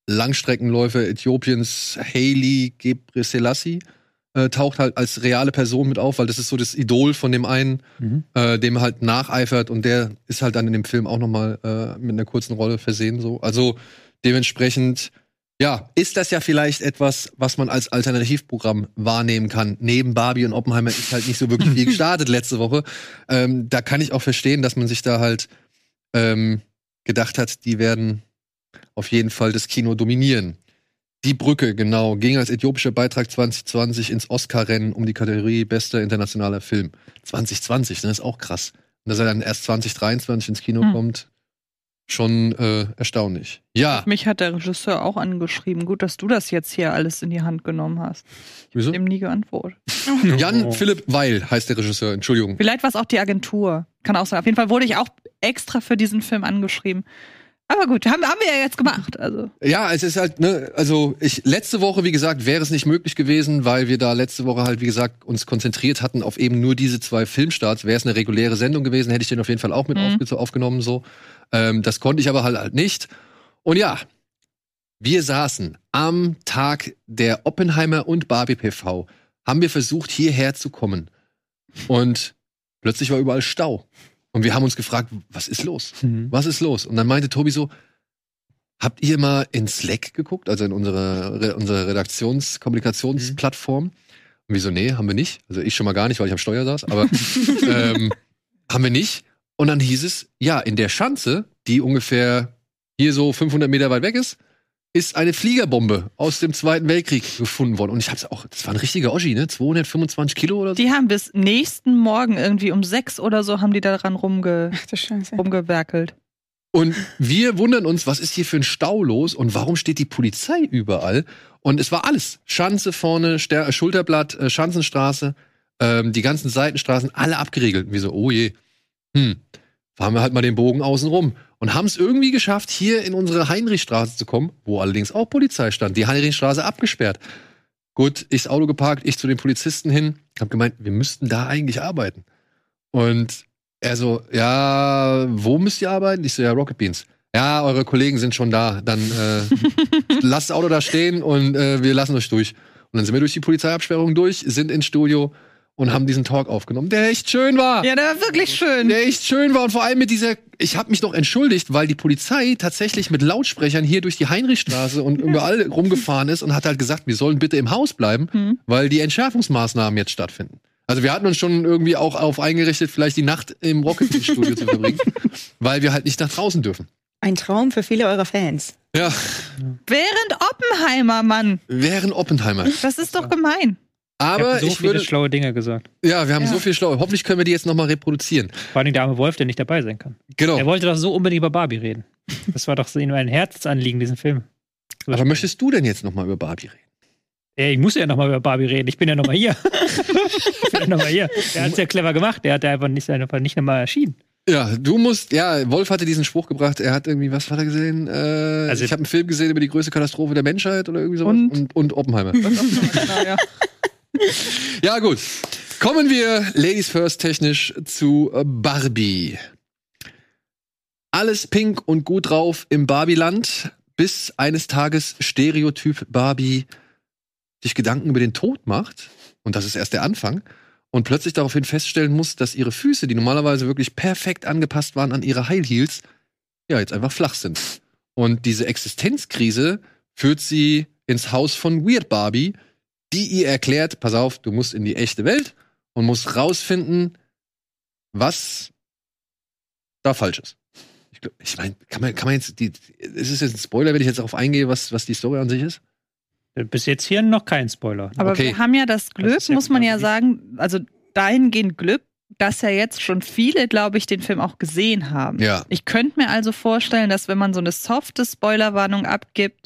Langstreckenläufer Äthiopiens Hailey Gebrselassie äh, taucht halt als reale Person mit auf, weil das ist so das Idol von dem einen, mhm. äh, dem halt nacheifert und der ist halt dann in dem Film auch noch mal äh, mit einer kurzen Rolle versehen so. Also dementsprechend ja, ist das ja vielleicht etwas, was man als Alternativprogramm wahrnehmen kann. Neben Barbie und Oppenheimer ist halt nicht so wirklich viel gestartet letzte Woche. Ähm, da kann ich auch verstehen, dass man sich da halt ähm, gedacht hat, die werden auf jeden Fall das Kino dominieren. Die Brücke, genau, ging als äthiopischer Beitrag 2020 ins Oscar-Rennen um die Kategorie bester internationaler Film. 2020, ne, ist auch krass. Und dass er dann erst 2023 ins Kino hm. kommt, schon äh, erstaunlich. Ja. Mich hat der Regisseur auch angeschrieben. Gut, dass du das jetzt hier alles in die Hand genommen hast. Ich habe ihm nie geantwortet. Jan Philipp Weil heißt der Regisseur, Entschuldigung. Vielleicht war es auch die Agentur. Kann auch sein. Auf jeden Fall wurde ich auch extra für diesen Film angeschrieben. Aber gut, haben, haben wir ja jetzt gemacht. Also. Ja, es ist halt, ne, also ich letzte Woche, wie gesagt, wäre es nicht möglich gewesen, weil wir da letzte Woche halt, wie gesagt, uns konzentriert hatten auf eben nur diese zwei Filmstarts. Wäre es eine reguläre Sendung gewesen, hätte ich den auf jeden Fall auch mit mhm. aufgenommen so. Ähm, das konnte ich aber halt, halt nicht. Und ja, wir saßen am Tag der Oppenheimer und Barbie PV, haben wir versucht, hierher zu kommen. Und plötzlich war überall Stau. Und wir haben uns gefragt, was ist los? Mhm. Was ist los? Und dann meinte Tobi so, habt ihr mal in Slack geguckt, also in unsere, unsere Redaktionskommunikationsplattform? Mhm. Und wir so, nee, haben wir nicht. Also ich schon mal gar nicht, weil ich am Steuer saß, aber ähm, haben wir nicht. Und dann hieß es, ja, in der Schanze, die ungefähr hier so 500 Meter weit weg ist, ist eine Fliegerbombe aus dem Zweiten Weltkrieg gefunden worden. Und ich hab's auch, das war ein richtiger Oschi, ne? 225 Kilo oder so. Die haben bis nächsten Morgen irgendwie um sechs oder so haben die daran rumge rumgewerkelt. Und wir wundern uns, was ist hier für ein Stau los und warum steht die Polizei überall? Und es war alles. Schanze vorne, Ster Schulterblatt, äh, Schanzenstraße, ähm, die ganzen Seitenstraßen, alle abgeriegelt. Und wir so, oh je hm, fahren wir halt mal den Bogen außen rum. Und haben es irgendwie geschafft, hier in unsere Heinrichstraße zu kommen, wo allerdings auch Polizei stand. Die Heinrichstraße abgesperrt. Gut, ich das Auto geparkt, ich zu den Polizisten hin, hab gemeint, wir müssten da eigentlich arbeiten. Und er so, ja, wo müsst ihr arbeiten? Ich so, ja, Rocket Beans. Ja, eure Kollegen sind schon da. Dann äh, lasst das Auto da stehen und äh, wir lassen euch durch. Und dann sind wir durch die Polizeiabsperrung durch, sind ins Studio und haben diesen Talk aufgenommen, der echt schön war. Ja, der war wirklich schön. Der echt schön war und vor allem mit dieser, ich habe mich noch entschuldigt, weil die Polizei tatsächlich mit Lautsprechern hier durch die Heinrichstraße und überall rumgefahren ist und hat halt gesagt, wir sollen bitte im Haus bleiben, mhm. weil die Entschärfungsmaßnahmen jetzt stattfinden. Also wir hatten uns schon irgendwie auch auf eingerichtet, vielleicht die Nacht im Rocket Studio zu verbringen, weil wir halt nicht nach draußen dürfen. Ein Traum für viele eurer Fans. Ja. Während Oppenheimer, Mann. Während Oppenheimer. Das ist doch gemein. Aber so ich viele würde, schlaue Dinge gesagt. Ja, wir haben ja. so viel schlaue. Hoffentlich können wir die jetzt nochmal reproduzieren. Vor allem der arme Wolf, der nicht dabei sein kann. Genau. Er wollte doch so unbedingt über Barbie reden. Das war doch so ein Herzanliegen, diesen Film. So Aber möchtest du denn jetzt nochmal über Barbie reden? Ey, ich muss ja nochmal über Barbie reden. Ich bin ja nochmal hier. ich bin ja nochmal hier. Der hat es ja clever gemacht. Der hat einfach nicht, einfach nicht nochmal erschienen. Ja, du musst, ja, Wolf hatte diesen Spruch gebracht, er hat irgendwie, was hat er gesehen? Äh, also ich habe einen Film gesehen über die größte Katastrophe der Menschheit oder irgendwie sowas. Und, und, und Oppenheimer. genau, ja. Ja, gut. Kommen wir Ladies First technisch zu Barbie. Alles pink und gut drauf im Barbieland, bis eines Tages Stereotyp Barbie sich Gedanken über den Tod macht. Und das ist erst der Anfang. Und plötzlich daraufhin feststellen muss, dass ihre Füße, die normalerweise wirklich perfekt angepasst waren an ihre High Heels, ja, jetzt einfach flach sind. Und diese Existenzkrise führt sie ins Haus von Weird Barbie, die ihr erklärt, pass auf, du musst in die echte Welt und musst rausfinden, was da falsch ist. Ich, glaub, ich meine, kann man, kann man jetzt, die, ist es jetzt ein Spoiler, wenn ich jetzt darauf eingehe, was, was die Story an sich ist? Bis jetzt hier noch kein Spoiler. Aber Okay. wir haben ja das Glück, ist ja muss man ja quasi- sagen, also dahingehend Glück, dass ja jetzt schon viele, glaube ich, den Film auch gesehen haben. Ja. Ich könnte mir also vorstellen, dass wenn man so eine softe Spoilerwarnung abgibt,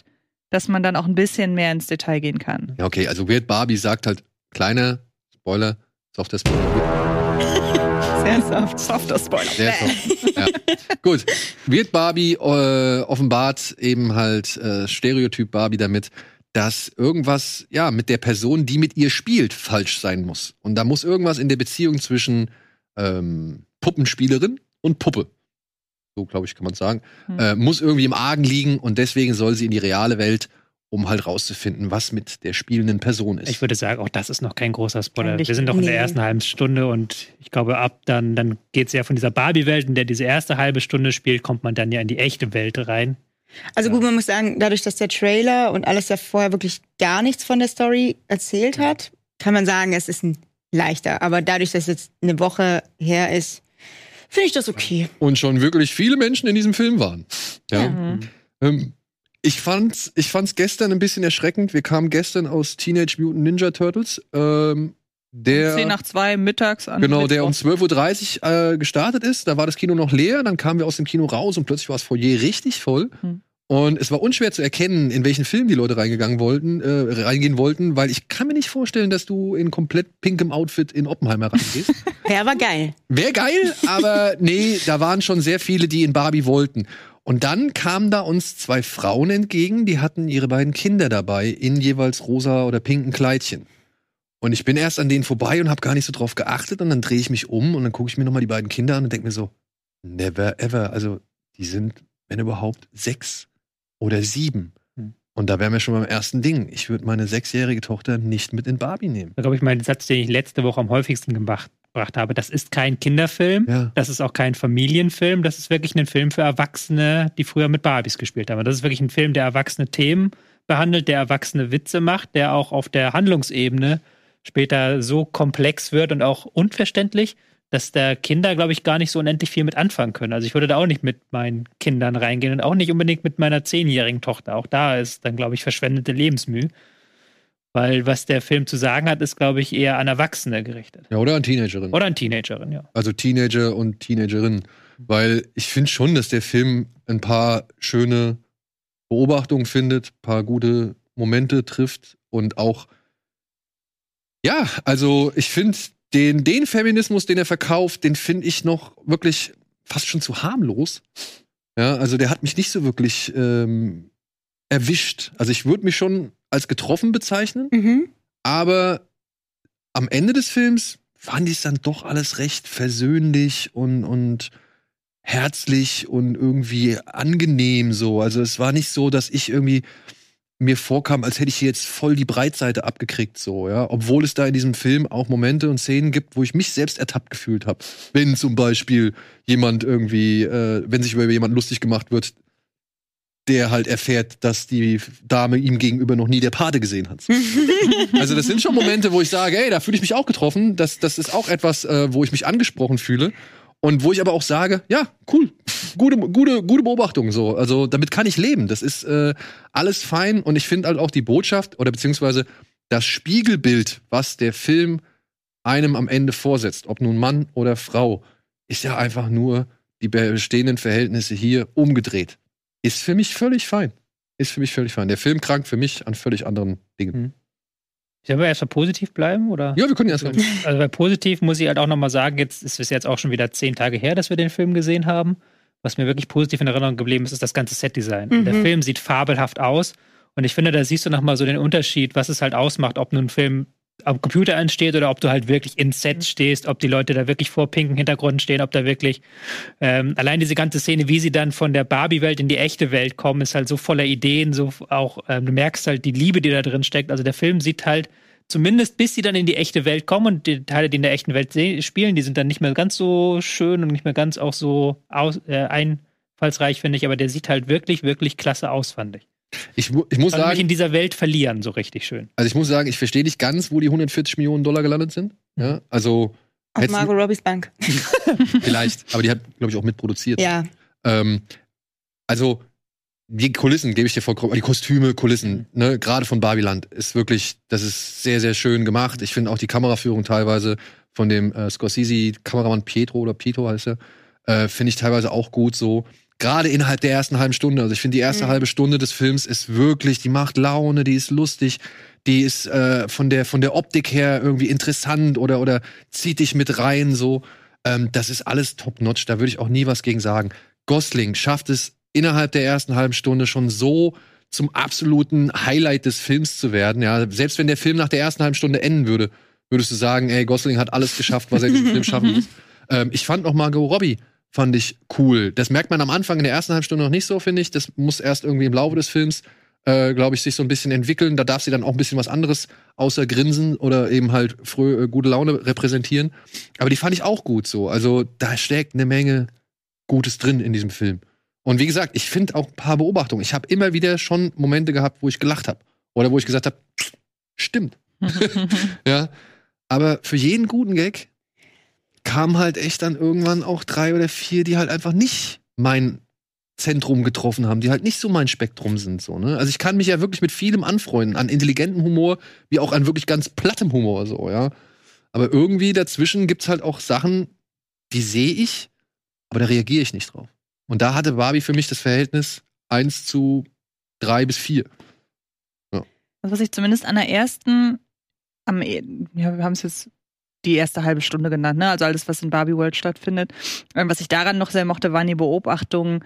dass man dann auch ein bisschen mehr ins Detail gehen kann. Ja, okay, also Weird Barbie sagt halt, kleiner Spoiler, softer Spoiler. Sehr soft. Softer Spoiler. Sehr soft. ja. Gut. Weird Barbie äh, offenbart eben halt äh, Stereotyp Barbie damit, dass irgendwas, ja, mit der Person, die mit ihr spielt, falsch sein muss. Und da muss irgendwas in der Beziehung zwischen ähm, Puppenspielerin und Puppe, so glaube ich, kann man sagen, Hm. äh, muss irgendwie im Argen liegen und deswegen soll sie in die reale Welt, um halt rauszufinden, was mit der spielenden Person ist. Ich würde sagen, auch das ist noch kein großer Spoiler. Eigentlich Wir sind noch in der nee. ersten halben Stunde und ich glaube, ab dann, dann geht es ja von dieser Barbie-Welt, in der diese erste halbe Stunde spielt, kommt man dann ja in die echte Welt rein. Also gut, man muss sagen, dadurch, dass der Trailer und alles ja vorher wirklich gar nichts von der Story erzählt hat, kann man sagen, es ist ein leichter. Aber dadurch, dass jetzt eine Woche her ist, finde ich das okay. und schon wirklich viele Menschen in diesem Film waren. Ja. Mhm. Ähm, ich fand's, ich fand's gestern ein bisschen erschreckend. Wir kamen gestern aus Teenage Mutant Ninja Turtles. Ähm, der, 10 nach 2 mittags an. genau, der um Mittwoch. 12.30 Uhr äh, gestartet ist. Da war das Kino noch leer. Dann kamen wir aus dem Kino raus und plötzlich war das Foyer richtig voll. Hm. Und es war unschwer zu erkennen, in welchen Film die Leute reingegangen wollten, äh, reingehen wollten, weil ich kann mir nicht vorstellen, dass du in komplett pinkem Outfit in Oppenheimer reingehst. Ja, war geil. Wäre geil, aber nee, da waren schon sehr viele, die in Barbie wollten. Und dann kamen da uns zwei Frauen entgegen, die hatten ihre beiden Kinder dabei in jeweils rosa oder pinken Kleidchen. Und ich bin erst an denen vorbei und habe gar nicht so drauf geachtet und dann drehe ich mich um und dann gucke ich mir nochmal die beiden Kinder an und denke mir so, never ever. Also die sind, wenn überhaupt, sechs oder sieben. Hm. Und da wären wir schon beim ersten Ding. Ich würde meine sechsjährige Tochter nicht mit in Barbie nehmen. Da glaube ich, mein Satz, den ich letzte Woche am häufigsten gemacht, gebracht habe. Das ist kein Kinderfilm, Ja. das ist auch kein Familienfilm, das ist wirklich ein Film für Erwachsene, die früher mit Barbies gespielt haben. Das ist wirklich ein Film, der erwachsene Themen behandelt, der erwachsene Witze macht, der auch auf der Handlungsebene später so komplex wird und auch unverständlich, dass da Kinder, glaube ich, gar nicht so unendlich viel mit anfangen können. Also ich würde da auch nicht mit meinen Kindern reingehen und auch nicht unbedingt mit meiner zehnjährigen Tochter. Auch da ist dann, glaube ich, verschwendete Lebensmühe. Weil was der Film zu sagen hat, ist, glaube ich, eher an Erwachsene gerichtet. Ja, oder an Teenagerin. Oder an Teenagerin, ja. Also Teenager und Teenagerinnen. Weil ich finde schon, dass der Film ein paar schöne Beobachtungen findet, ein paar gute Momente trifft und auch, ja, also ich finde den, den Feminismus, den er verkauft, den finde ich noch wirklich fast schon zu harmlos. Ja, also der hat mich nicht so wirklich ähm, erwischt. Also ich würde mich schon als getroffen bezeichnen. Mhm. Aber am Ende des Films fand ich es dann doch alles recht versöhnlich und, und herzlich und irgendwie angenehm so. Also es war nicht so, dass ich irgendwie mir vorkam, als hätte ich hier jetzt voll die Breitseite abgekriegt, so, ja. Obwohl es da in diesem Film auch Momente und Szenen gibt, wo ich mich selbst ertappt gefühlt habe. Wenn zum Beispiel jemand irgendwie, äh, wenn sich über jemanden lustig gemacht wird, der halt erfährt, dass die Dame ihm gegenüber noch nie der Pate gesehen hat. Also das sind schon Momente, wo ich sage, ey, da fühle ich mich auch getroffen. Das, das ist auch etwas, äh, wo ich mich angesprochen fühle. Und wo ich aber auch sage, ja, cool, gute, gute, gute Beobachtung so. Also damit kann ich leben. Das ist äh, alles fein. Und ich finde halt auch die Botschaft oder beziehungsweise das Spiegelbild, was der Film einem am Ende vorsetzt, ob nun Mann oder Frau, ist ja einfach nur die bestehenden Verhältnisse hier umgedreht. Ist für mich völlig fein. Ist für mich völlig fein. Der Film krankt für mich an völlig anderen Dingen. Sollen wir erstmal positiv bleiben? Oder? Ja, wir können erst Also bei positiv muss ich halt auch nochmal sagen, jetzt ist es jetzt auch schon wieder zehn Tage her, dass wir den Film gesehen haben. Was mir wirklich positiv in Erinnerung geblieben ist, ist das ganze Setdesign. Mhm. Der Film sieht fabelhaft aus und ich finde, da siehst du nochmal so den Unterschied, was es halt ausmacht, ob nun ein Film am Computer entsteht oder ob du halt wirklich in Sets Mhm. stehst, ob die Leute da wirklich vor pinken Hintergründen stehen, ob da wirklich ähm, allein diese ganze Szene, wie sie dann von der Barbie-Welt in die echte Welt kommen, ist halt so voller Ideen, so auch ähm, du merkst halt die Liebe, die da drin steckt. Also der Film sieht halt zumindest bis sie dann in die echte Welt kommen und die Teile, die in der echten Welt spielen, die sind dann nicht mehr ganz so schön und nicht mehr ganz auch so aus, äh, einfallsreich, finde ich, aber der sieht halt wirklich, wirklich klasse aus, fand ich. Ich, ich muss Also mich sagen, in dieser Welt verlieren, so richtig schön. also ich muss sagen, ich verstehe nicht ganz, wo die 140 Millionen Dollar gelandet sind. Ja, also Auf Margot Robbys Bank. vielleicht, aber die hat, glaube ich, auch mitproduziert. Ja. Ähm, also die Kulissen, gebe ich dir vollkommen, die Kostüme, Kulissen, ne, gerade von Barbiland ist wirklich, das ist sehr, sehr schön gemacht. Ich finde auch die Kameraführung teilweise von dem äh, Scorsese-Kameramann Pietro oder Pietro heißt er, äh, finde ich teilweise auch gut so. Gerade innerhalb der ersten halben Stunde. Also ich finde, die erste Mhm. halbe Stunde des Films ist wirklich, die macht Laune, die ist lustig, die ist äh, von der von der Optik her irgendwie interessant oder oder zieht dich mit rein so. Ähm, das ist alles top notch. Da würde ich auch nie was gegen sagen. Gosling schafft es innerhalb der ersten halben Stunde schon so zum absoluten Highlight des Films zu werden. Ja, selbst wenn der Film nach der ersten halben Stunde enden würde, würdest du sagen, ey, Gosling hat alles geschafft, was er in diesem Film schaffen muss. Ähm, ich fand noch Margot Robbie fand ich cool. Das merkt man am Anfang in der ersten halben Stunde noch nicht so, finde ich. Das muss erst irgendwie im Laufe des Films, äh, glaube ich, sich so ein bisschen entwickeln. Da darf sie dann auch ein bisschen was anderes außer Grinsen oder eben halt früh, äh, gute Laune repräsentieren. Aber die fand ich auch gut so. Also da steckt eine Menge Gutes drin in diesem Film. Und wie gesagt, ich finde auch ein paar Beobachtungen. Ich habe immer wieder schon Momente gehabt, wo ich gelacht habe. Oder wo ich gesagt habe, stimmt. ja. Aber für jeden guten Gag kamen halt echt dann irgendwann auch drei oder vier, die halt einfach nicht mein Zentrum getroffen haben, die halt nicht so mein Spektrum sind. So, ne? Also ich kann mich ja wirklich mit vielem anfreunden, an intelligentem Humor, wie auch an wirklich ganz plattem Humor, so, ja. Aber irgendwie dazwischen gibt's halt auch Sachen, die sehe ich, aber da reagiere ich nicht drauf. Und da hatte Barbie für mich das Verhältnis 1 zu 3 bis 4. Also was ich zumindest an der ersten, am, e- ja, wir haben es jetzt die erste halbe Stunde genannt, ne? Also alles, was in Barbie World stattfindet. Was ich daran noch sehr mochte, waren die Beobachtungen,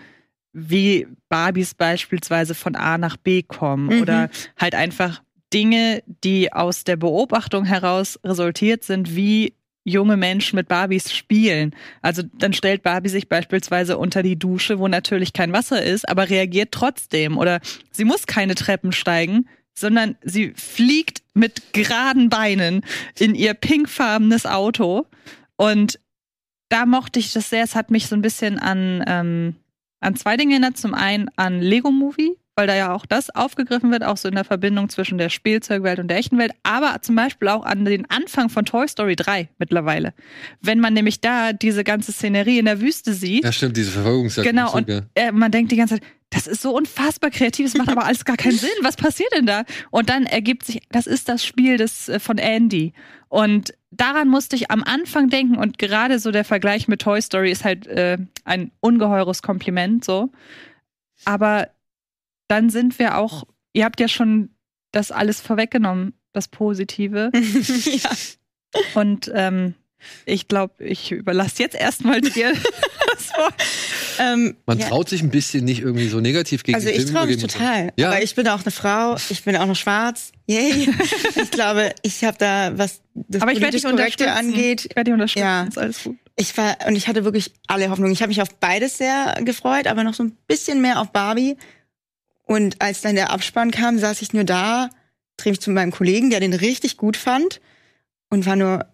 wie Barbies beispielsweise von A nach B kommen Mhm. oder halt einfach Dinge, die aus der Beobachtung heraus resultiert sind, wie junge Menschen mit Barbies spielen. Also dann stellt Barbie sich beispielsweise unter die Dusche, wo natürlich kein Wasser ist, aber reagiert trotzdem. Oder sie muss keine Treppen steigen, sondern sie fliegt mit geraden Beinen in ihr pinkfarbenes Auto. Und da mochte ich das sehr. Es hat mich so ein bisschen an, ähm, an zwei Dinge erinnert. Zum einen an Lego Movie, weil da ja auch das aufgegriffen wird, auch so in der Verbindung zwischen der Spielzeugwelt und der echten Welt, aber zum Beispiel auch an den Anfang von Toy Story 3 mittlerweile. Wenn man nämlich da diese ganze Szenerie in der Wüste sieht, Ja, stimmt, diese Verfolgungsjagd. Genau, und äh, man denkt die ganze Zeit, das ist so unfassbar kreativ, es macht aber alles gar keinen Sinn. Was passiert denn da? Und dann ergibt sich, das ist das Spiel des, äh, von Andy. Und daran musste ich am Anfang denken und gerade so der Vergleich mit Toy Story ist halt äh, ein ungeheures Kompliment so. Aber dann sind wir auch, ihr habt ja schon das alles vorweggenommen, das Positive. ja. Und ähm, ich glaube, ich überlasse jetzt erstmal dir das Wort. Ähm, Man ja. traut sich ein bisschen nicht irgendwie so negativ gegen Also den ich traue mich total. Ja. Aber ich bin auch eine Frau, ich bin auch noch schwarz. Yay. ich glaube, ich habe da, was das Aber ich werde dich Korrekte unterstützen. angeht, Ich werde dich unterstützen. Ja. Ist alles gut. ich war und ich hatte wirklich alle Hoffnungen. Ich habe mich auf beides sehr gefreut, aber noch so ein bisschen mehr auf Barbie. Und als dann der Abspann kam, saß ich nur da, dreh mich zu meinem Kollegen, der den richtig gut fand und war nur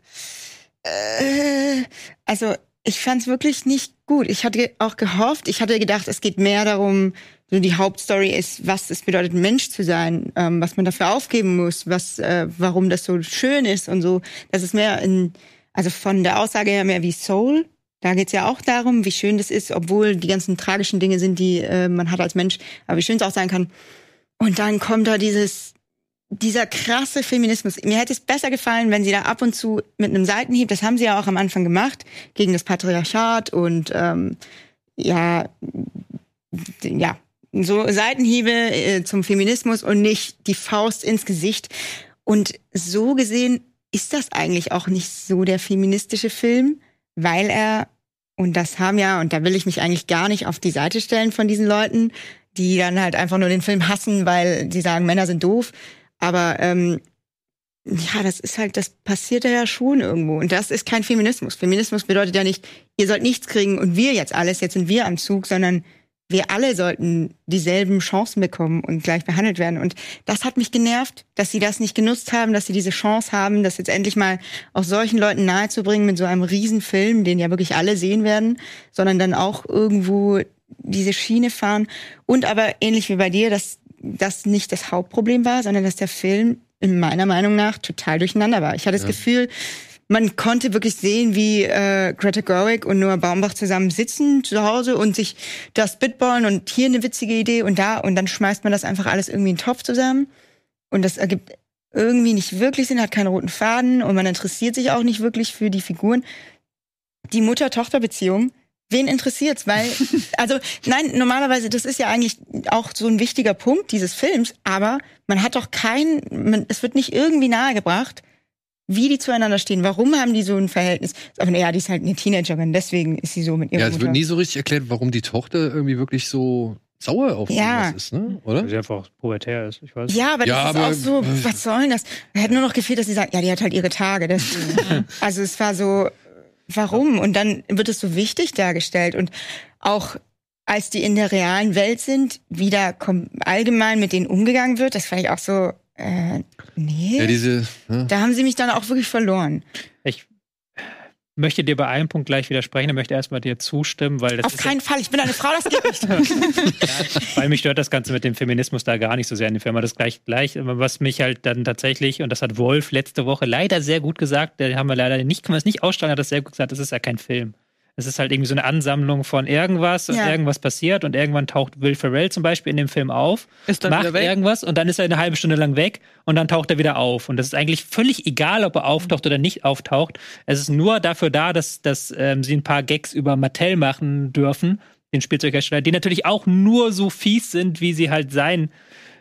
äh, also ich fand es wirklich nicht gut. Ich hatte auch gehofft, ich hatte gedacht, es geht mehr darum, so die Hauptstory ist, was es bedeutet, Mensch zu sein, ähm, was man dafür aufgeben muss, was, äh, warum das so schön ist und so. Das ist mehr in, also von der Aussage her mehr wie Soul. Da geht's ja auch darum, wie schön das ist, obwohl die ganzen tragischen Dinge sind, die äh, man hat als Mensch, aber wie schön es auch sein kann. Und dann kommt da dieses, dieser krasse Feminismus. Mir hätte es besser gefallen, wenn sie da ab und zu mit einem Seitenhieb, das haben sie ja auch am Anfang gemacht, gegen das Patriarchat und ähm, ja, ja, so Seitenhiebe äh, zum Feminismus und nicht die Faust ins Gesicht. Und so gesehen ist das eigentlich auch nicht so der feministische Film, weil er, und das haben ja, und da will ich mich eigentlich gar nicht auf die Seite stellen von diesen Leuten, die dann halt einfach nur den Film hassen, weil sie sagen, Männer sind doof. Aber ähm, ja, das ist halt, das passiert ja schon irgendwo. Und das ist kein Feminismus. Feminismus bedeutet ja nicht, ihr sollt nichts kriegen und wir jetzt alles, jetzt sind wir am Zug, sondern wir alle sollten dieselben Chancen bekommen und gleich behandelt werden. Und das hat mich genervt, dass sie das nicht genutzt haben, dass sie diese Chance haben, das jetzt endlich mal auch solchen Leuten nahezubringen mit so einem Riesenfilm, den ja wirklich alle sehen werden, sondern dann auch irgendwo diese Schiene fahren. Und aber ähnlich wie bei dir, dass das nicht das Hauptproblem war, sondern dass der Film in meiner Meinung nach total durcheinander war. Ich hatte das ja. Gefühl, man konnte wirklich sehen, wie äh, Greta Gerwig und Noah Baumbach zusammen sitzen zu Hause und sich das Bitballen und hier eine witzige Idee und da und dann schmeißt man das einfach alles irgendwie in den Topf zusammen und das ergibt irgendwie nicht wirklich Sinn, hat keinen roten Faden und man interessiert sich auch nicht wirklich für die Figuren. Die Mutter-Tochter-Beziehung Wen interessiert's? Weil, also, nein, normalerweise, das ist ja eigentlich auch so ein wichtiger Punkt dieses Films, aber man hat doch kein, man, es wird nicht irgendwie nahegebracht, wie die zueinander stehen. Warum haben die so ein Verhältnis? Aber naja, die ist halt eine Teenagerin, deswegen ist sie so mit ihrer Ja, es wird nie so richtig erklärt, warum die Tochter irgendwie wirklich so sauer auf ja. ist, ne? Oder? Weil sie einfach pubertär ist, ich weiß. Ja, aber ja, das aber, ist auch so, was soll denn das? Er hätte nur noch gefehlt, dass sie sagt, ja, die hat halt ihre Tage, deswegen. also es war so, warum? Und dann wird es so wichtig dargestellt und auch als die in der realen Welt sind, wieder allgemein mit denen umgegangen wird, das fand ich auch so, äh, nee. Ja, diese, ja. Da haben sie mich dann auch wirklich verloren. Ich möchte dir bei einem Punkt gleich widersprechen. Ich möchte erstmal dir zustimmen, weil das Auf keinen Fall, ich bin eine Frau, das geht nicht. ja, weil mich stört das Ganze mit dem Feminismus da gar nicht so sehr in der Firma. Das gleich gleich, was mich halt dann tatsächlich, und das hat Wolf letzte Woche leider sehr gut gesagt, da haben wir leider nicht, können wir es nicht ausstrahlen, hat das sehr gut gesagt, das ist ja kein Film. Es ist halt irgendwie so eine Ansammlung von irgendwas und ja. irgendwas passiert und irgendwann taucht Will Ferrell zum Beispiel in dem Film auf, ist dann macht irgendwas und dann ist er eine halbe Stunde lang weg und dann taucht er wieder auf. Und das ist eigentlich völlig egal, ob er auftaucht oder nicht auftaucht. Es ist nur dafür da, dass, dass ähm, sie ein paar Gags über Mattel machen dürfen, den Spielzeughersteller, die natürlich auch nur so fies sind, wie sie halt sein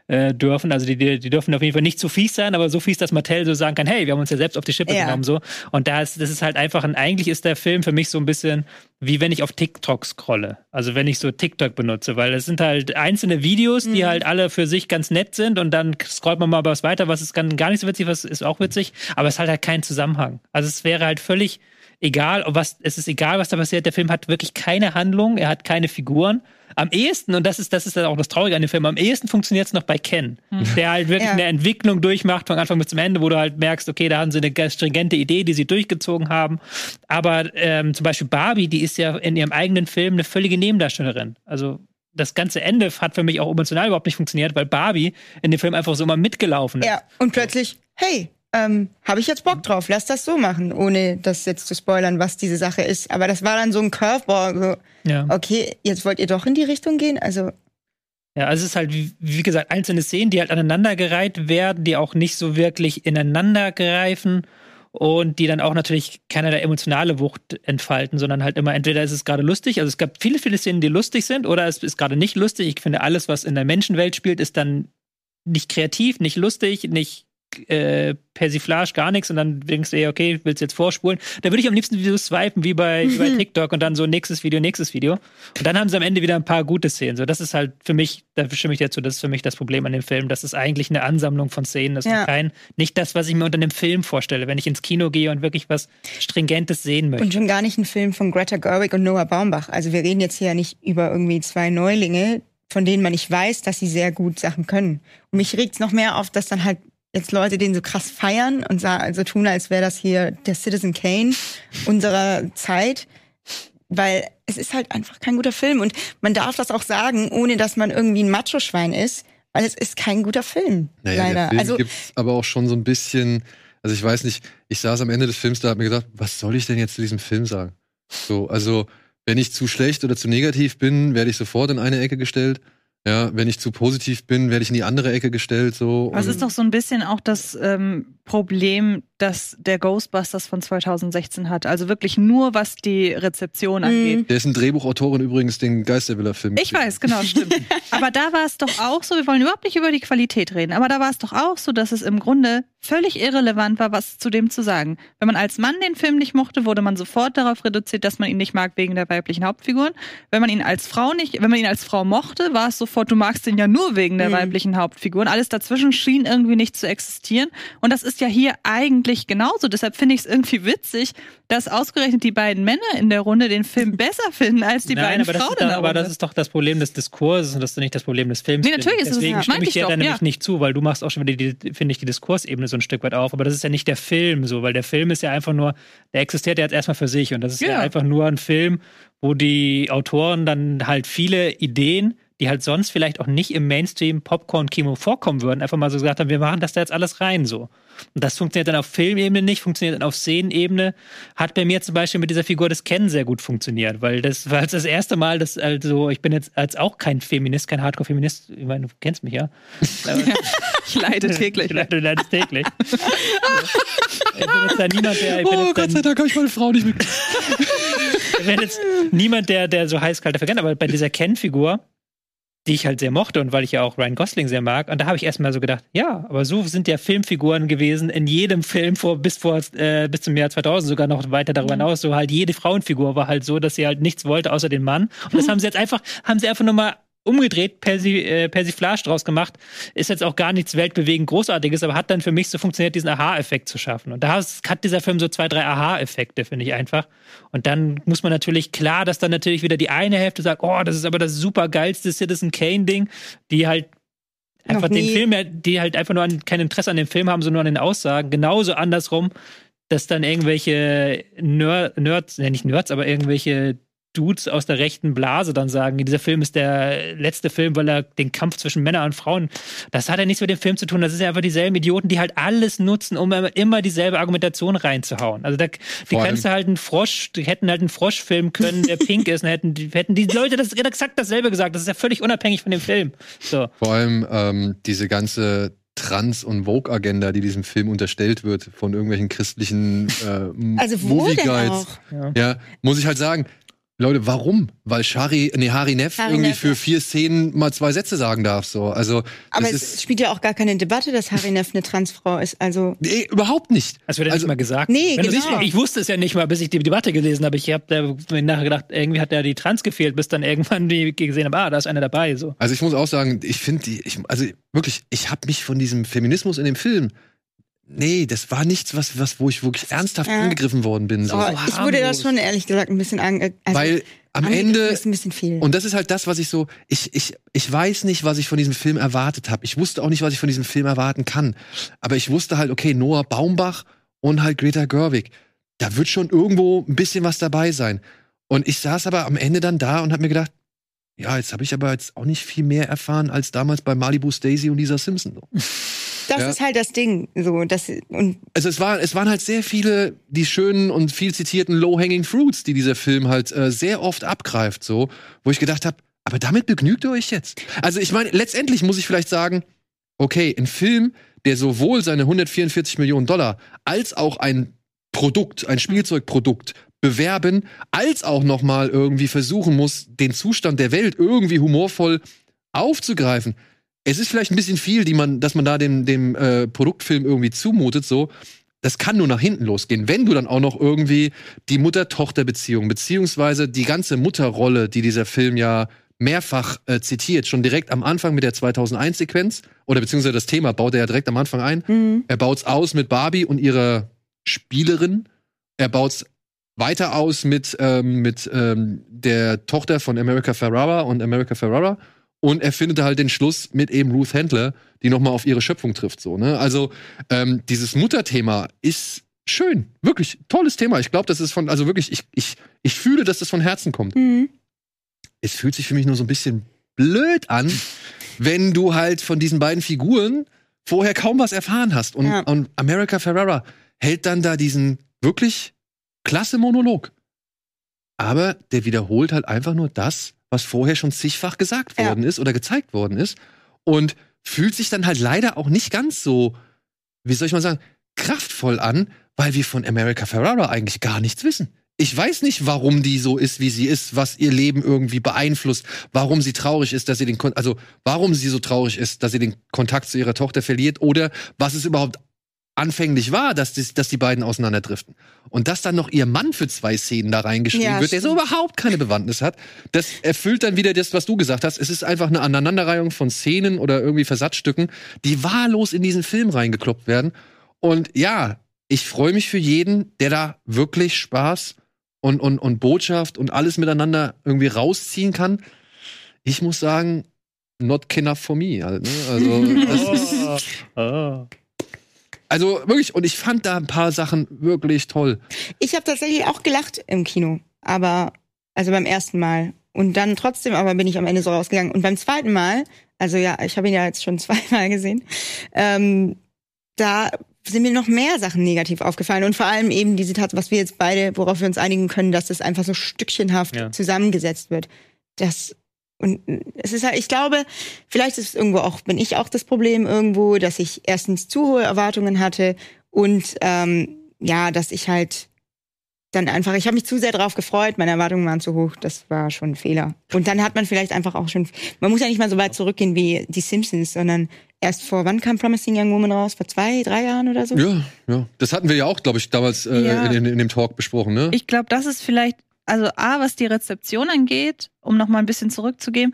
äh, dürfen. Also die, die, die dürfen auf jeden Fall nicht zu fies sein, aber so fies, dass Mattel so sagen kann, hey, wir haben uns ja selbst auf die Schippe ja. genommen so. Und da ist, das ist halt einfach ein, eigentlich ist der Film für mich so ein bisschen wie wenn ich auf TikTok scrolle. Also wenn ich so TikTok benutze, weil es sind halt einzelne Videos, die mhm. halt alle für sich ganz nett sind und dann scrollt man mal was weiter, was ist gar nicht so witzig, was ist auch witzig, aber es hat halt keinen Zusammenhang. Also es wäre halt völlig egal, was, es ist egal, was da passiert. Der Film hat wirklich keine Handlung, er hat keine Figuren. Am ehesten, und das ist, das ist dann auch das Traurige an dem Film, am ehesten funktioniert es noch bei Ken, hm. der halt wirklich ja. eine Entwicklung durchmacht von Anfang bis zum Ende, wo du halt merkst, okay, da haben sie eine stringente Idee, die sie durchgezogen haben. Aber ähm, zum Beispiel Barbie, die ist ja in ihrem eigenen Film eine völlige Nebendarstellerin. Also das ganze Ende hat für mich auch emotional überhaupt nicht funktioniert, weil Barbie in dem Film einfach so immer mitgelaufen ist. Ja, und plötzlich, hey, ähm, habe ich jetzt Bock drauf, lass das so machen, ohne das jetzt zu spoilern, was diese Sache ist. Aber das war dann so ein Curveball. So, ja. Okay, jetzt wollt ihr doch in die Richtung gehen? Also. Ja, also es ist halt, wie, gesagt, einzelne Szenen, die halt aneinandergereiht werden, die auch nicht so wirklich ineinander greifen und die dann auch natürlich keine emotionale Wucht entfalten, sondern halt immer entweder ist es gerade lustig, also es gab viele, viele Szenen, die lustig sind, oder es ist gerade nicht lustig. Ich finde, alles, was in der Menschenwelt spielt, ist dann nicht kreativ, nicht lustig, nicht äh, Persiflage, gar nichts und dann denkst du, ey, okay, willst du jetzt vorspulen? Da würde ich am liebsten Videos swipen, wie bei, wie bei TikTok und dann so nächstes Video, nächstes Video. Und dann haben sie am Ende wieder ein paar gute Szenen. So, das ist halt für mich, da stimme ich dazu, das ist für mich das Problem an dem Film. Das ist eigentlich eine Ansammlung von Szenen. Das ja. ist kein, nicht das, was ich mir unter einem Film vorstelle, wenn ich ins Kino gehe und wirklich was Stringentes sehen möchte. Und schon gar nicht ein Film von Greta Gerwig und Noah Baumbach. Also wir reden jetzt hier ja nicht über irgendwie zwei Neulinge, von denen man nicht weiß, dass sie sehr gut Sachen können. Und mich regt es noch mehr auf, dass dann halt jetzt Leute den so krass feiern und so tun, als wäre das hier der Citizen Kane unserer Zeit, weil es ist halt einfach kein guter Film und man darf das auch sagen, ohne dass man irgendwie ein Macho-Schwein ist, weil es ist kein guter Film. Naja, leider. Der Film also gibt's aber auch schon so ein bisschen, also ich weiß nicht, ich saß am Ende des Films da, hab mir gedacht, was soll ich denn jetzt zu diesem Film sagen? So, also wenn ich zu schlecht oder zu negativ bin, werde ich sofort in eine Ecke gestellt. Ja, wenn ich zu positiv bin, werde ich in die andere Ecke gestellt. So. Das ist doch so ein bisschen auch das ähm, Problem das der Ghostbusters von 2016 hat. Also wirklich nur, was die Rezeption angeht. Der ist ein Drehbuchautorin übrigens, den Geisterwiller-Film. Ich weiß, genau, stimmt. aber da war es doch auch so, wir wollen überhaupt nicht über die Qualität reden, aber da war es doch auch so, dass es im Grunde völlig irrelevant war, was zu dem zu sagen. Wenn man als Mann den Film nicht mochte, wurde man sofort darauf reduziert, dass man ihn nicht mag wegen der weiblichen Hauptfiguren. Wenn man ihn als Frau nicht, wenn man ihn als Frau mochte, war es sofort, du magst ihn ja nur wegen der Mhm. weiblichen Hauptfiguren. Alles dazwischen schien irgendwie nicht zu existieren. Und das ist ja hier eigentlich genauso. Deshalb finde ich es irgendwie witzig, dass ausgerechnet die beiden Männer in der Runde den Film besser finden als die Nein, beiden das, Frauen ist in doch, der aber Runde. das ist doch das Problem des Diskurses und das ist nicht das Problem des Films. Nee, natürlich ist es- Deswegen ja, stimme ich dir ich da doch, nämlich ja. nicht zu, weil du machst auch schon wieder, finde ich, die Diskursebene so ein Stück weit auf. Aber das ist ja nicht der Film so, weil der Film ist ja einfach nur, der existiert ja jetzt erstmal für sich und das ist ja, Ja. einfach nur ein Film, wo die Autoren dann halt viele Ideen die halt sonst vielleicht auch nicht im Mainstream-Popcorn-Kino vorkommen würden, einfach mal so gesagt haben, wir machen das da jetzt alles rein so. Und das funktioniert dann auf Filmebene nicht, funktioniert dann auf Szenenebene. Hat bei mir zum Beispiel mit dieser Figur des Ken sehr gut funktioniert, weil das war jetzt das erste Mal, dass also ich bin jetzt als auch kein Feminist, kein Hardcore-Feminist, ich meine, du kennst mich ja. Ich leide täglich. Du leidest täglich. ich bin jetzt da niemand, der, ich bin Oh, jetzt Gott dann, sei Dank habe ich meine Frau nicht mit. ich bin jetzt niemand, der, der so heiß kalt dafür kennt, aber bei dieser Ken-Figur, die ich halt sehr mochte und weil ich ja auch Ryan Gosling sehr mag, und da habe ich erstmal so gedacht, ja, aber so sind ja Filmfiguren gewesen in jedem Film vor bis vor äh, bis zum Jahr 2000 sogar noch weiter darüber hinaus, so halt jede Frauenfigur war halt so, dass sie halt nichts wollte außer den Mann. Und das haben sie jetzt einfach haben sie einfach nur mal umgedreht, Persi, äh, Persiflage draus gemacht. Ist jetzt auch gar nichts weltbewegend Großartiges, aber hat dann für mich so funktioniert, diesen Aha-Effekt zu schaffen. Und da hat dieser Film so zwei, drei Aha-Effekte, finde ich einfach. Und dann muss man natürlich, klar, dass dann natürlich wieder die eine Hälfte sagt, oh, das ist aber das super geilste Citizen Kane-Ding, die halt einfach den. Film, ja- die halt einfach nur an, kein Interesse an dem Film haben, sondern nur an den Aussagen. Genauso andersrum, dass dann irgendwelche Ner Nerds, ne, nicht Nerds, aber irgendwelche Dudes aus der rechten Blase dann sagen, dieser Film ist der letzte Film, weil er den Kampf zwischen Männern und Frauen, das hat ja nichts mit dem Film zu tun. Das ist ja einfach dieselben Idioten, die halt alles nutzen, um immer- dieselbe Argumentation reinzuhauen. Also da, die kannst du halt einen Frosch, die hätten halt einen Frosch filmen können, der pink ist, und hätten, die- hätten die Leute das exakt dasselbe gesagt. Das ist ja völlig unabhängig von dem Film. So. Vor allem ähm, diese ganze Trans- und Vogue-Agenda, die diesem Film unterstellt wird von irgendwelchen christlichen äh, Also wo Movie denn Guides. Ja. Ja, muss ich halt sagen. Leute, warum? Weil Shari, nee, Harry Neff Harry irgendwie Neff, für vier Szenen mal zwei Sätze sagen darf, so. Also, Aber es ist, spielt ja auch gar keine Debatte, dass Harry Neff eine Transfrau ist. Also nee, überhaupt nicht. Das wird ja Also- nicht mal gesagt. Nee, Wenn genau. Ich wusste es ja nicht mal, bis ich die Debatte gelesen habe. Ich habe da mir nachher gedacht, irgendwie hat ja die Trans gefehlt, bis dann irgendwann die gesehen haben, ah, da ist einer dabei. So. Also ich muss auch sagen, ich finde die, ich, also wirklich, ich habe mich von diesem Feminismus in dem Film, nee, das war nichts, was, was, wo ich wirklich ernsthaft Ja. angegriffen worden bin. So. oh, ich wurde da schon ehrlich gesagt ein bisschen ange also Weil am Ende, ist ein bisschen viel. und das ist halt das, was ich so, ich, ich, ich weiß nicht, was ich von diesem Film erwartet habe. Ich wusste auch nicht, was ich von diesem Film erwarten kann. Aber ich wusste halt, okay, Noah Baumbach und halt Greta Gerwig, da wird schon irgendwo ein bisschen was dabei sein. Und ich saß aber am Ende dann da und habe mir gedacht, ja, jetzt habe ich aber jetzt auch nicht viel mehr erfahren als damals bei Malibu Stacy und Lisa Simpson. Das ja. ist halt das Ding. So, das, und Also es, war, es waren halt sehr viele, die schönen und viel zitierten Low-Hanging Fruits, die dieser Film halt äh, sehr oft abgreift, so, wo ich gedacht habe, aber damit begnügt ihr euch jetzt. Also ich meine, letztendlich muss ich vielleicht sagen, okay, ein Film, der sowohl seine 144 Millionen Dollar als auch ein Produkt, ein Spielzeugprodukt bewerben, als auch noch mal irgendwie versuchen muss, den Zustand der Welt irgendwie humorvoll aufzugreifen. Es ist vielleicht ein bisschen viel, die man, dass man da dem, dem äh, Produktfilm irgendwie zumutet, so. Das kann nur nach hinten losgehen, wenn du dann auch noch irgendwie die Mutter-Tochter-Beziehung, beziehungsweise die ganze Mutterrolle, die dieser Film ja mehrfach äh, zitiert, schon direkt am Anfang mit der 2001-Sequenz, oder beziehungsweise das Thema baut er ja direkt am Anfang ein. mhm. Er baut's aus mit Barbie und ihrer Spielerin. Er baut's weiter aus mit, ähm, mit ähm, der Tochter von America Ferrara und America Ferrara. Und er findet halt den Schluss mit eben Ruth Handler, die nochmal auf ihre Schöpfung trifft. So, ne? Also ähm, dieses Mutterthema ist schön. Wirklich tolles Thema. Ich glaube, das ist von, also wirklich, ich, ich, ich fühle, dass das von Herzen kommt Mhm. es fühlt sich für mich nur so ein bisschen blöd an, wenn du halt von diesen beiden Figuren vorher kaum was erfahren hast. Und, Ja. und America Ferrera hält dann da diesen wirklich klasse Monolog. Aber der wiederholt halt einfach nur das, was vorher schon zigfach gesagt Ja. worden ist oder gezeigt worden ist. Und fühlt sich dann halt leider auch nicht ganz so, wie soll ich mal sagen, kraftvoll an, weil wir von America Ferrara eigentlich gar nichts wissen. Ich weiß nicht, warum die so ist, wie sie ist, was ihr Leben irgendwie beeinflusst, warum sie traurig ist, dass sie den, Kon also warum sie so traurig ist, dass sie den Kontakt zu ihrer Tochter verliert oder was es überhaupt anfänglich war, dass die, dass die beiden auseinanderdriften. Und dass dann noch ihr Mann für zwei Szenen da reingeschrieben Ja, wird, der so überhaupt keine Bewandtnis hat, das erfüllt dann wieder das, was du gesagt hast. Es ist einfach eine Aneinanderreihung von Szenen oder irgendwie Versatzstücken, die wahllos in diesen Film reingekloppt werden. Und ja, ich freue mich für jeden, der da wirklich Spaß und, und, und Botschaft und alles miteinander irgendwie rausziehen kann. Ich muss sagen, not enough for me. Halt, ne? Also, das ist, Oh. Also wirklich, und ich fand da ein paar Sachen wirklich toll. Ich habe tatsächlich auch gelacht im Kino, aber also beim ersten Mal und dann trotzdem, aber bin ich am Ende so rausgegangen. Und beim zweiten Mal, also ja, ich habe ihn ja jetzt schon zweimal gesehen, ähm, da sind mir noch mehr Sachen negativ aufgefallen und vor allem eben diese Tatsache, was wir jetzt beide, worauf wir uns einigen können, dass das einfach so stückchenhaft Ja. zusammengesetzt wird. Das und es ist halt, ich glaube, vielleicht ist es irgendwo auch, bin ich auch das Problem irgendwo, dass ich erstens zu hohe Erwartungen hatte und ähm, ja, dass ich halt dann einfach, ich habe mich zu sehr drauf gefreut, meine Erwartungen waren zu hoch, das war schon ein Fehler. Und dann hat man vielleicht einfach auch schon, man muss ja nicht mal so weit zurückgehen wie die Simpsons, sondern erst vor, wann kam Promising Young Woman raus? Vor zwei, drei Jahren oder so? Ja, ja. Das hatten wir ja auch, glaube ich, damals äh, Ja. in, in, in dem Talk besprochen, ne? Ich glaube, das ist vielleicht, also A, was die Rezeption angeht, um noch mal ein bisschen zurückzugeben.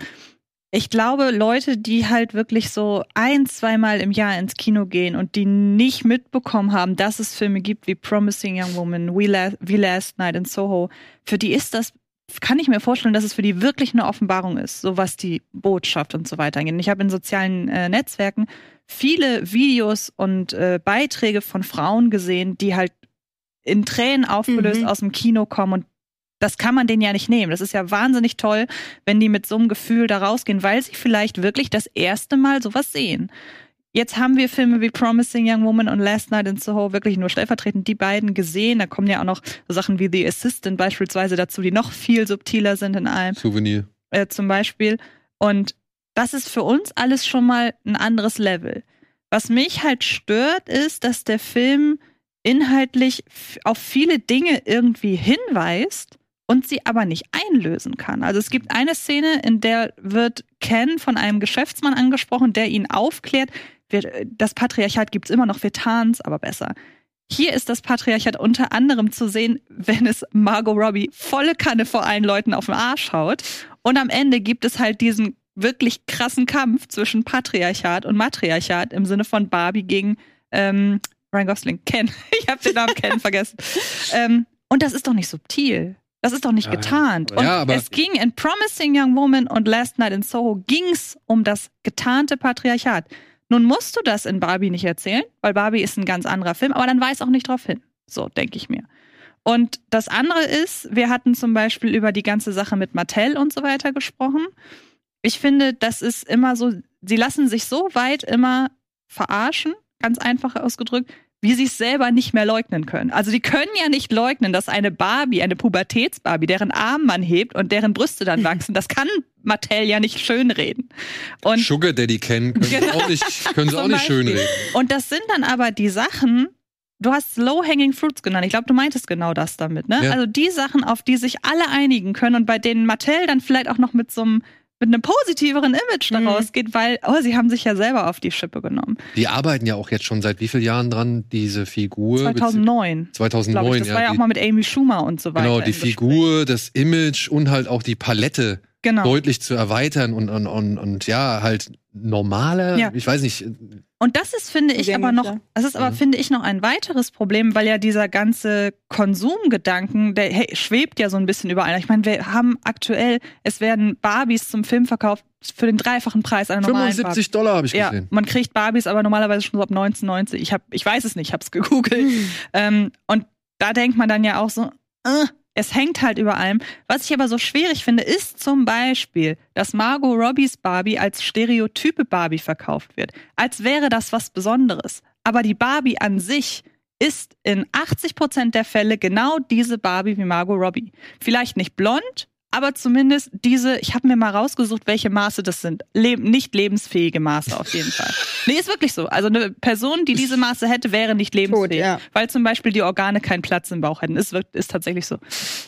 Ich glaube, Leute, die halt wirklich so ein, zweimal im Jahr ins Kino gehen und die nicht mitbekommen haben, dass es Filme gibt wie Promising Young Woman, We, La We Last Night in Soho, für die ist das, kann ich mir vorstellen, dass es für die wirklich eine Offenbarung ist, so was die Botschaft und so weiter angeht. Ich habe in sozialen äh, Netzwerken viele Videos und äh, Beiträge von Frauen gesehen, die halt in Tränen aufgelöst Mhm. aus dem Kino kommen und das kann man denen ja nicht nehmen. Das ist ja wahnsinnig toll, wenn die mit so einem Gefühl da rausgehen, weil sie vielleicht wirklich das erste Mal sowas sehen. Jetzt haben wir Filme wie Promising Young Woman und Last Night in Soho wirklich nur stellvertretend die beiden gesehen. Da kommen ja auch noch Sachen wie The Assistant beispielsweise dazu, die noch viel subtiler sind in allem Souvenir. äh, zum Beispiel. Und das ist für uns alles schon mal ein anderes Level. Was mich halt stört, ist, dass der Film inhaltlich auf viele Dinge irgendwie hinweist und sie aber nicht einlösen kann. Also es gibt eine Szene, in der wird Ken von einem Geschäftsmann angesprochen, der ihn aufklärt, das Patriarchat gibt es immer noch, wir tarn's aber besser. Hier ist das Patriarchat unter anderem zu sehen, wenn es Margot Robbie volle Kanne vor allen Leuten auf den Arsch haut. Und am Ende gibt es halt diesen wirklich krassen Kampf zwischen Patriarchat und Matriarchat im Sinne von Barbie gegen ähm, Ryan Gosling. Ken. Ich habe den Namen Ken vergessen. Ähm, und das ist doch nicht subtil. Das ist doch nicht Ja, ja. getarnt. Und Ja, aber- es ging in Promising Young Woman und Last Night in Soho ging's um das getarnte Patriarchat. Nun musst du das in Barbie nicht erzählen, weil Barbie ist ein ganz anderer Film, aber dann weis auch nicht drauf hin. So, denke ich mir. Und das andere ist, wir hatten zum Beispiel über die ganze Sache mit Mattel und so weiter gesprochen. Ich finde, das ist immer so, sie lassen sich so weit immer verarschen, ganz einfach ausgedrückt, wie sie es selber nicht mehr leugnen können. Also die können ja nicht leugnen, dass eine Barbie, eine Pubertätsbarbie, deren Arm man hebt und deren Brüste dann wachsen, das kann Mattel ja nicht schönreden. Und Sugar Daddy kennen können sie Genau. auch nicht, können sie auch nicht Beispiel. schönreden. Und das sind dann aber die Sachen, du hast Low-Hanging Fruits genannt. Ich glaube, du meintest genau das damit, ne? Ja. Also die Sachen, auf die sich alle einigen können und bei denen Mattel dann vielleicht auch noch mit so einem mit einem positiveren Image da Mhm. rausgeht, weil, oh, sie haben sich ja selber auf die Schippe genommen. Die arbeiten ja auch jetzt schon seit wie vielen Jahren dran, diese Figur. 2009, 2009, glaube ich. Das ja. war ja auch mal mit Amy Schumer und so weiter. genau, die. Figur, das Image und halt auch die Palette Genau. deutlich zu erweitern und, und, und, und ja, halt normale, Ja. ich weiß nicht, Und das ist, finde ich, aber noch, das ist aber, Mhm. finde ich, noch ein weiteres Problem, weil ja dieser ganze Konsumgedanken, der hey, schwebt ja so ein bisschen überall. Ich meine, wir haben aktuell, es werden Barbies zum Film verkauft für den dreifachen Preis einer normalen 75 Dollar habe ich Barbie. Ja, gesehen. man kriegt Barbies aber normalerweise schon so ab 1990. Ich, hab, ich weiß es nicht, ich habe es gegoogelt. ähm, und da denkt man dann ja auch so, äh, es hängt halt über allem. Was ich aber so schwierig finde, ist zum Beispiel, dass Margot Robbies Barbie als stereotype Barbie verkauft wird. Als wäre das was Besonderes. Aber die Barbie an sich ist in 80 Prozent der Fälle genau diese Barbie wie Margot Robbie. Vielleicht nicht blond, aber zumindest diese, ich habe mir mal rausgesucht, welche Maße das sind. Le nicht lebensfähige Maße auf jeden Fall. Nee, ist wirklich so. Also eine Person, die diese Maße hätte, wäre nicht lebensfähig, Tot, ja. weil zum Beispiel die Organe keinen Platz im Bauch hätten. Ist, ist tatsächlich so.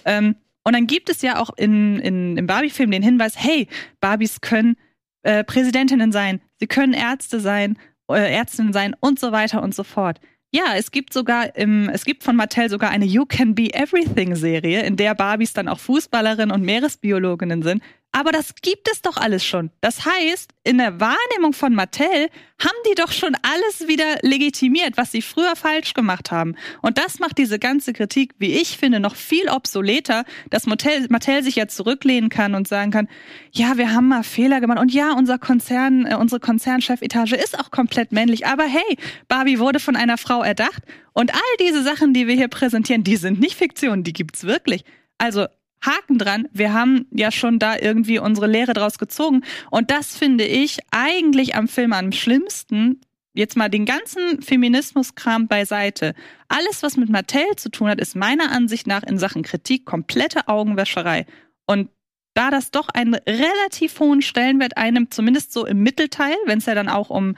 Ähm, und dann gibt es ja auch in, in, im Barbie-Film den Hinweis, hey, Barbies können äh, Präsidentinnen sein, sie können Ärzte sein, äh, Ärztinnen sein und so weiter und so fort. Ja, es gibt sogar im, es gibt von Mattel sogar eine You Can Be Everything Serie, in der Barbies dann auch Fußballerinnen und Meeresbiologinnen sind. Aber das gibt es doch alles schon. Das heißt, in der Wahrnehmung von Mattel haben die doch schon alles wieder legitimiert, was sie früher falsch gemacht haben. Und das macht diese ganze Kritik, wie ich finde, noch viel obsoleter, dass Mattel, Mattel sich jetzt zurücklehnen kann und sagen kann, ja, wir haben mal Fehler gemacht und ja, unser Konzern, äh, unsere Konzernchefetage ist auch komplett männlich. Aber hey, Barbie wurde von einer Frau erdacht und all diese Sachen, die wir hier präsentieren, die sind nicht Fiktion, die gibt's wirklich. Also Haken dran, wir haben ja schon da irgendwie unsere Lehre draus gezogen. Und das finde ich eigentlich am Film am schlimmsten. Jetzt mal den ganzen Feminismuskram beiseite. Alles, was mit Mattel zu tun hat, ist meiner Ansicht nach in Sachen Kritik komplette Augenwäscherei. Und da das doch einen relativ hohen Stellenwert einnimmt, zumindest so im Mittelteil, wenn es ja dann auch um,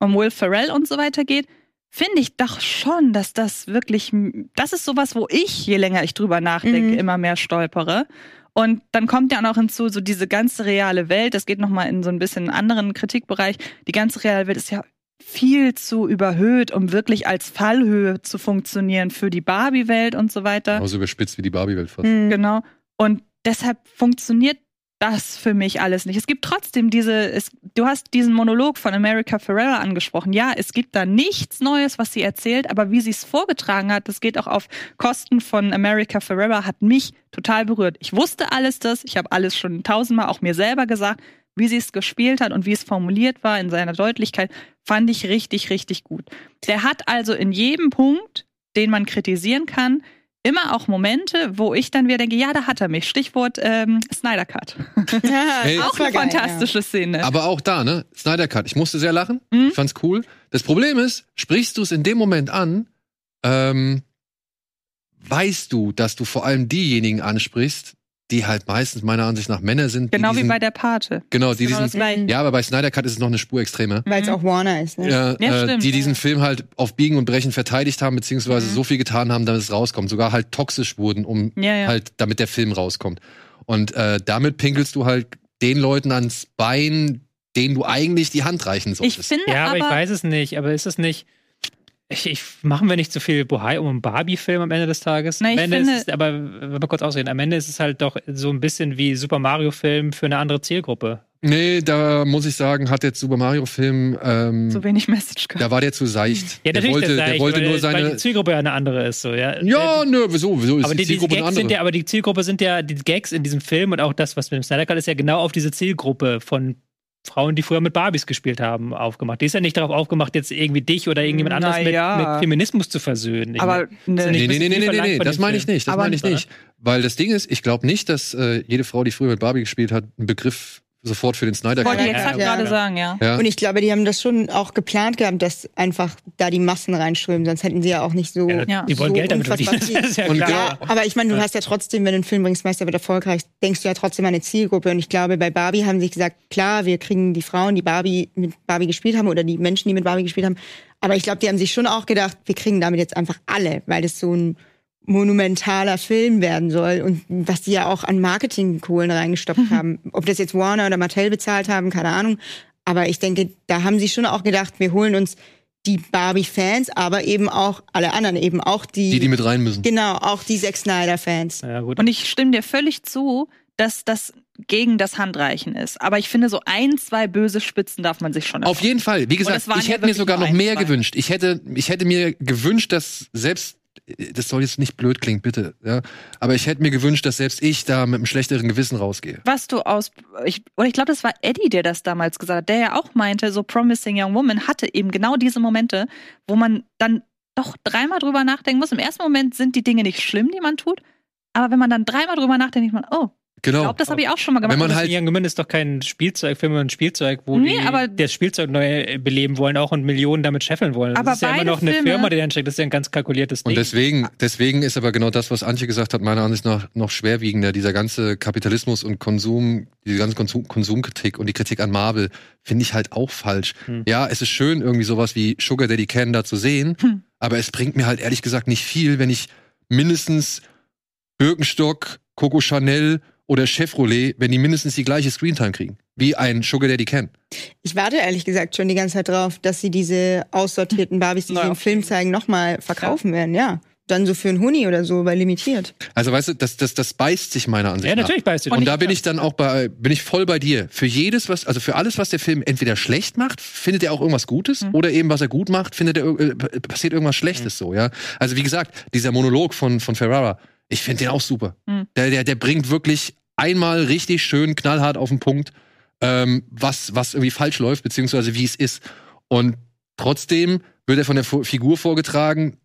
um Will Ferrell und so weiter geht, finde ich doch schon, dass das wirklich, das ist sowas, wo ich, je länger ich drüber nachdenke, Mhm. immer mehr stolpere. Und dann kommt ja auch noch hinzu, so diese ganze reale Welt, das geht nochmal in so ein bisschen einen anderen Kritikbereich, die ganze reale Welt ist ja viel zu überhöht, um wirklich als Fallhöhe zu funktionieren für die Barbie-Welt und so weiter. Genauso überspitzt wie die Barbie-Welt fast. Mhm. Genau. Und deshalb funktioniert das für mich alles nicht. Es gibt trotzdem diese, es, du hast diesen Monolog von America Ferrera angesprochen. Ja, es gibt da nichts Neues, was sie erzählt, aber wie sie es vorgetragen hat, das geht auch auf Kosten von America Ferrera, hat mich total berührt. Ich wusste alles das, ich habe alles schon tausendmal auch mir selber gesagt. Wie sie es gespielt hat und wie es formuliert war in seiner Deutlichkeit, fand ich richtig, richtig gut. Der hat also in jedem Punkt, den man kritisieren kann, immer auch Momente, wo ich dann wieder denke, ja, da hat er mich. Stichwort ähm, Snyder Cut. Ja, Hey. auch eine geil, fantastische Szene. Aber auch da, ne? Snyder Cut. Ich musste sehr lachen. Mhm. Ich fand's cool. Das Problem ist, sprichst du es in dem Moment an, ähm, weißt du, dass du vor allem diejenigen ansprichst, die halt meistens meiner Ansicht nach Männer sind. genau die wie diesen, bei der Pate. Genau, die Genau das diesen, gleiche. ja, aber bei Snyder Cut ist es noch eine Spur extremer. Weil es Mhm. auch Warner ist. Ne? Ja, Ja, äh, stimmt, die diesen ja. Film halt auf Biegen und Brechen verteidigt haben, beziehungsweise Mhm. so viel getan haben, damit es rauskommt. Sogar halt toxisch wurden, um Ja, ja. halt, damit der Film rauskommt. Und äh, damit pinkelst du halt den Leuten ans Bein, denen du eigentlich die Hand reichen Ich solltest. finde Ja, aber, aber, ich weiß es nicht. Aber ist es nicht. Ich, ich, machen wir nicht zu viel Bohai um einen Barbie-Film am Ende des Tages? Na, ich am Ende finde- ist es, aber wenn wir kurz ausreden, am Ende ist es halt doch so ein bisschen wie Super Mario-Film für eine andere Zielgruppe. Nee, da muss ich sagen, hat der Super Mario Film, ähm, so wenig Message gehabt. da war der zu seicht. Ja, der wollte, der sag wollte ich, nur weil, weil seine. die Zielgruppe ja eine andere ist. So, ja, Ja, nö, wieso, wieso ist aber die die, Zielgruppe eine Gags andere? sind ja, aber die Zielgruppe sind ja, die Gags in diesem Film und auch das, was mit dem Snyder Cut ist ja genau auf diese Zielgruppe von Frauen, die früher mit Barbies gespielt haben, aufgemacht. Die ist ja nicht darauf aufgemacht, jetzt irgendwie dich oder irgendjemand anderes mit, Naja. mit Feminismus zu versöhnen. Aber ne, nicht Nee, nee, nee, nee, nee, nee, das meine ich nicht, das meine ich nicht. Weil das Ding ist, ich glaube nicht, dass äh, jede Frau, die früher mit Barbie gespielt hat, einen Begriff sofort für den Snyder wollte ich jetzt Ja, gerade ja. sagen, ja. Ja. Und ich glaube, die haben das schon auch geplant gehabt, dass einfach da die Massen reinströmen, sonst hätten sie ja auch nicht so. Ja, die wollen so Geld damit unfassbar verdienen. Das ist ja Und klar. Ja, aber ich meine, du hast ja trotzdem, wenn du einen Film bringst, Meister wird erfolgreich, denkst du ja trotzdem an eine Zielgruppe. Und ich glaube, bei Barbie haben sie sich gesagt, klar, wir kriegen die Frauen, die Barbie mit Barbie gespielt haben oder die Menschen, die mit Barbie gespielt haben. Aber ich glaube, die haben sich schon auch gedacht, wir kriegen damit jetzt einfach alle, weil das so ein monumentaler Film werden soll und was die ja auch an Marketingkohlen reingestopft haben. Ob das jetzt Warner oder Mattel bezahlt haben, keine Ahnung. Aber ich denke, da haben sie schon auch gedacht, wir holen uns die Barbie-Fans, aber eben auch alle anderen, eben auch die, Die, die mit rein müssen. Genau, auch die Zack Snyder-Fans. Ja. Und ich stimme dir völlig zu, dass das gegen das Handreichen ist. Aber ich finde, so ein, zwei böse Spitzen darf man sich schon Auf jeden Fall. Wie gesagt, ich hätte mir sogar noch ein, mehr zwei. gewünscht. Ich hätte, ich hätte mir gewünscht, dass selbst, das soll jetzt nicht blöd klingen, bitte, ja, aber ich hätte mir gewünscht, dass selbst ich da mit einem schlechteren Gewissen rausgehe. was du aus, ich, oder ich glaube, das war Eddie, der das damals gesagt hat, der ja auch meinte, so Promising Young Woman hatte eben genau diese Momente, wo man dann doch dreimal drüber nachdenken muss. Im ersten Moment sind die Dinge nicht schlimm, die man tut, aber wenn man dann dreimal drüber nachdenkt, denkt man, oh, Genau. Ich glaube, das habe ich auch schon mal gemacht. Wenn man halt- Young Women ist doch kein Spielzeugfilm, sondern ein Spielzeug, wo Nee, die aber- das Spielzeug neu beleben wollen auch und Millionen damit scheffeln wollen. Aber das ist ja immer noch eine Filme- Firma, die da steckt. Das ist ja ein ganz kalkuliertes Ding. Und deswegen, deswegen ist aber genau das, was Antje gesagt hat, meiner Ansicht nach noch schwerwiegender. Dieser ganze Kapitalismus und Konsum, diese ganze Konsum Konsumkritik und die Kritik an Marvel finde ich halt auch falsch. Hm. Ja, es ist schön, irgendwie sowas wie Sugar Daddy Can da zu sehen, Hm. aber es bringt mir halt ehrlich gesagt nicht viel, wenn ich mindestens Birkenstock, Coco Chanel oder Chevrolet, wenn die mindestens die gleiche Screentime kriegen, wie ein Sugar Daddy Can. Ich warte ehrlich gesagt schon die ganze Zeit drauf, dass sie diese aussortierten Barbies, die sie im Film zeigen, nochmal verkaufen werden, ja. Dann so für einen Huni oder so, bei limitiert. Also weißt du, das, das, das beißt sich meiner Ansicht ja, nach. natürlich beißt du Und dich. da bin ich dann auch bei, bin ich voll bei dir. Für jedes, was, also für alles, was der Film entweder schlecht macht, findet er auch irgendwas Gutes, Mhm. oder eben was er gut macht, findet er, äh, passiert irgendwas Schlechtes so, ja. Also wie gesagt, dieser Monolog von, von Ferrara, ich finde den auch super. Mhm. Der, der, der bringt wirklich einmal richtig schön knallhart auf den Punkt, ähm, was, was irgendwie falsch läuft, beziehungsweise wie es ist. Und trotzdem wird er von der Fu- Figur vorgetragen,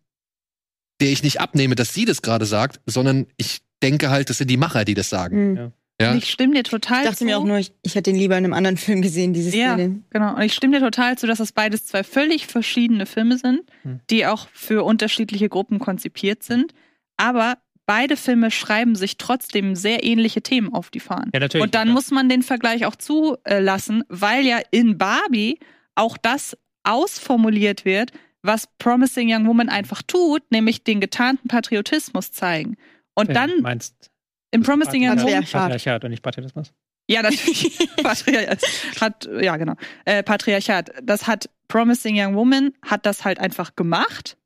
der ich nicht abnehme, dass sie das gerade sagt, sondern ich denke halt, das sind die Macher, die das sagen. Hm. Ja. Ja? Und ich stimme dir total Ich dachte zu. mir auch nur, ich, ich hätte den lieber in einem anderen Film gesehen, diese Ja, Szene. genau. Und ich stimme dir total zu, dass das beides zwei völlig verschiedene Filme sind, Hm. die auch für unterschiedliche Gruppen konzipiert sind. Aber beide Filme schreiben sich trotzdem sehr ähnliche Themen auf die Fahnen. Ja, natürlich. Und dann muss man den Vergleich auch zulassen, weil ja in Barbie auch das ausformuliert wird, was Promising Young Woman einfach tut, nämlich den getarnten Patriotismus zeigen. Und Wenn dann du meinst in Promising Young Woman Patriarchat. Und nicht Patriotismus. ja, natürlich. Patriarchat. Hat, ja, genau. Äh, Patriarchat. Das hat Promising Young Woman, hat das halt einfach gemacht.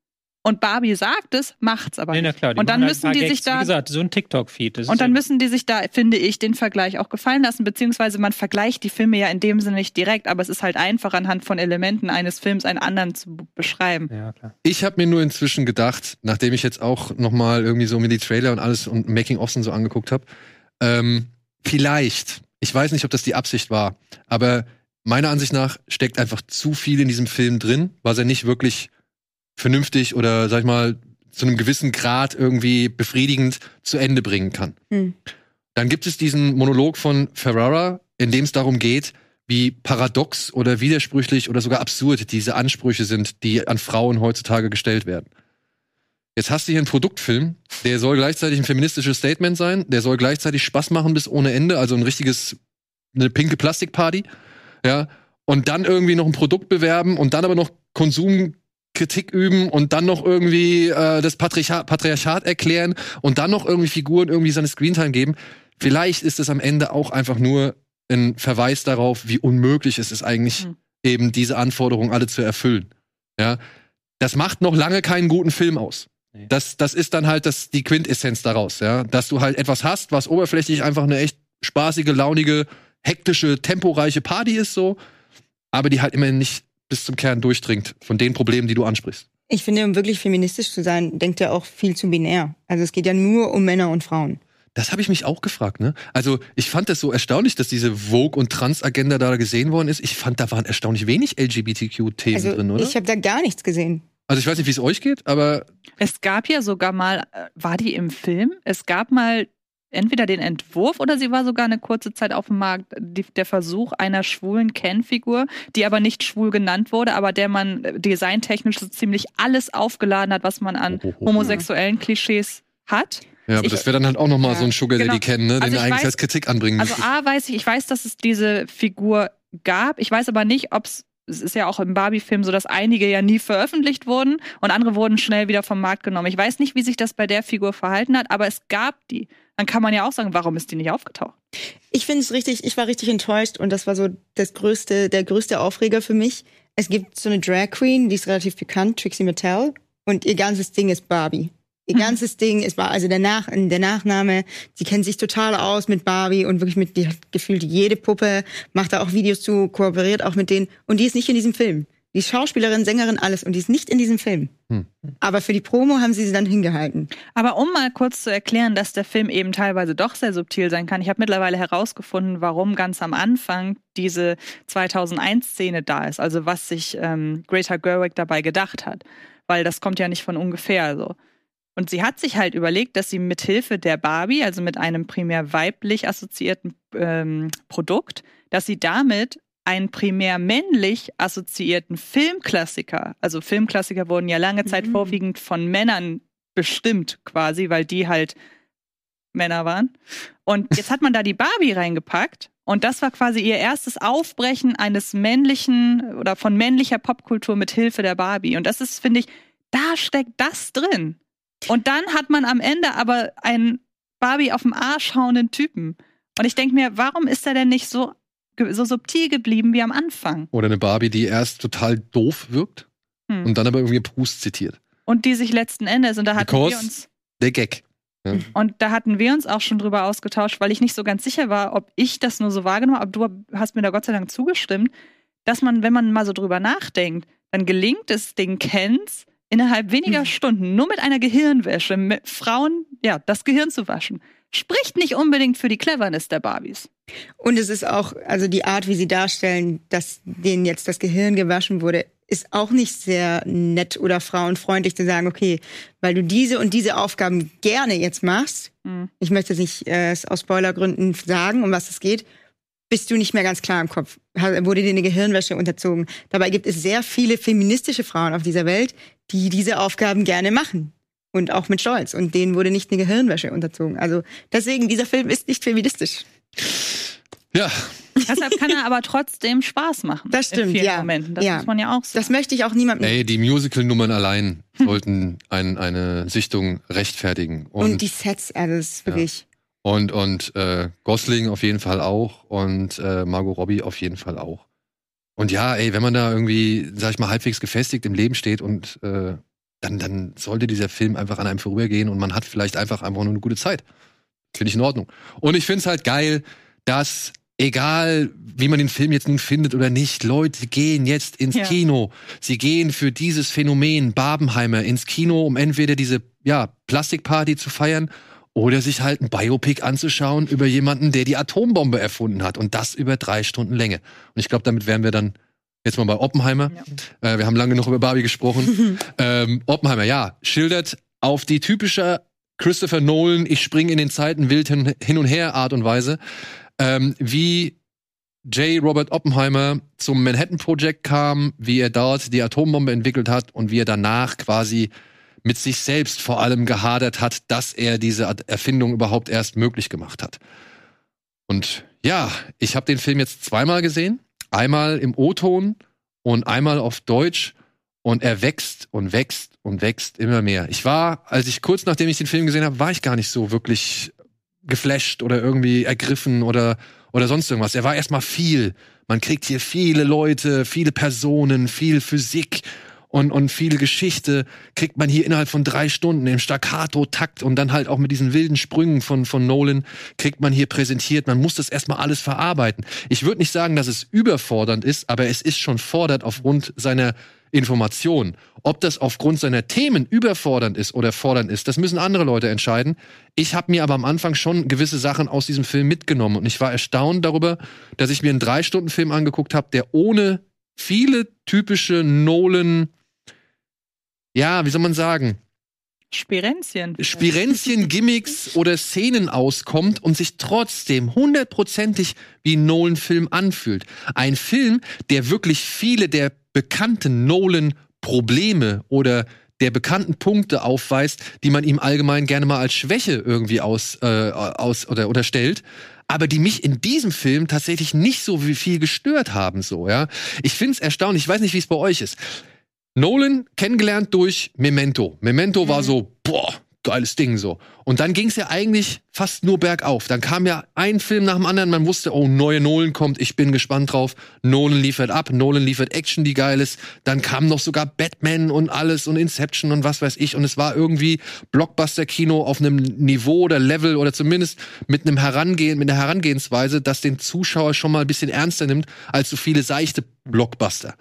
Und Barbie sagt es, macht's aber Nee, na nicht. klar, die Und dann halt müssen die Gags. sich da- Wie gesagt, so ein TikTok-Feed. Und dann ja- müssen die sich da, finde ich, den Vergleich auch gefallen lassen, beziehungsweise man vergleicht die Filme ja in dem Sinne nicht direkt, aber es ist halt einfach anhand von Elementen eines Films einen anderen zu beschreiben. Ja, klar. Ich habe mir nur inzwischen gedacht, nachdem ich jetzt auch noch mal irgendwie so mir die Trailer und alles und Making-ofs und so angeguckt habe, ähm, vielleicht, ich weiß nicht, ob das die Absicht war, aber meiner Ansicht nach steckt einfach zu viel in diesem Film drin, was er nicht wirklich vernünftig oder sag ich mal zu einem gewissen Grad irgendwie befriedigend zu Ende bringen kann. Hm. Dann gibt es diesen Monolog von Ferrara, in dem es darum geht, wie paradox oder widersprüchlich oder sogar absurd diese Ansprüche sind, die an Frauen heutzutage gestellt werden. Jetzt hast du hier einen Produktfilm, der soll gleichzeitig ein feministisches Statement sein, der soll gleichzeitig Spaß machen bis ohne Ende, also ein richtiges, eine pinke Plastikparty, ja, und dann irgendwie noch ein Produkt bewerben und dann aber noch Konsumkritik üben und dann noch irgendwie äh, das Patriarchat, Patriarchat erklären und dann noch irgendwie Figuren irgendwie seine Screentime geben. Vielleicht ist es am Ende auch einfach nur ein Verweis darauf, wie unmöglich es ist eigentlich, Hm. eben diese Anforderungen alle zu erfüllen. Ja, das macht noch lange keinen guten Film aus. Nee. Das, das ist dann halt das, die Quintessenz daraus, ja. Dass du halt etwas hast, was oberflächlich einfach eine echt spaßige, launige, hektische, temporeiche Party ist, so, aber die halt immerhin nicht bis zum Kern durchdringt von den Problemen, die du ansprichst. Ich finde, um wirklich feministisch zu sein, denkt er auch viel zu binär. Also es geht ja nur um Männer und Frauen. Das habe ich mich auch gefragt, ne? Also, ich fand das so erstaunlich, dass diese Vogue- und Trans-Agenda da gesehen worden ist. Ich fand, da waren erstaunlich wenig LGBTQ-Themen Also drin, oder? ich habe da gar nichts gesehen. also, ich weiß nicht, wie es euch geht, aber Es gab ja sogar mal, äh, war die im Film? Es gab mal entweder den Entwurf oder sie war sogar eine kurze Zeit auf dem Markt, die, der Versuch einer schwulen Ken-Figur, die aber nicht schwul genannt wurde, aber der man äh, designtechnisch so ziemlich alles aufgeladen hat, was man an Oh, oh, oh. homosexuellen Klischees hat. ja, aber Ich- das wäre dann halt auch noch mal Ja, so ein Sugar Daddy genau. kennen, ne? Den Also eigentlich weiß- als Kritik anbringen Also. A weiß ich, ich weiß, dass es diese Figur gab. Ich weiß aber nicht, ob es es ist ja auch im Barbie-Film so, dass einige ja nie veröffentlicht wurden und andere wurden schnell wieder vom Markt genommen. Ich weiß nicht, wie sich das bei der Figur verhalten hat, aber es gab die. Dann kann man ja auch sagen, warum ist die nicht aufgetaucht? Ich finde es richtig, ich war richtig enttäuscht und das war so das größte, der größte Aufreger für mich. Es gibt so eine Drag Queen, die ist relativ bekannt, Trixie Mattel, und ihr ganzes Ding ist Barbie. Ihr Mhm. ganzes Ding ist Bar- also der, Nach der Nachname, sie kennt sich total aus mit Barbie und wirklich mit, die hat gefühlt jede Puppe, macht da auch Videos zu, kooperiert auch mit denen und die ist nicht in diesem Film. Die Schauspielerin, Sängerin, alles und die ist nicht in diesem Film. Hm. Aber für die Promo haben sie sie dann hingehalten. Aber um mal kurz zu erklären, dass der Film eben teilweise doch sehr subtil sein kann. Ich habe mittlerweile herausgefunden, warum ganz am Anfang diese 2001-Szene da ist. Also was sich ähm, Greta Gerwig dabei gedacht hat. Weil das kommt ja nicht von ungefähr so. Und sie hat sich halt überlegt, dass sie mit Hilfe der Barbie, also mit einem primär weiblich assoziierten ähm, Produkt, dass sie damit einen primär männlich assoziierten Filmklassiker, also Filmklassiker wurden ja lange Zeit Mhm. vorwiegend von Männern bestimmt quasi, weil die halt Männer waren. Und jetzt hat man da die Barbie reingepackt und das war quasi ihr erstes Aufbrechen eines männlichen oder von männlicher Popkultur mit Hilfe der Barbie. Und das ist, finde ich, da steckt das drin. Und dann hat man am Ende aber einen Barbie auf dem Arsch schauenden Typen. Und ich denke mir, warum ist er denn nicht so, so subtil geblieben wie am Anfang? Oder eine Barbie, die erst total doof wirkt Hm. und dann aber irgendwie Proust zitiert. Und die sich letzten Endes, und da hatten Because- wir uns. Der Gag. Und da hatten wir uns auch schon drüber ausgetauscht, weil ich nicht so ganz sicher war, ob ich das nur so wahrgenommen habe, aber du hast mir da Gott sei Dank zugestimmt, dass man, wenn man mal so drüber nachdenkt, dann gelingt es den Kens innerhalb weniger Mhm. Stunden nur mit einer Gehirnwäsche mit Frauen, ja, das Gehirn zu waschen. Spricht nicht unbedingt für die Cleverness der Barbies. Und es ist auch, also die Art, wie sie darstellen, dass denen jetzt das Gehirn gewaschen wurde, ist auch nicht sehr nett oder frauenfreundlich zu sagen, okay, weil du diese und diese Aufgaben gerne jetzt machst, Mhm. ich möchte es nicht äh, aus Spoilergründen sagen, um was es geht, bist du nicht mehr ganz klar im Kopf. Wurde dir eine Gehirnwäsche unterzogen. Dabei gibt es sehr viele feministische Frauen auf dieser Welt, die diese Aufgaben gerne machen. Und auch mit Stolz. Und denen wurde nicht eine Gehirnwäsche unterzogen. Also deswegen, dieser Film ist nicht feministisch. Ja, Deshalb kann er aber trotzdem Spaß machen. Das stimmt, in vielen ja. Momenten. Das Ja. muss man ja auch sagen. Das möchte ich auch niemandem. ey, die Musical-Nummern allein sollten ein, eine Sichtung rechtfertigen. Und, Und, die Sets, also das ist wirklich. und, und äh, Gosling auf jeden Fall auch und äh, Margot Robbie auf jeden Fall auch. Und ja, ey, wenn man da irgendwie, sag ich mal, halbwegs gefestigt im Leben steht und äh, dann, dann sollte dieser Film einfach an einem vorübergehen und man hat vielleicht einfach einfach nur eine gute Zeit. Finde ich in Ordnung. Und ich finde es halt geil, dass egal wie man den Film jetzt nun findet oder nicht, Leute gehen jetzt ins Ja. Kino. Sie gehen für dieses Phänomen Barbenheimer ins Kino, um entweder diese ja, Plastikparty zu feiern oder sich halt ein Biopic anzuschauen über jemanden, der die Atombombe erfunden hat und das über drei Stunden Länge. Und ich glaube, damit wären wir dann jetzt mal bei Oppenheimer. Äh, wir haben lange noch über Barbie gesprochen. ähm, Oppenheimer, ja, schildert auf die typische Christopher Nolan, ich springe in den Zeiten wild hin, hin und her Art und Weise, ähm, wie J. Robert Oppenheimer zum Manhattan Project kam, wie er dort die Atombombe entwickelt hat und wie er danach quasi mit sich selbst vor allem gehadert hat, dass er diese Erfindung überhaupt erst möglich gemacht hat. Und ja, ich habe den Film jetzt zweimal gesehen, einmal im O-Ton und einmal auf Deutsch und er wächst und wächst und wächst immer mehr. Ich war, als ich kurz nachdem ich den Film gesehen habe, war ich gar nicht so wirklich geflasht oder irgendwie ergriffen oder oder sonst irgendwas. Er war erstmal viel. Man kriegt hier viele Leute, viele Personen, viel Physik und, und viel Geschichte kriegt man hier innerhalb von drei Stunden im Staccato-Takt und dann halt auch mit diesen wilden Sprüngen von, von Nolan kriegt man hier präsentiert. Man muss das erstmal alles verarbeiten. Ich würde nicht sagen, dass es überfordernd ist, aber es ist schon fordert aufgrund seiner Information. Ob das aufgrund seiner Themen überfordernd ist oder fordernd ist, das müssen andere Leute entscheiden. Ich habe mir aber am Anfang schon gewisse Sachen aus diesem Film mitgenommen und ich war erstaunt darüber, dass ich mir einen Drei-Stunden-Film angeguckt habe, der ohne viele typische Nolan, ja, wie soll man sagen, Spirenzchen. Spirenzchen, Gimmicks oder Szenen auskommt und sich trotzdem hundertprozentig wie ein Nolan-Film anfühlt. Ein Film, der wirklich viele der bekannten Nolan-Probleme oder der bekannten Punkte aufweist, die man ihm allgemein gerne mal als Schwäche irgendwie aus, äh, aus oder unterstellt, aber die mich in diesem Film tatsächlich nicht so viel gestört haben, so, ja. Ich find's erstaunlich, ich weiß nicht, wie es bei euch ist. Nolan kennengelernt durch Memento. Memento war so, boah, geiles Ding so. Und dann ging es ja eigentlich fast nur bergauf. Dann kam ja ein Film nach dem anderen, man wusste, oh, neue Nolan kommt, ich bin gespannt drauf. Nolan liefert ab, Nolan liefert Action, die geil ist. Dann kam noch sogar Batman und alles und Inception und was weiß ich. Und es war irgendwie Blockbuster-Kino auf einem Niveau oder Level oder zumindest mit einem Herangehen, mit einer Herangehensweise, das den Zuschauer schon mal ein bisschen ernster nimmt als so viele seichte Blockbuster.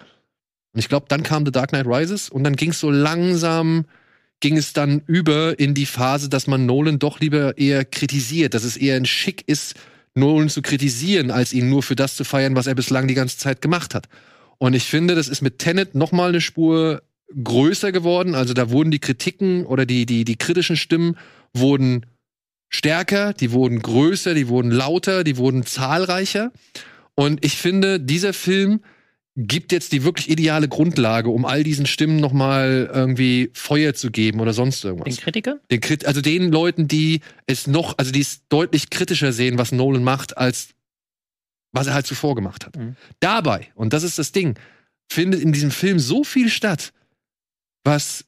Und ich glaube, dann kam The Dark Knight Rises und dann ging es so langsam, ging es dann über in die Phase, dass man Nolan doch lieber eher kritisiert, dass es eher ein Schick ist, Nolan zu kritisieren, als ihn nur für das zu feiern, was er bislang die ganze Zeit gemacht hat. Und ich finde, das ist mit Tenet noch mal eine Spur größer geworden. Also da wurden die Kritiken oder die, die, die kritischen Stimmen wurden stärker, die wurden größer, die wurden lauter, die wurden zahlreicher. Und ich finde, dieser Film gibt jetzt die wirklich ideale Grundlage, um all diesen Stimmen nochmal irgendwie Feuer zu geben oder sonst irgendwas. Den Kritiker? Den Krit also den Leuten, die es noch, also die es deutlich kritischer sehen, was Nolan macht, als was er halt zuvor gemacht hat. Mhm. Dabei, und das ist das Ding, findet in diesem Film so viel statt, was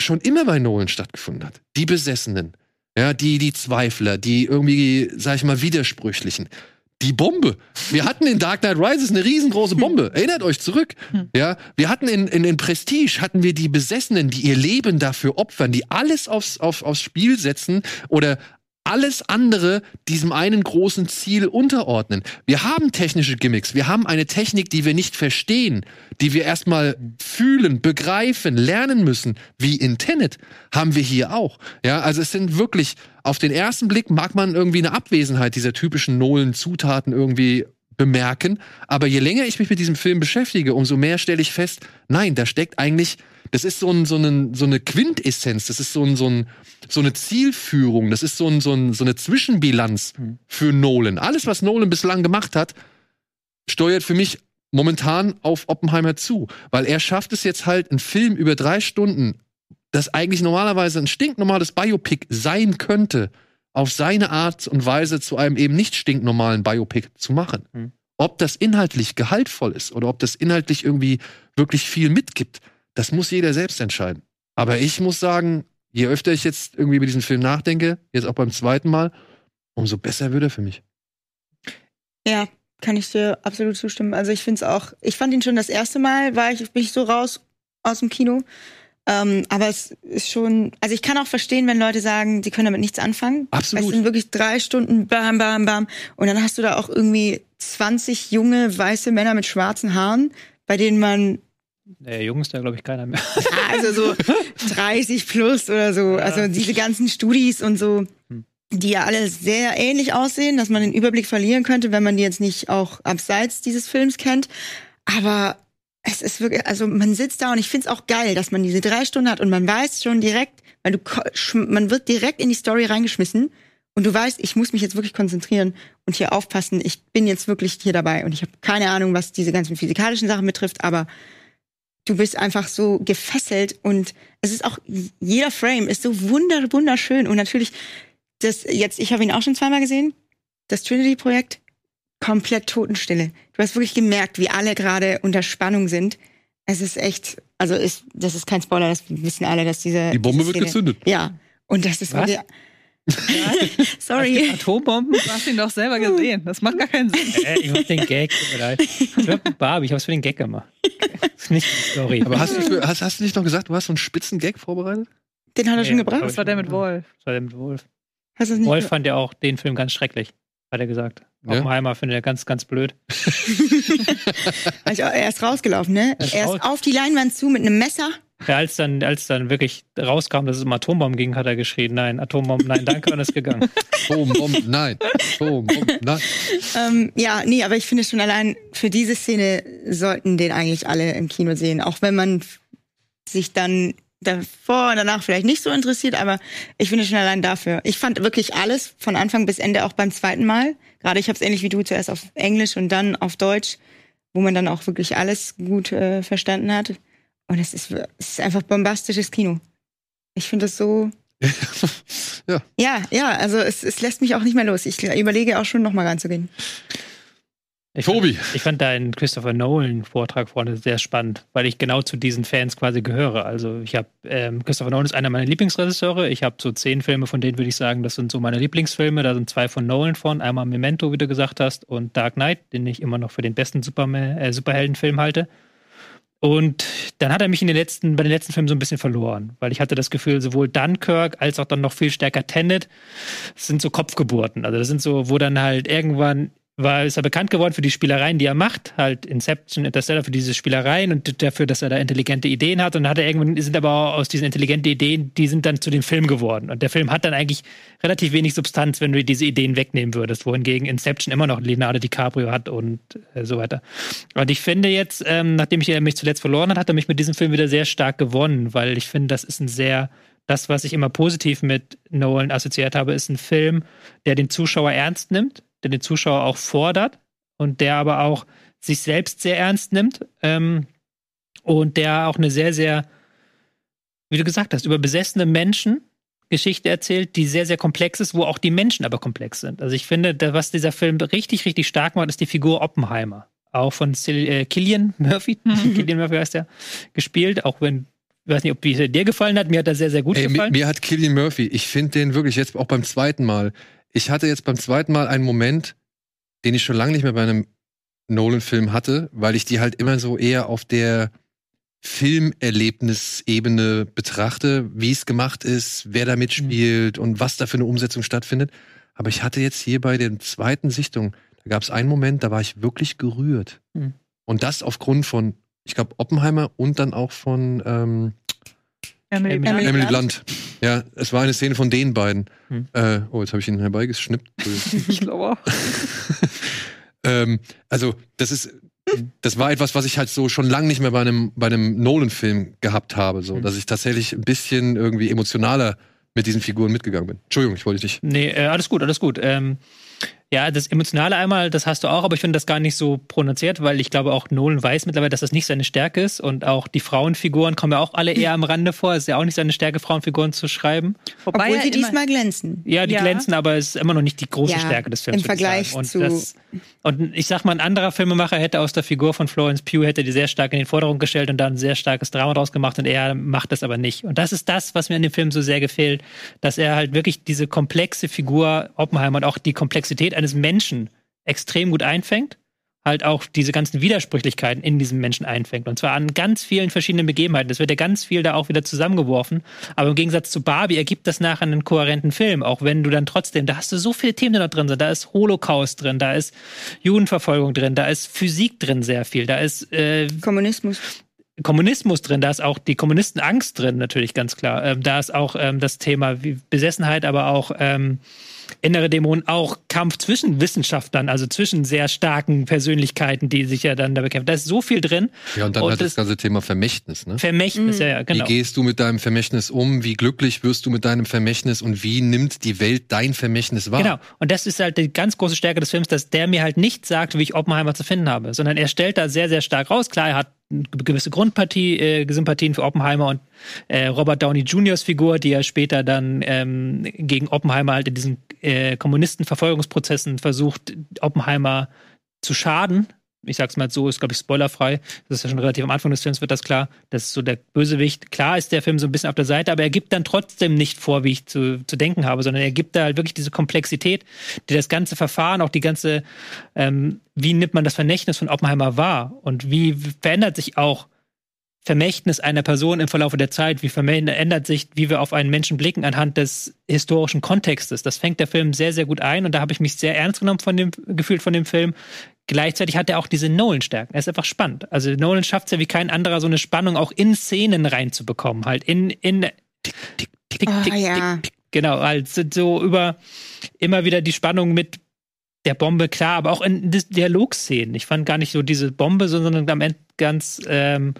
schon immer bei Nolan stattgefunden hat. Die Besessenen, ja, die, die Zweifler, die irgendwie, sag ich mal, widersprüchlichen. Die Bombe. Wir hatten in Dark Knight Rises eine riesengroße Bombe. Erinnert euch zurück. Ja, wir hatten in, in, in Prestige hatten wir die Besessenen, die ihr Leben dafür opfern, die alles aufs, auf, aufs Spiel setzen oder alles andere diesem einen großen Ziel unterordnen. Wir haben technische Gimmicks, wir haben eine Technik, die wir nicht verstehen, die wir erstmal fühlen, begreifen, lernen müssen, wie in Tenet, haben wir hier auch. Ja, also es sind wirklich, auf den ersten Blick mag man irgendwie eine Abwesenheit dieser typischen Nolan-Zutaten irgendwie bemerken, aber je länger ich mich mit diesem Film beschäftige, umso mehr stelle ich fest, nein, da steckt eigentlich das ist so, ein, so, ein, so eine Quintessenz, das ist so, ein, so, ein, so eine Zielführung, das ist so, ein, so, ein, so eine Zwischenbilanz für Nolan. Alles, was Nolan bislang gemacht hat, steuert für mich momentan auf Oppenheimer zu, weil er schafft es jetzt halt, einen Film über drei Stunden, das eigentlich normalerweise ein stinknormales Biopic sein könnte, auf seine Art und Weise zu einem eben nicht stinknormalen Biopic zu machen. Hm. Ob das inhaltlich gehaltvoll ist oder ob das inhaltlich irgendwie wirklich viel mitgibt, das muss jeder selbst entscheiden. Aber ich muss sagen, je öfter ich jetzt irgendwie über diesen Film nachdenke, jetzt auch beim zweiten Mal, umso besser wird er für mich. Ja, kann ich dir absolut zustimmen. Also ich finde es auch, ich fand ihn schon das erste Mal, war ich, bin ich so raus aus dem Kino. Ähm, aber es ist schon, also ich kann auch verstehen, wenn Leute sagen, sie können damit nichts anfangen. Absolut. Es sind wirklich drei Stunden, bam, bam, bam. Und dann hast du da auch irgendwie 20 junge, weiße Männer mit schwarzen Haaren, bei denen man, Der Junge ist da, glaube ich, keiner mehr. also so 30 plus oder so, also diese ganzen Studis und so, die ja alle sehr ähnlich aussehen, dass man den Überblick verlieren könnte, wenn man die jetzt nicht auch abseits dieses Films kennt. Aber es ist wirklich, also man sitzt da und ich finde es auch geil, dass man diese drei Stunden hat und man weiß schon direkt, weil du, man wird direkt in die Story reingeschmissen und du weißt, ich muss mich jetzt wirklich konzentrieren und hier aufpassen. Ich bin jetzt wirklich hier dabei und ich habe keine Ahnung, was diese ganzen physikalischen Sachen betrifft, aber du bist einfach so gefesselt und es ist auch jeder Frame ist so wunder wunderschön und natürlich das jetzt ich habe ihn auch schon zweimal gesehen, das Trinity Projekt komplett Totenstille. Du hast wirklich gemerkt, wie alle gerade unter Spannung sind. Es ist echt, also ist, das ist kein Spoiler, das wissen alle, dass diese Die Bombe diese wird gezündet. Ja, und das ist Was? wirklich. Sorry. Atombomben? Du hast ihn doch selber gesehen. Das macht gar keinen Sinn. äh, ich mach den Gag, tut mir leid. Ich mit Barbie, ich hab's für den Gag gemacht. Das ist nicht die Story. Aber hast du, für, hast, hast du nicht noch gesagt, du hast so einen spitzen Gag vorbereitet? Den hat er schon Nee, gebracht. Das war der mit Wolf. Das war der mit Wolf. Nicht Wolf fand ja auch den Film ganz schrecklich, hat er gesagt. Ja? Oppenheimer findet er ganz, ganz blöd. Also, er ist rausgelaufen, ne? Er ist Er raus. ist auf die Leinwand zu mit einem Messer. Ja, als dann, als dann wirklich rauskam, dass es um Atombomben ging, hat er geschrien, nein, Atombomben, nein, danke, und ist gegangen. Boom, Bomb, nein. Boom, Bomb, nein. Ähm, ja, nee, aber ich finde schon allein für diese Szene sollten den eigentlich alle im Kino sehen. Auch wenn man sich dann davor und danach vielleicht nicht so interessiert, aber ich finde schon allein dafür. Ich fand wirklich alles von Anfang bis Ende auch beim zweiten Mal. Gerade ich habe es ähnlich wie du zuerst auf Englisch und dann auf Deutsch, wo man dann auch wirklich alles gut äh, verstanden hat. Und es ist, es ist einfach bombastisches Kino. Ich finde das so. Ja. Ja, ja, also es, es lässt mich auch nicht mehr los. Ich überlege auch schon nochmal reinzugehen. Ich Tobi. Fand, ich fand deinen Christopher Nolan-Vortrag vorne sehr spannend, weil ich genau zu diesen Fans quasi gehöre. Also ich habe, ähm, Christopher Nolan ist einer meiner Lieblingsregisseure. Ich habe so zehn Filme, von denen würde ich sagen, das sind so meine Lieblingsfilme. Da sind zwei von Nolan von. Einmal Memento, wie du gesagt hast, und Dark Knight, den ich immer noch für den besten Superman, äh, Superheldenfilm halte. Und dann hat er mich in den letzten, bei den letzten Filmen so ein bisschen verloren, weil ich hatte das Gefühl, sowohl Dunkirk als auch dann noch viel stärker Tenet sind so Kopfgeburten. Also das sind so, wo dann halt irgendwann war, ist er bekannt geworden für die Spielereien, die er macht, halt Inception, Interstellar für diese Spielereien und dafür, dass er da intelligente Ideen hat. Und dann hat er irgendwann, sind aber aus diesen intelligenten Ideen, die sind dann zu dem Film geworden. Und der Film hat dann eigentlich relativ wenig Substanz, wenn du diese Ideen wegnehmen würdest, wohingegen Inception immer noch Leonardo DiCaprio hat und äh, so weiter. Und ich finde jetzt, ähm, nachdem ich mich zuletzt verloren hat, hat er mich mit diesem Film wieder sehr stark gewonnen, weil ich finde, das ist ein sehr das, was ich immer positiv mit Nolan assoziiert habe, ist ein Film, der den Zuschauer ernst nimmt, der den Zuschauer auch fordert und der aber auch sich selbst sehr ernst nimmt ähm, und der auch eine sehr, sehr, wie du gesagt hast, über besessene Menschen Geschichte erzählt, die sehr, sehr komplex ist, wo auch die Menschen aber komplex sind. Also ich finde, was dieser Film richtig, richtig stark macht, ist die Figur Oppenheimer. Auch von äh, Killian Murphy, Killian Murphy heißt er, gespielt, auch wenn ich weiß nicht, ob dir gefallen hat. Mir hat er sehr, sehr gut Ey, gefallen. Mir, mir hat Killian Murphy, ich finde den wirklich jetzt auch beim zweiten Mal, ich hatte jetzt beim zweiten Mal einen Moment, den ich schon lange nicht mehr bei einem Nolan-Film hatte, weil ich die halt immer so eher auf der Filmerlebnisebene betrachte, wie es gemacht ist, wer da mitspielt mhm. und was da für eine Umsetzung stattfindet. Aber ich hatte jetzt hier bei der zweiten Sichtung, da gab es einen Moment, da war ich wirklich gerührt. Mhm. Und das aufgrund von, ich glaube, Oppenheimer und dann auch von ähm, Emily, Emily, Emily Blunt. Ja, es war eine Szene von den beiden. Hm. Äh, oh, jetzt habe ich ihn herbeigeschnippt. ich glaube auch. ähm, also, das ist, das war etwas, was ich halt so schon lange nicht mehr bei einem, bei einem Nolan-Film gehabt habe, so, hm. dass ich tatsächlich ein bisschen irgendwie emotionaler mit diesen Figuren mitgegangen bin. Entschuldigung, ich wollte dich. Nee, äh, alles gut, alles gut. Ähm, ja, das Emotionale einmal, das hast du auch, aber ich finde das gar nicht so prononciert, weil ich glaube auch Nolan weiß mittlerweile, dass das nicht seine Stärke ist und auch die Frauenfiguren kommen ja auch alle eher am Rande vor. Es ist ja auch nicht seine Stärke, Frauenfiguren zu schreiben. Wobei Obwohl sie diesmal glänzen. Ja, die ja. glänzen, aber es ist immer noch nicht die große ja, Stärke des Films. Im Vergleich und zu. Das, und ich sag mal, ein anderer Filmemacher hätte aus der Figur von Florence Pugh hätte die sehr stark in den Vordergrund gestellt und da ein sehr starkes Drama draus gemacht und er macht das aber nicht. Und das ist das, was mir in dem Film so sehr gefällt, dass er halt wirklich diese komplexe Figur Oppenheimer und auch die Komplexität eines Menschen extrem gut einfängt, halt auch diese ganzen Widersprüchlichkeiten in diesem Menschen einfängt. Und zwar an ganz vielen verschiedenen Begebenheiten. Es wird ja ganz viel da auch wieder zusammengeworfen. Aber im Gegensatz zu Barbie ergibt das nachher einen kohärenten Film. Auch wenn du dann trotzdem, da hast du so viele Themen, die da drin sind. Da ist Holocaust drin, da ist Judenverfolgung drin, da ist Physik drin sehr viel, da ist äh, Kommunismus. Kommunismus drin, da ist auch die Kommunistenangst drin, natürlich ganz klar. Ähm, da ist auch ähm, das Thema wie Besessenheit, aber auch ähm, innere Dämonen auch Kampf zwischen Wissenschaftlern, also zwischen sehr starken Persönlichkeiten, die sich ja dann da bekämpfen. Da ist so viel drin. Ja, und dann und halt das, das ganze Thema Vermächtnis, ne? Vermächtnis, mhm. ja, ja, genau. Wie gehst du mit deinem Vermächtnis um? Wie glücklich wirst du mit deinem Vermächtnis? Und wie nimmt die Welt dein Vermächtnis wahr? Genau. Und das ist halt die ganz große Stärke des Films, dass der mir halt nicht sagt, wie ich Oppenheimer zu finden habe, sondern er stellt da sehr, sehr stark raus. Klar, er hat gewisse Grundpartie, äh, Sympathien für Oppenheimer und äh, Robert Downey Jr.'s Figur, die ja später dann ähm, gegen Oppenheimer halt in diesen äh, Kommunistenverfolgungsprozessen versucht, Oppenheimer zu schaden, ich sag's mal so, ist glaube ich spoilerfrei. Das ist ja schon relativ am Anfang des Films wird das klar. Das ist so der Bösewicht. Klar ist der Film so ein bisschen auf der Seite, aber er gibt dann trotzdem nicht vor, wie ich zu, zu denken habe, sondern er gibt da halt wirklich diese Komplexität, die das ganze Verfahren, auch die ganze, ähm, wie nimmt man das Vermächtnis von Oppenheimer wahr und wie verändert sich auch Vermächtnis einer Person im Verlauf der Zeit, wie verändert sich, wie wir auf einen Menschen blicken anhand des historischen Kontextes. Das fängt der Film sehr, sehr gut ein und da habe ich mich sehr ernst genommen von dem, gefühlt von dem Film. Gleichzeitig hat er auch diese Nolan-Stärken. Er ist einfach spannend. Also Nolan schafft es ja wie kein anderer, so eine Spannung auch in Szenen reinzubekommen. Halt in, in tick, tick, tick, oh, tick, ja. tick, Genau, also so über immer wieder die Spannung mit der Bombe, klar, aber auch in Dialogszenen. Ich fand gar nicht so diese Bombe, sondern am Ende ganz ähm,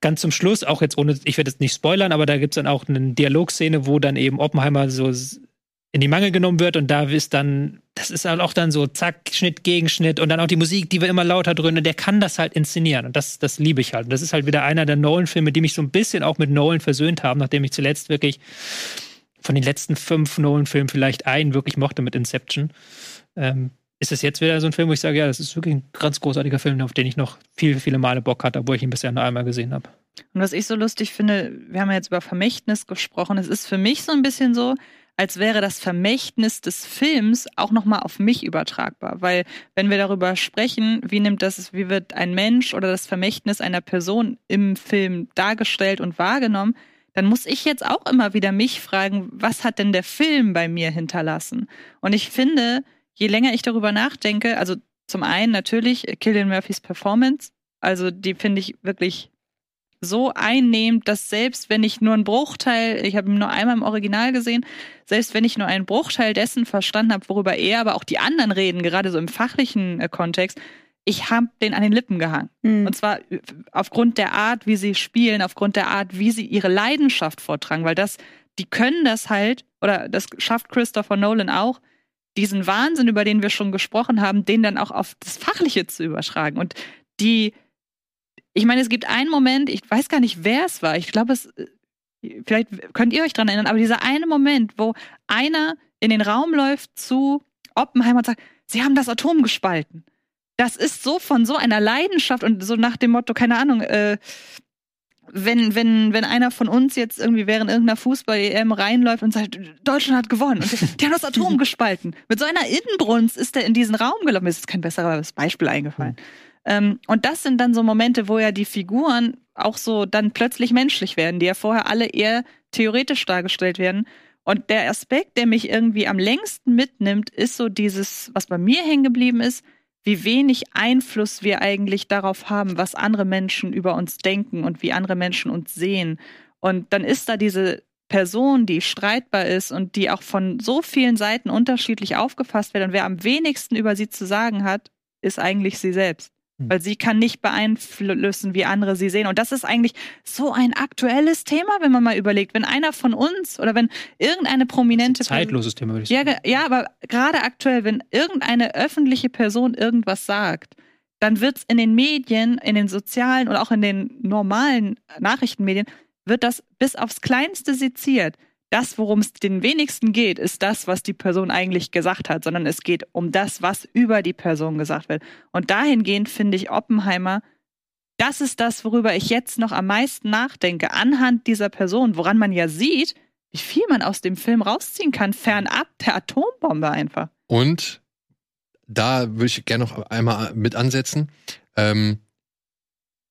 ganz zum Schluss, auch jetzt ohne, ich werde jetzt nicht spoilern, aber da gibt es dann auch eine Dialogszene, wo dann eben Oppenheimer so in die Mangel genommen wird und da ist dann, das ist halt auch dann so zack, Schnitt, Gegenschnitt und dann auch die Musik, die wir immer lauter dröhnen, der kann das halt inszenieren und das, das liebe ich halt. Und das ist halt wieder einer der Nolan-Filme, die mich so ein bisschen auch mit Nolan versöhnt haben, nachdem ich zuletzt wirklich von den letzten fünf Nolan-Filmen vielleicht einen wirklich mochte mit Inception. Ähm, ist es jetzt wieder so ein Film, wo ich sage, ja, das ist wirklich ein ganz großartiger Film, auf den ich noch viele, viele Male Bock hatte, obwohl ich ihn bisher nur einmal gesehen habe. Und was ich so lustig finde, wir haben ja jetzt über Vermächtnis gesprochen. Es ist für mich so ein bisschen so, als wäre das Vermächtnis des Films auch nochmal auf mich übertragbar. Weil wenn wir darüber sprechen, wie nimmt das, wie wird ein Mensch oder das Vermächtnis einer Person im Film dargestellt und wahrgenommen, dann muss ich jetzt auch immer wieder mich fragen, was hat denn der Film bei mir hinterlassen? Und ich finde, je länger ich darüber nachdenke, also zum einen natürlich Killian Murphys Performance, also die finde ich wirklich so einnehmend, dass selbst wenn ich nur einen Bruchteil, ich habe ihn nur einmal im Original gesehen, selbst wenn ich nur einen Bruchteil dessen verstanden habe, worüber er, aber auch die anderen reden, gerade so im fachlichen äh, Kontext, ich habe den an den Lippen gehangen. Mhm. Und zwar äh, aufgrund der Art, wie sie spielen, aufgrund der Art, wie sie ihre Leidenschaft vortragen, weil das, die können das halt, oder das schafft Christopher Nolan auch, diesen Wahnsinn, über den wir schon gesprochen haben, den dann auch auf das Fachliche zu übertragen. Und die, ich meine, es gibt einen Moment, ich weiß gar nicht, wer es war. Ich glaube, es, vielleicht könnt ihr euch dran erinnern, aber dieser eine Moment, wo einer in den Raum läuft zu Oppenheimer und sagt, sie haben das Atom gespalten. Das ist so von so einer Leidenschaft und so nach dem Motto, keine Ahnung, äh, wenn, wenn, wenn einer von uns jetzt irgendwie während irgendeiner Fußball-EM reinläuft und sagt, Deutschland hat gewonnen und die, haben das Atom gespalten. Mit so einer Inbrunst ist er in diesen Raum gelaufen. Mir ist kein besseres Beispiel eingefallen. Mhm. Und das sind dann so Momente, wo ja die Figuren auch so dann plötzlich menschlich werden, die ja vorher alle eher theoretisch dargestellt werden. Und der Aspekt, der mich irgendwie am längsten mitnimmt, ist so dieses, was bei mir hängen geblieben ist, wie wenig Einfluss wir eigentlich darauf haben, was andere Menschen über uns denken und wie andere Menschen uns sehen. Und dann ist da diese Person, die streitbar ist und die auch von so vielen Seiten unterschiedlich aufgefasst wird und wer am wenigsten über sie zu sagen hat, ist eigentlich sie selbst. Hm. Weil sie kann nicht beeinflussen, wie andere sie sehen. Und das ist eigentlich so ein aktuelles Thema, wenn man mal überlegt. Wenn einer von uns oder wenn irgendeine prominente. zeitloses Thema, würde ich sagen. Ja, ja, aber gerade aktuell, wenn irgendeine öffentliche Person irgendwas sagt, dann wird es in den Medien, in den sozialen oder auch in den normalen Nachrichtenmedien, wird das bis aufs Kleinste seziert das, worum es den wenigsten geht, ist das, was die Person eigentlich gesagt hat, sondern es geht um das, was über die Person gesagt wird. Und dahingehend finde ich Oppenheimer, das ist das, worüber ich jetzt noch am meisten nachdenke, anhand dieser Person, woran man ja sieht, wie viel man aus dem Film rausziehen kann, fernab der Atombombe einfach. Und da würde ich gerne noch einmal mit ansetzen. Ähm,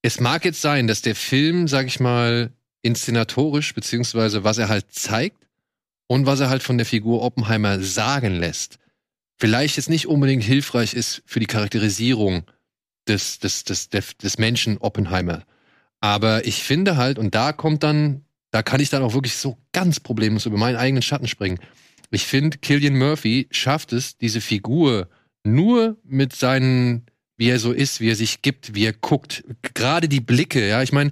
es mag jetzt sein, dass der Film, sag ich mal, inszenatorisch, beziehungsweise was er halt zeigt und was er halt von der Figur Oppenheimer sagen lässt, vielleicht jetzt nicht unbedingt hilfreich ist für die Charakterisierung des, des, des, des, Menschen Oppenheimer. Aber ich finde halt, und da kommt dann, da kann ich dann auch wirklich so ganz problemlos über meinen eigenen Schatten springen. Ich finde, Killian Murphy schafft es, diese Figur nur mit seinen, wie er so ist, wie er sich gibt, wie er guckt, gerade die Blicke, ja, ich meine,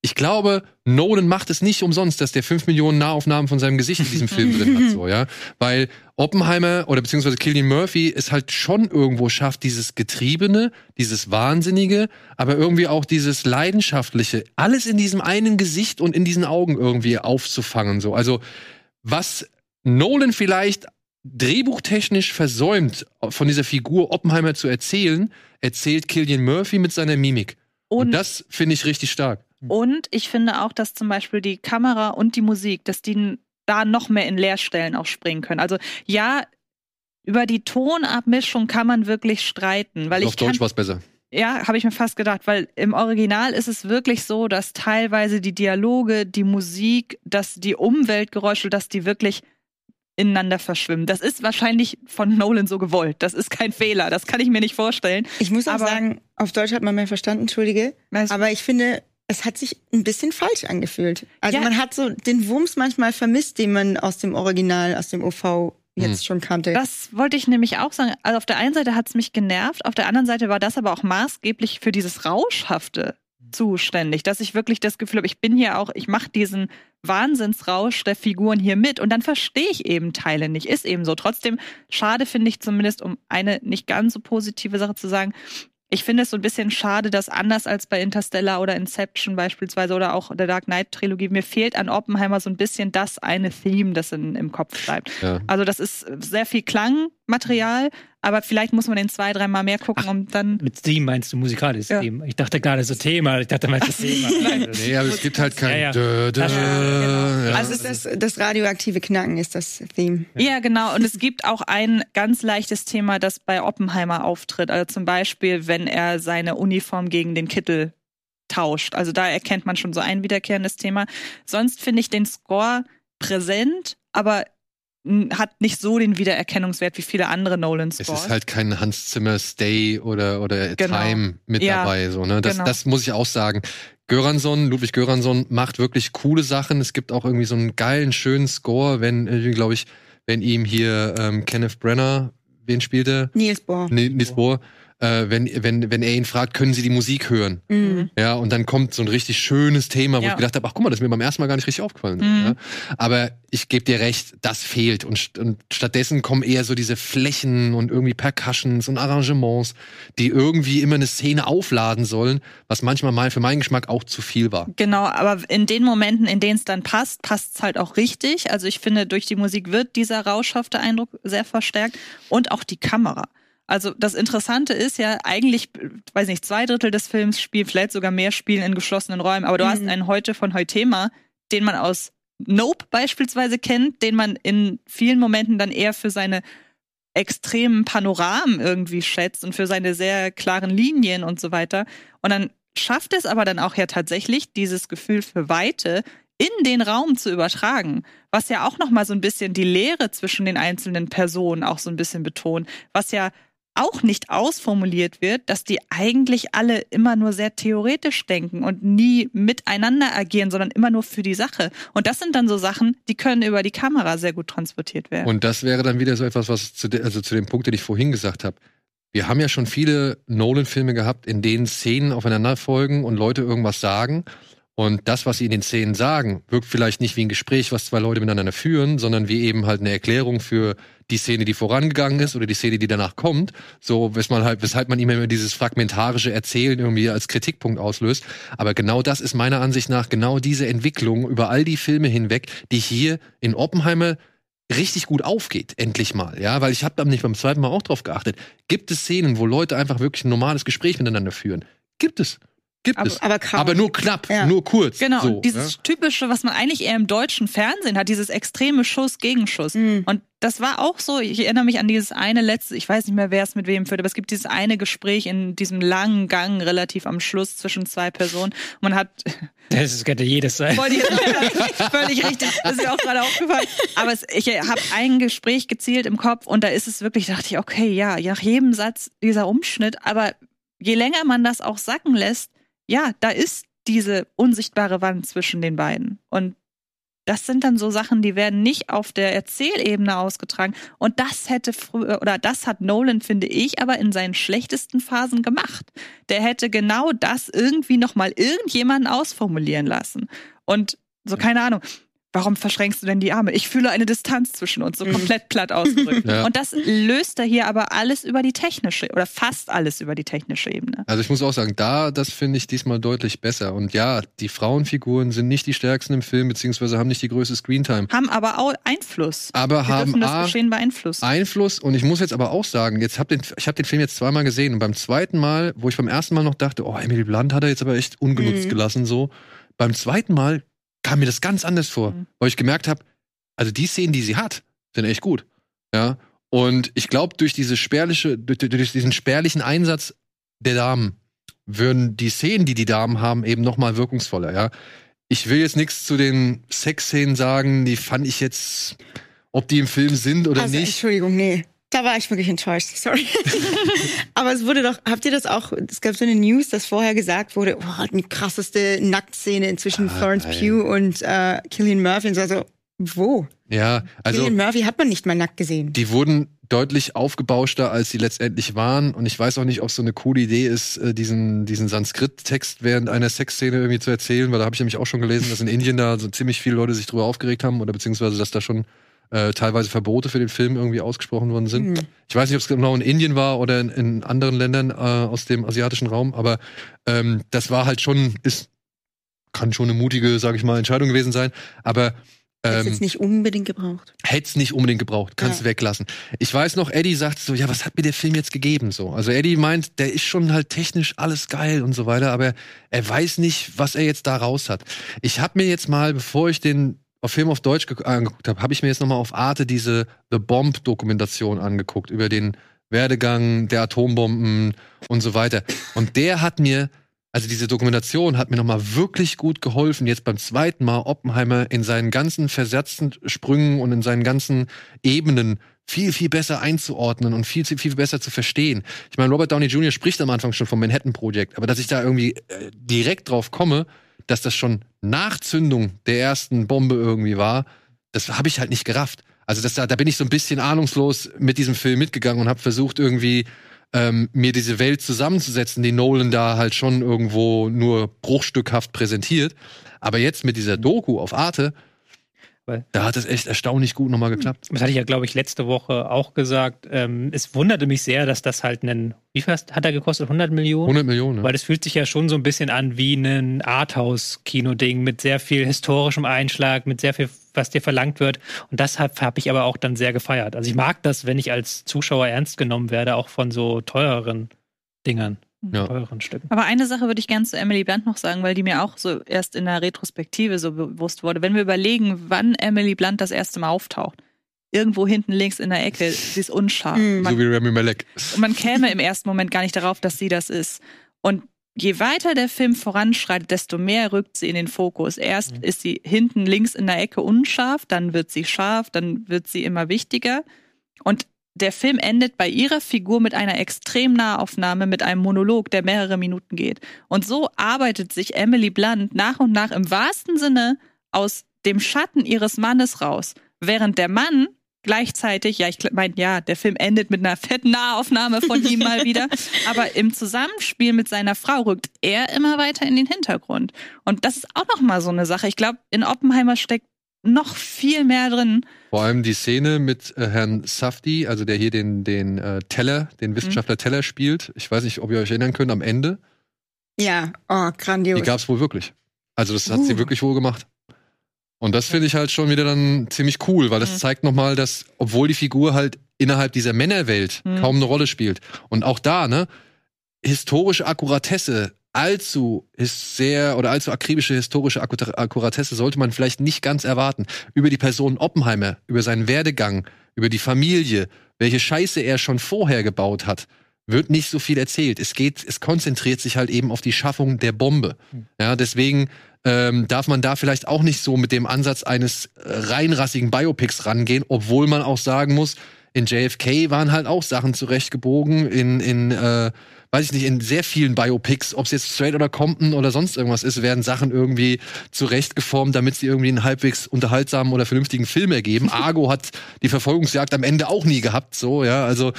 ich glaube, Nolan macht es nicht umsonst, dass der fünf Millionen Nahaufnahmen von seinem Gesicht in diesem Film drin hat, so, ja. Weil Oppenheimer oder beziehungsweise Killian Murphy es halt schon irgendwo schafft, dieses Getriebene, dieses Wahnsinnige, aber irgendwie auch dieses Leidenschaftliche, alles in diesem einen Gesicht und in diesen Augen irgendwie aufzufangen, so. Also, was Nolan vielleicht drehbuchtechnisch versäumt, von dieser Figur Oppenheimer zu erzählen, erzählt Killian Murphy mit seiner Mimik. Und, und das finde ich richtig stark. Mhm. Und ich finde auch, dass zum Beispiel die Kamera und die Musik, dass die da noch mehr in Leerstellen auch springen können. Also ja, über die Tonabmischung kann man wirklich streiten, weil auf ich Deutsch war es besser. Ja, habe ich mir fast gedacht, weil im Original ist es wirklich so, dass teilweise die Dialoge, die Musik, dass die Umweltgeräusche, dass die wirklich ineinander verschwimmen. Das ist wahrscheinlich von Nolan so gewollt. Das ist kein Fehler. Das kann ich mir nicht vorstellen. Ich muss auch aber, sagen, auf Deutsch hat man mehr verstanden, entschuldige. Aber ich finde, es hat sich ein bisschen falsch angefühlt. Also ja. man hat so den Wumms manchmal vermisst, den man aus dem Original, aus dem OV jetzt hm. schon kannte. Das wollte ich nämlich auch sagen. Also auf der einen Seite hat es mich genervt, auf der anderen Seite war das aber auch maßgeblich für dieses Rauschhafte zuständig, dass ich wirklich das Gefühl habe, ich bin hier auch, ich mache diesen Wahnsinnsrausch der Figuren hier mit und dann verstehe ich eben Teile nicht. Ist eben so. Trotzdem schade finde ich zumindest, um eine nicht ganz so positive Sache zu sagen, ich finde es so ein bisschen schade, dass anders als bei Interstellar oder Inception beispielsweise oder auch der Dark Knight Trilogie, mir fehlt an Oppenheimer so ein bisschen das eine Theme, das in, im Kopf bleibt. Ja. Also das ist sehr viel Klangmaterial, aber vielleicht muss man den zwei, dreimal mehr gucken, Ach, um dann. Mit Theme meinst du musikalisches ja. Theme? Ich dachte gerade so Thema, ich dachte meinst du Thema. nee, aber es gibt halt kein. Ja, ja. Dö, dö, genau. Also das, das radioaktive Knacken ist das Theme. Ja, genau. Und es gibt auch ein ganz leichtes Thema, das bei Oppenheimer auftritt. Also zum Beispiel, wenn er seine Uniform gegen den Kittel tauscht. Also da erkennt man schon so ein wiederkehrendes Thema. Sonst finde ich den Score präsent, aber hat nicht so den Wiedererkennungswert wie viele andere Nolan Es Scores. ist halt kein Hans Zimmer Stay oder, oder Genau. Time mit Ja, dabei. So, ne? das, genau. das muss ich auch sagen. Göransson, Ludwig Göransson macht wirklich coole Sachen. Es gibt auch irgendwie so einen geilen, schönen Score, wenn, glaube ich, wenn ihm hier ähm, Kenneth Brenner, wen spielt er? Niels Bohr. Nee, Nils Bohr, äh, wenn, wenn, wenn er ihn fragt, können Sie die Musik hören? Mhm. Ja, und dann kommt so ein richtig schönes Thema, wo Ja. ich gedacht habe, ach guck mal, das ist mir beim ersten Mal gar nicht richtig aufgefallen. Mhm. Ja. Aber ich gebe dir recht, das fehlt. Und, und stattdessen kommen eher so diese Flächen und irgendwie Percussions und Arrangements, die irgendwie immer eine Szene aufladen sollen, was manchmal mal für meinen Geschmack auch zu viel war. Genau, aber in den Momenten, in denen es dann passt, passt es halt auch richtig. Also ich finde, durch die Musik wird dieser rauschhafte Eindruck sehr verstärkt und auch die Kamera. Also das Interessante ist ja eigentlich, weiß nicht, zwei Drittel des Films spielen, vielleicht sogar mehr spielen in geschlossenen Räumen. Aber du Mhm. hast einen heute von Heutema, den man aus Nope beispielsweise kennt, den man in vielen Momenten dann eher für seine extremen Panoramen irgendwie schätzt und für seine sehr klaren Linien und so weiter. Und dann schafft es aber dann auch ja tatsächlich, dieses Gefühl für Weite in den Raum zu übertragen, was ja auch noch mal so ein bisschen die Leere zwischen den einzelnen Personen auch so ein bisschen betont, was ja auch nicht ausformuliert wird, dass die eigentlich alle immer nur sehr theoretisch denken und nie miteinander agieren, sondern immer nur für die Sache. Und das sind dann so Sachen, die können über die Kamera sehr gut transportiert werden. Und das wäre dann wieder so etwas, was zu, de, also zu dem Punkt, den ich vorhin gesagt habe. Wir haben ja schon viele Nolan-Filme gehabt, in denen Szenen aufeinander folgen und Leute irgendwas sagen. Und das, was sie in den Szenen sagen, wirkt vielleicht nicht wie ein Gespräch, was zwei Leute miteinander führen, sondern wie eben halt eine Erklärung für die Szene, die vorangegangen ist oder die Szene, die danach kommt. So, weshalb man halt, weshalb man immer dieses fragmentarische Erzählen irgendwie als Kritikpunkt auslöst. Aber genau das ist meiner Ansicht nach genau diese Entwicklung über all die Filme hinweg, die hier in Oppenheimer richtig gut aufgeht, endlich mal, ja, weil ich habe nicht beim zweiten Mal auch drauf geachtet. Gibt es Szenen, wo Leute einfach wirklich ein normales Gespräch miteinander führen? Gibt es. Gibt Aber- es. Aber kaum. Aber nur knapp, Ja. nur kurz. Genau, so, und dieses ja? typische, was man eigentlich eher im deutschen Fernsehen hat, dieses extreme Schuss-Gegenschuss. Mhm. Und das war auch so, ich erinnere mich an dieses eine letzte, ich weiß nicht mehr, wer es mit wem führt, aber es gibt dieses eine Gespräch in diesem langen Gang relativ am Schluss zwischen zwei Personen. Man hat Das könnte jedes sein. Völlig richtig. Das ist mir auch gerade aufgefallen. Aber es, ich habe ein Gespräch gezielt im Kopf und da ist es wirklich, da dachte ich, okay, ja, nach jedem Satz dieser Umschnitt. Aber je länger man das auch sacken lässt, ja, da ist diese unsichtbare Wand zwischen den beiden. Und das sind dann so Sachen, die werden nicht auf der Erzählebene ausgetragen. Und das hätte früher, oder das hat Nolan, finde ich, aber in seinen schlechtesten Phasen gemacht. Der hätte genau das irgendwie nochmal irgendjemanden ausformulieren lassen. Und so, keine Ahnung. Warum verschränkst du denn die Arme? Ich fühle eine Distanz zwischen uns, so Mhm. komplett platt ausgedrückt. Ja. Und das löst er hier aber alles über die technische, oder fast alles über die technische Ebene. Also ich muss auch sagen, da, das finde ich diesmal deutlich besser. Und ja, die Frauenfiguren sind nicht die stärksten im Film, beziehungsweise haben nicht die größte Screentime. Haben aber auch Einfluss. Aber Wir haben das A, Geschehen beeinflussen. Einfluss und ich muss jetzt aber auch sagen, jetzt hab den, ich habe den Film jetzt zweimal gesehen und beim zweiten Mal, wo ich beim ersten Mal noch dachte, oh, Emily Blunt hat er jetzt aber echt ungenutzt Mhm. gelassen, so. Beim zweiten Mal kam mir das ganz anders vor, Mhm. weil ich gemerkt habe, also die Szenen, die sie hat, sind echt gut. Ja. Und ich glaube, durch diese spärliche, durch, durch diesen spärlichen Einsatz der Damen würden die Szenen, die die Damen haben, eben noch mal wirkungsvoller, ja. Ich will jetzt nichts zu den Sexszenen sagen, die fand ich jetzt, ob die im Film sind oder also, nicht. Entschuldigung, nee. Da war ich wirklich enttäuscht, sorry. Aber es wurde doch, habt ihr das auch, es gab so eine News, dass vorher gesagt wurde, oh, die krasseste Nacktszene zwischen Ah, Florence nein. Pugh und äh, Killian Murphy. Und so, also, wo? Ja, also Killian Murphy hat man nicht mal nackt gesehen. die wurden deutlich aufgebauschter, als sie letztendlich waren. Und ich weiß auch nicht, ob es so eine coole Idee ist, äh, diesen, diesen Sanskrit-Text während einer Sexszene irgendwie zu erzählen, weil da habe ich nämlich auch schon gelesen, dass in Indien da so ziemlich viele Leute sich drüber aufgeregt haben oder beziehungsweise, dass da schon äh, teilweise Verbote für den Film irgendwie ausgesprochen worden sind. Hm. Ich weiß nicht, ob es genau in Indien war oder in, in anderen Ländern äh, aus dem asiatischen Raum, aber ähm, das war halt schon, ist, kann schon eine mutige, sage ich mal, Entscheidung gewesen sein. Aber Hätte ähm, jetzt nicht unbedingt gebraucht. hätte es nicht unbedingt gebraucht, kannst Ja. du weglassen. Ich weiß noch, Eddie sagt so, ja, was hat mir der Film jetzt gegeben? So, also Eddie meint, der ist schon halt technisch alles geil und so weiter, aber er weiß nicht, was er jetzt da raus hat. Ich habe mir jetzt mal, bevor ich den auf Film auf Deutsch ge- angeguckt habe, habe ich mir jetzt noch mal auf Arte diese The Bomb Dokumentation angeguckt über den Werdegang der Atombomben und so weiter. Und der hat mir Also diese Dokumentation hat mir nochmal wirklich gut geholfen, jetzt beim zweiten Mal Oppenheimer in seinen ganzen versetzten Sprüngen und in seinen ganzen Ebenen viel, viel besser einzuordnen und viel, viel, besser zu verstehen. Ich meine, Robert Downey Jr. spricht am Anfang schon vom Manhattan Project, aber dass ich da irgendwie äh, direkt drauf komme, dass das schon nach Zündung der ersten Bombe irgendwie war, das habe ich halt nicht gerafft. Also das, da, da bin ich so ein bisschen ahnungslos mit diesem Film mitgegangen und habe versucht irgendwie ähm, mir diese Welt zusammenzusetzen, die Nolan da halt schon irgendwo nur bruchstückhaft präsentiert. Aber jetzt mit dieser Doku auf Arte, Weil- da hat es echt erstaunlich gut nochmal geklappt. Das hatte ich ja, glaube ich, letzte Woche auch gesagt. Ähm, es wunderte mich sehr, dass das halt einen, wie viel hat er gekostet? 100 Millionen? 100 Millionen. Weil das fühlt sich ja schon so ein bisschen an wie ein Arthouse-Kino-Ding mit sehr viel historischem Einschlag, mit sehr viel, was dir verlangt wird. Und das habe hab ich aber auch dann sehr gefeiert. Also ich mag das, wenn ich als Zuschauer ernst genommen werde, auch von so teureren Dingern, Ja. teureren Stücken. Aber eine Sache würde ich gerne zu Emily Blunt noch sagen, weil die mir auch so erst in der Retrospektive so bewusst wurde. Wenn wir überlegen, wann Emily Blunt das erste Mal auftaucht, irgendwo hinten links in der Ecke, sie ist unscharf. Mhm. so wie Remy Malek. Und man käme im ersten Moment gar nicht darauf, dass sie das ist. Und je weiter der Film voranschreitet, desto mehr rückt sie in den Fokus. Erst Mhm. ist sie hinten links in der Ecke unscharf, dann wird sie scharf, dann wird sie immer wichtiger. Und der Film endet bei ihrer Figur mit einer extrem Nahaufnahme, mit einem Monolog, der mehrere Minuten geht. Und so arbeitet sich Emily Blunt nach und nach im wahrsten Sinne aus dem Schatten ihres Mannes raus. Während der Mann gleichzeitig, ja, ich meine, ja, der Film endet mit einer fetten Nahaufnahme von ihm mal wieder, aber im Zusammenspiel mit seiner Frau rückt er immer weiter in den Hintergrund. Und das ist auch noch mal so eine Sache. Ich glaube, in Oppenheimer steckt noch viel mehr drin. Vor allem die Szene mit äh, Herrn Safdie, also der hier den, den äh, Teller, den Wissenschaftler Teller spielt. Ich weiß nicht, ob ihr euch erinnern könnt, am Ende. Ja, oh, grandios. Die gab es wohl wirklich. Also das hat Uh. sie wirklich wohl gemacht. Und das finde ich halt schon wieder dann ziemlich cool, weil das Mhm. zeigt nochmal, dass, obwohl die Figur halt innerhalb dieser Männerwelt Mhm. kaum eine Rolle spielt. Und auch da, ne, historische Akkuratesse, allzu ist sehr oder allzu akribische historische Akku- Akkuratesse sollte man vielleicht nicht ganz erwarten. Über die Person Oppenheimer, über seinen Werdegang, über die Familie, welche Scheiße er schon vorher gebaut hat, wird nicht so viel erzählt. Es geht, es konzentriert sich halt eben auf die Schaffung der Bombe. Ja, deswegen ähm, darf man da vielleicht auch nicht so mit dem Ansatz eines äh, reinrassigen Biopics rangehen, obwohl man auch sagen muss, in JFK waren halt auch Sachen zurechtgebogen, in, in äh, weiß ich nicht, in sehr vielen Biopics, ob es jetzt Straight oder Compton oder sonst irgendwas ist, werden Sachen irgendwie zurechtgeformt, damit sie irgendwie einen halbwegs unterhaltsamen oder vernünftigen Film ergeben. Argo hat die Verfolgungsjagd am Ende auch nie gehabt, so, ja, also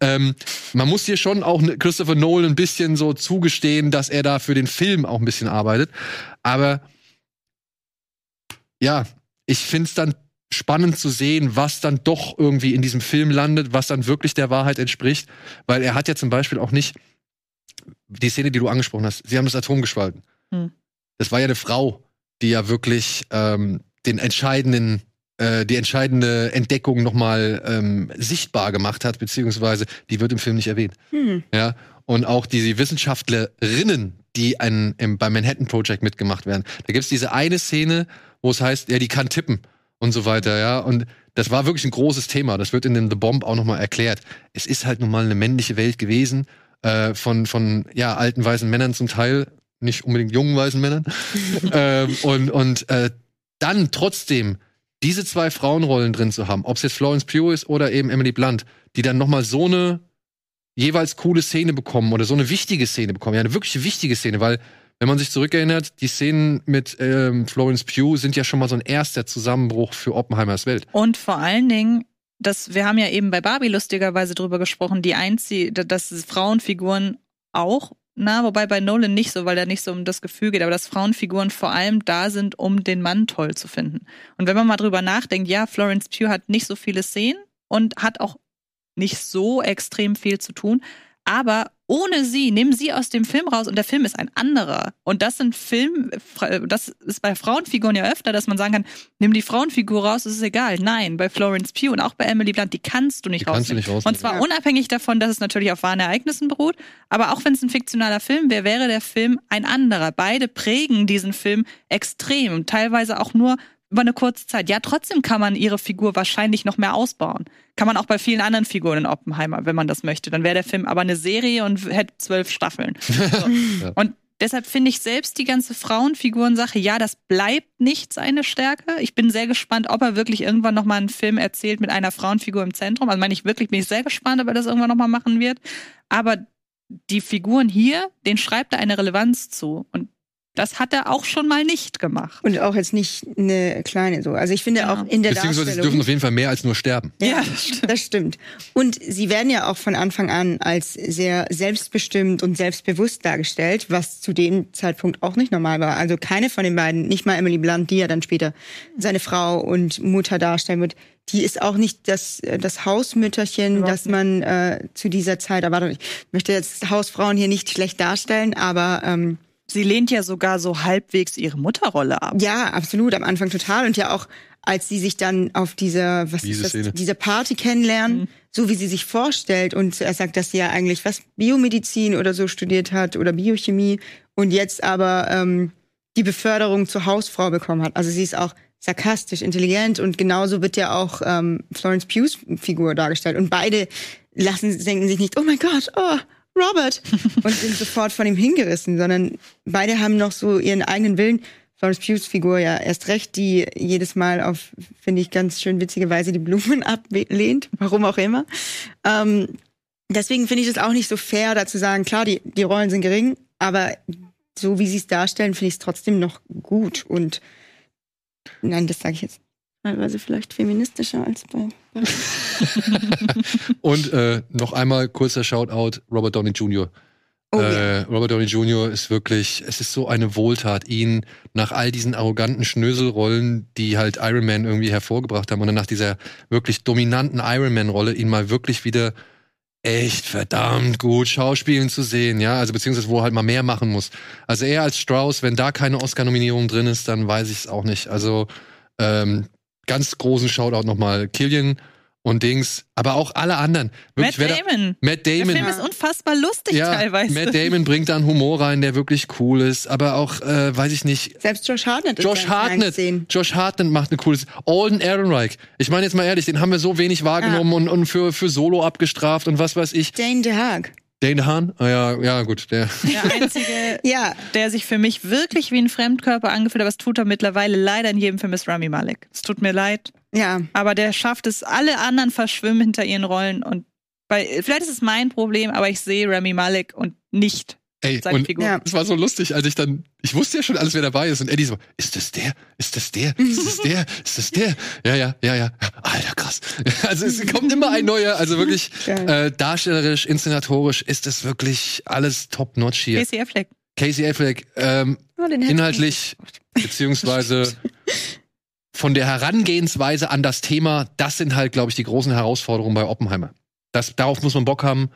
ähm, man muss hier schon auch Christopher Nolan ein bisschen so zugestehen, dass er da für den Film auch ein bisschen arbeitet. Aber ja, ich finde es dann spannend zu sehen, was dann doch irgendwie in diesem Film landet, was dann wirklich der Wahrheit entspricht. Weil er hat ja zum Beispiel auch nicht die Szene, die du angesprochen hast. Sie haben das Atom gespalten. Hm. Das war ja eine Frau, die ja wirklich ähm, den entscheidenden äh, die entscheidende Entdeckung nochmal ähm, sichtbar gemacht hat, beziehungsweise die wird im Film nicht erwähnt. Hm. Ja, und auch diese Wissenschaftlerinnen, die ein, im, beim Manhattan Project mitgemacht werden. Da gibt's diese eine Szene, wo es heißt, ja, die kann tippen und so weiter, ja. Und das war wirklich ein großes Thema. Das wird in dem The Bomb auch nochmal erklärt. Es ist halt nun mal eine männliche Welt gewesen, äh, von, von ja, alten weißen Männern zum Teil, nicht unbedingt jungen weißen Männern. ähm, und und äh, dann trotzdem diese zwei Frauenrollen drin zu haben, ob es jetzt Florence Pugh ist oder eben Emily Blunt, die dann nochmal so eine jeweils coole Szene bekommen oder so eine wichtige Szene bekommen. Ja, eine wirklich wichtige Szene, weil, wenn man sich zurückerinnert, die Szenen mit ähm, Florence Pugh sind ja schon mal so ein erster Zusammenbruch für Oppenheimers Welt. Und vor allen Dingen, das, wir haben ja eben bei Barbie lustigerweise drüber gesprochen, die einzige, dass Frauenfiguren auch, na, wobei bei Nolan nicht so, weil er nicht so um das Gefühl geht, aber dass Frauenfiguren vor allem da sind, um den Mann toll zu finden. Und wenn man mal drüber nachdenkt, ja, Florence Pugh hat nicht so viele Szenen und hat auch nicht so extrem viel zu tun. Aber ohne sie, nehmen sie aus dem Film raus und der Film ist ein anderer. Und das sind Film, das ist bei Frauenfiguren ja öfter, dass man sagen kann, nimm die Frauenfigur raus, ist egal. Nein, bei Florence Pugh und auch bei Emily Blunt, die kannst du nicht Die kannst du rausnehmen. nicht rausnehmen. Und zwar Ja. unabhängig davon, dass es natürlich auf wahren Ereignissen beruht, aber auch wenn es ein fiktionaler Film wäre, wäre der Film ein anderer. Beide prägen diesen Film extrem, teilweise auch nur über eine kurze Zeit. Ja, trotzdem kann man ihre Figur wahrscheinlich noch mehr ausbauen. Kann man auch bei vielen anderen Figuren in Oppenheimer, wenn man das möchte. Dann wäre der Film aber eine Serie und hätte zwölf Staffeln. So. Ja. Und Deshalb finde ich selbst die ganze Frauenfigurensache, ja, das bleibt nicht seine Stärke. Ich bin sehr gespannt, ob er wirklich irgendwann nochmal einen Film erzählt mit einer Frauenfigur im Zentrum. Also meine ich wirklich, bin ich sehr gespannt, ob er das irgendwann nochmal machen wird. Aber die Figuren hier, denen schreibt er eine Relevanz zu. Und das hat er auch schon mal nicht gemacht. Und auch jetzt nicht eine kleine so. Also ich finde Ja. auch in der Beziehungsweise sie Darstellung. dürfen auf jeden Fall mehr als nur sterben. Ja, das stimmt. das stimmt. Und sie werden ja auch von Anfang an als sehr selbstbestimmt und selbstbewusst dargestellt, was zu dem Zeitpunkt auch nicht normal war. Also keine von den beiden, nicht mal Emily Blunt, die ja dann später seine Frau und Mutter darstellen wird, die ist auch nicht das, das Hausmütterchen, Überhaupt das man äh, zu dieser Zeit erwartet. Ich möchte jetzt Hausfrauen hier nicht schlecht darstellen, aber ähm, Sie lehnt ja sogar so halbwegs ihre Mutterrolle ab. ja, absolut, am Anfang total. Und ja auch, als sie sich dann auf dieser, was Diese ist das, Szene. dieser Party kennenlernen, so wie sie sich vorstellt und er sagt, dass sie ja eigentlich was Biomedizin oder so studiert hat oder Biochemie und jetzt aber ähm, die Beförderung zur Hausfrau bekommen hat. Also sie ist auch sarkastisch, intelligent und genauso wird ja auch ähm, Florence Pughs Figur dargestellt. Und beide lassen, denken sich nicht, oh mein Gott, oh, Robert, und sind sofort von ihm hingerissen, sondern beide haben noch so ihren eigenen Willen. Florence Pughs Figur ja erst recht, die jedes Mal auf, finde ich, ganz schön witzige Weise die Blumen ablehnt, warum auch immer. Ähm, deswegen finde ich es auch nicht so fair, da zu sagen, klar, die, die Rollen sind gering, aber so wie sie es darstellen, finde ich es trotzdem noch gut. Und nein, das sage ich jetzt teilweise vielleicht feministischer als bei. Und äh, noch einmal kurzer Shoutout, Robert Downey Jr. oh, ja. äh, Robert Downey Jr. ist wirklich, es ist so eine Wohltat, ihn nach all diesen arroganten Schnöselrollen, die halt Iron Man irgendwie hervorgebracht haben, und dann nach dieser wirklich dominanten Iron Man-Rolle, ihn mal wirklich wieder echt verdammt gut schauspielen zu sehen, ja, also beziehungsweise wo er halt mal mehr machen muss. Also er als Strauss, wenn da keine Oscar-Nominierung drin ist, dann weiß ich es auch nicht. Also ähm, ganz großen Shoutout nochmal Killian und Dings, aber auch alle anderen. Wirklich, Matt wer da- Damon. Matt Der Damon. Film ist unfassbar lustig Ja, teilweise. Matt Damon bringt da einen Humor rein, der wirklich cool ist, aber auch, äh, weiß ich nicht, Selbst Josh Hartnett ist Josh Hartnett. Josh Hartnett macht eine coole. Alden Ehrenreich. Ich meine jetzt mal ehrlich, den haben wir so wenig wahrgenommen und, und für, für Solo abgestraft und was weiß ich. Dane DeHaag. Dane Hahn? Ah, ja, ja, gut, der. Der einzige, Ja, der sich für mich wirklich wie ein Fremdkörper angefühlt hat, aber es tut er mittlerweile leider in jedem Film, ist Rami Malek. Es tut mir leid, ja. aber der schafft es, alle anderen verschwimmen hinter ihren Rollen und bei, vielleicht ist es mein Problem, aber ich sehe Rami Malek und nicht Ey, seine und Figur. Ja. es war so lustig, als ich dann, ich wusste ja schon alles, wer dabei ist. Und Eddie so, ist das der? Ist das der? Ist das der? Ist das der? Ja, ja, ja, ja. Alter, krass. Also es kommt immer ein neuer, also wirklich Geil. äh, darstellerisch, inszenatorisch ist es wirklich alles top-notch hier. Casey Affleck. Casey Affleck, ähm, Oh, inhaltlich, beziehungsweise von der Herangehensweise an das Thema, das sind halt, glaube ich, die großen Herausforderungen bei Oppenheimer. Das, darauf muss man Bock haben.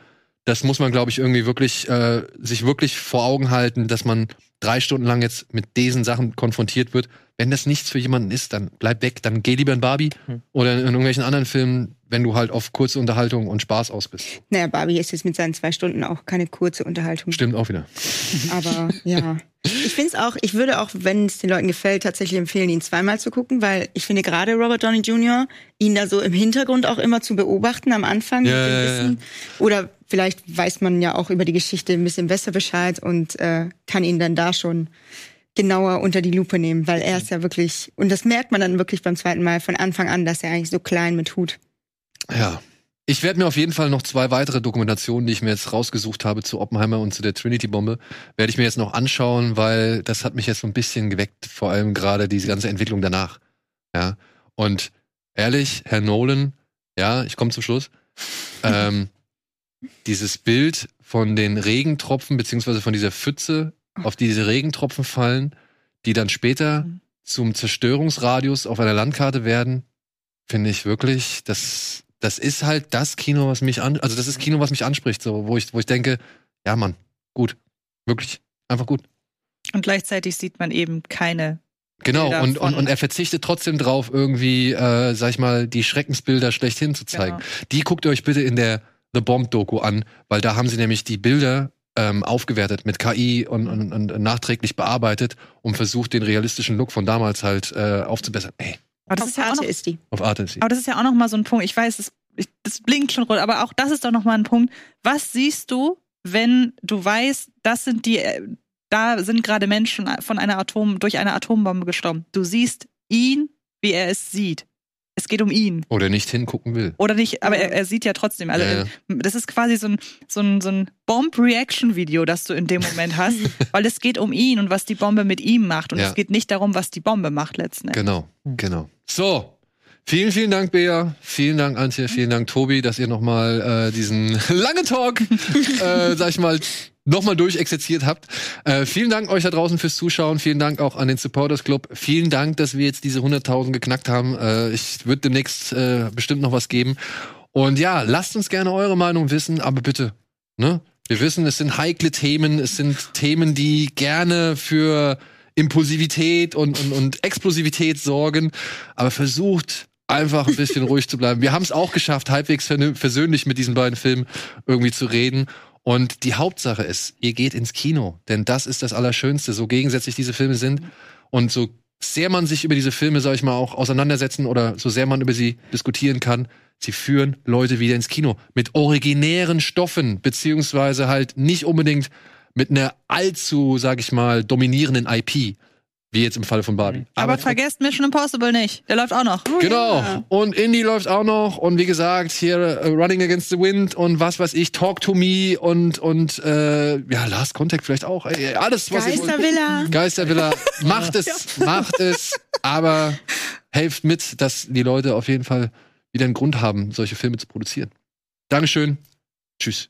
Das muss man, glaube ich, irgendwie wirklich, äh, sich wirklich vor Augen halten, dass man drei Stunden lang jetzt mit diesen Sachen konfrontiert wird. Wenn das nichts für jemanden ist, dann bleib weg. Dann geh lieber in Barbie Hm. oder in irgendwelchen anderen Filmen, wenn du halt auf kurze Unterhaltung und Spaß aus bist. Naja, Barbie ist jetzt mit seinen zwei Stunden auch keine kurze Unterhaltung. Stimmt auch wieder. Aber ja. Ich finde es auch, ich würde auch, wenn es den Leuten gefällt, tatsächlich empfehlen, ihn zweimal zu gucken, weil ich finde gerade Robert Downey Jr., ihn da so im Hintergrund auch immer zu beobachten am Anfang. Ja, mit dem ja, ja. Wissen. Oder vielleicht weiß man ja auch über die Geschichte ein bisschen besser Bescheid und äh, kann ihn dann da schon genauer unter die Lupe nehmen, weil er ist ja wirklich, und das merkt man dann wirklich beim zweiten Mal von Anfang an, dass er eigentlich so klein mit Hut. Ja. Ich werde mir auf jeden Fall noch zwei weitere Dokumentationen, die ich mir jetzt rausgesucht habe zu Oppenheimer und zu der Trinity-Bombe, werde ich mir jetzt noch anschauen, weil das hat mich jetzt so ein bisschen geweckt, vor allem gerade diese ganze Entwicklung danach. Ja. Und ehrlich, Herr Nolan, ja, ich komme zum Schluss. ähm, dieses Bild von den Regentropfen, beziehungsweise von dieser Pfütze, auf die diese Regentropfen fallen, die dann später Mhm. zum Zerstörungsradius auf einer Landkarte werden, finde ich wirklich, das, das ist halt das Kino, was mich an, also das ist Kino, was mich anspricht, so, wo ich, wo ich denke, ja, Mann, gut, wirklich, einfach gut. Und gleichzeitig sieht man eben keine. Genau, Bilder und, und, und er verzichtet trotzdem drauf, irgendwie, äh, sag ich mal, die Schreckensbilder schlechthin zu zeigen. Genau. Die guckt ihr euch bitte in der The Bomb-Doku an, weil da haben sie nämlich die Bilder ähm, aufgewertet mit KI und, und, und nachträglich bearbeitet und versucht, den realistischen Look von damals halt äh, aufzubessern. Ey, Aber das Auf ist ja auch Arte noch ist die. auf Arte ist sie. Aber das ist ja auch noch mal so ein Punkt. Ich weiß, das, ich, das blinkt schon rot, aber auch das ist doch noch mal ein Punkt. Was siehst du, wenn du weißt, das sind die, äh, Da sind gerade Menschen von einer Atom, durch eine Atombombe gestorben. Du siehst ihn, wie er es sieht. Es geht um ihn. Oder nicht hingucken will. Oder nicht, aber er, er sieht ja trotzdem. Also Ja, ja. das ist quasi so ein, so ein, so ein Bomb-Reaction-Video, das du in dem Moment hast, weil es geht um ihn und was die Bombe mit ihm macht. Und Ja. es geht nicht darum, was die Bombe macht letzten Endes. Genau, genau. So. Vielen, vielen Dank, Bea. Vielen Dank, Antje. Vielen Dank, Tobi, dass ihr nochmal äh, diesen langen Talk, äh, sag ich mal, nochmal durchexerziert habt. Äh, vielen Dank euch da draußen fürs Zuschauen. Vielen Dank auch an den Supporters Club. Vielen Dank, dass wir jetzt diese 100.000 geknackt haben. Äh, ich würde demnächst äh, bestimmt noch was geben. Und ja, lasst uns gerne eure Meinung wissen, aber bitte, ne? Wir wissen, es sind heikle Themen, es sind Themen, die gerne für Impulsivität und, und, und Explosivität sorgen, aber versucht einfach ein bisschen ruhig zu bleiben. Wir haben es auch geschafft, halbwegs versöhnlich mit diesen beiden Filmen irgendwie zu reden. Und die Hauptsache ist, ihr geht ins Kino, denn das ist das Allerschönste, so gegensätzlich diese Filme sind und so sehr man sich über diese Filme, sag ich mal, auch auseinandersetzen oder so sehr man über sie diskutieren kann, sie führen Leute wieder ins Kino mit originären Stoffen, beziehungsweise halt nicht unbedingt mit einer allzu, sag ich mal, dominierenden IP, wie jetzt im Falle von Barbie. Aber, vergesst Mission Impossible nicht. Der läuft auch noch. Genau. Und Indie läuft auch noch. Und wie gesagt, hier äh, Running Against the Wind und was weiß ich, Talk to Me und, und äh, ja, Last Contact vielleicht auch. Ey, alles, was ihr wollt. Geistervilla. Geistervilla. Macht es, macht es, aber helft mit, dass die Leute auf jeden Fall wieder einen Grund haben, solche Filme zu produzieren. Dankeschön. Tschüss.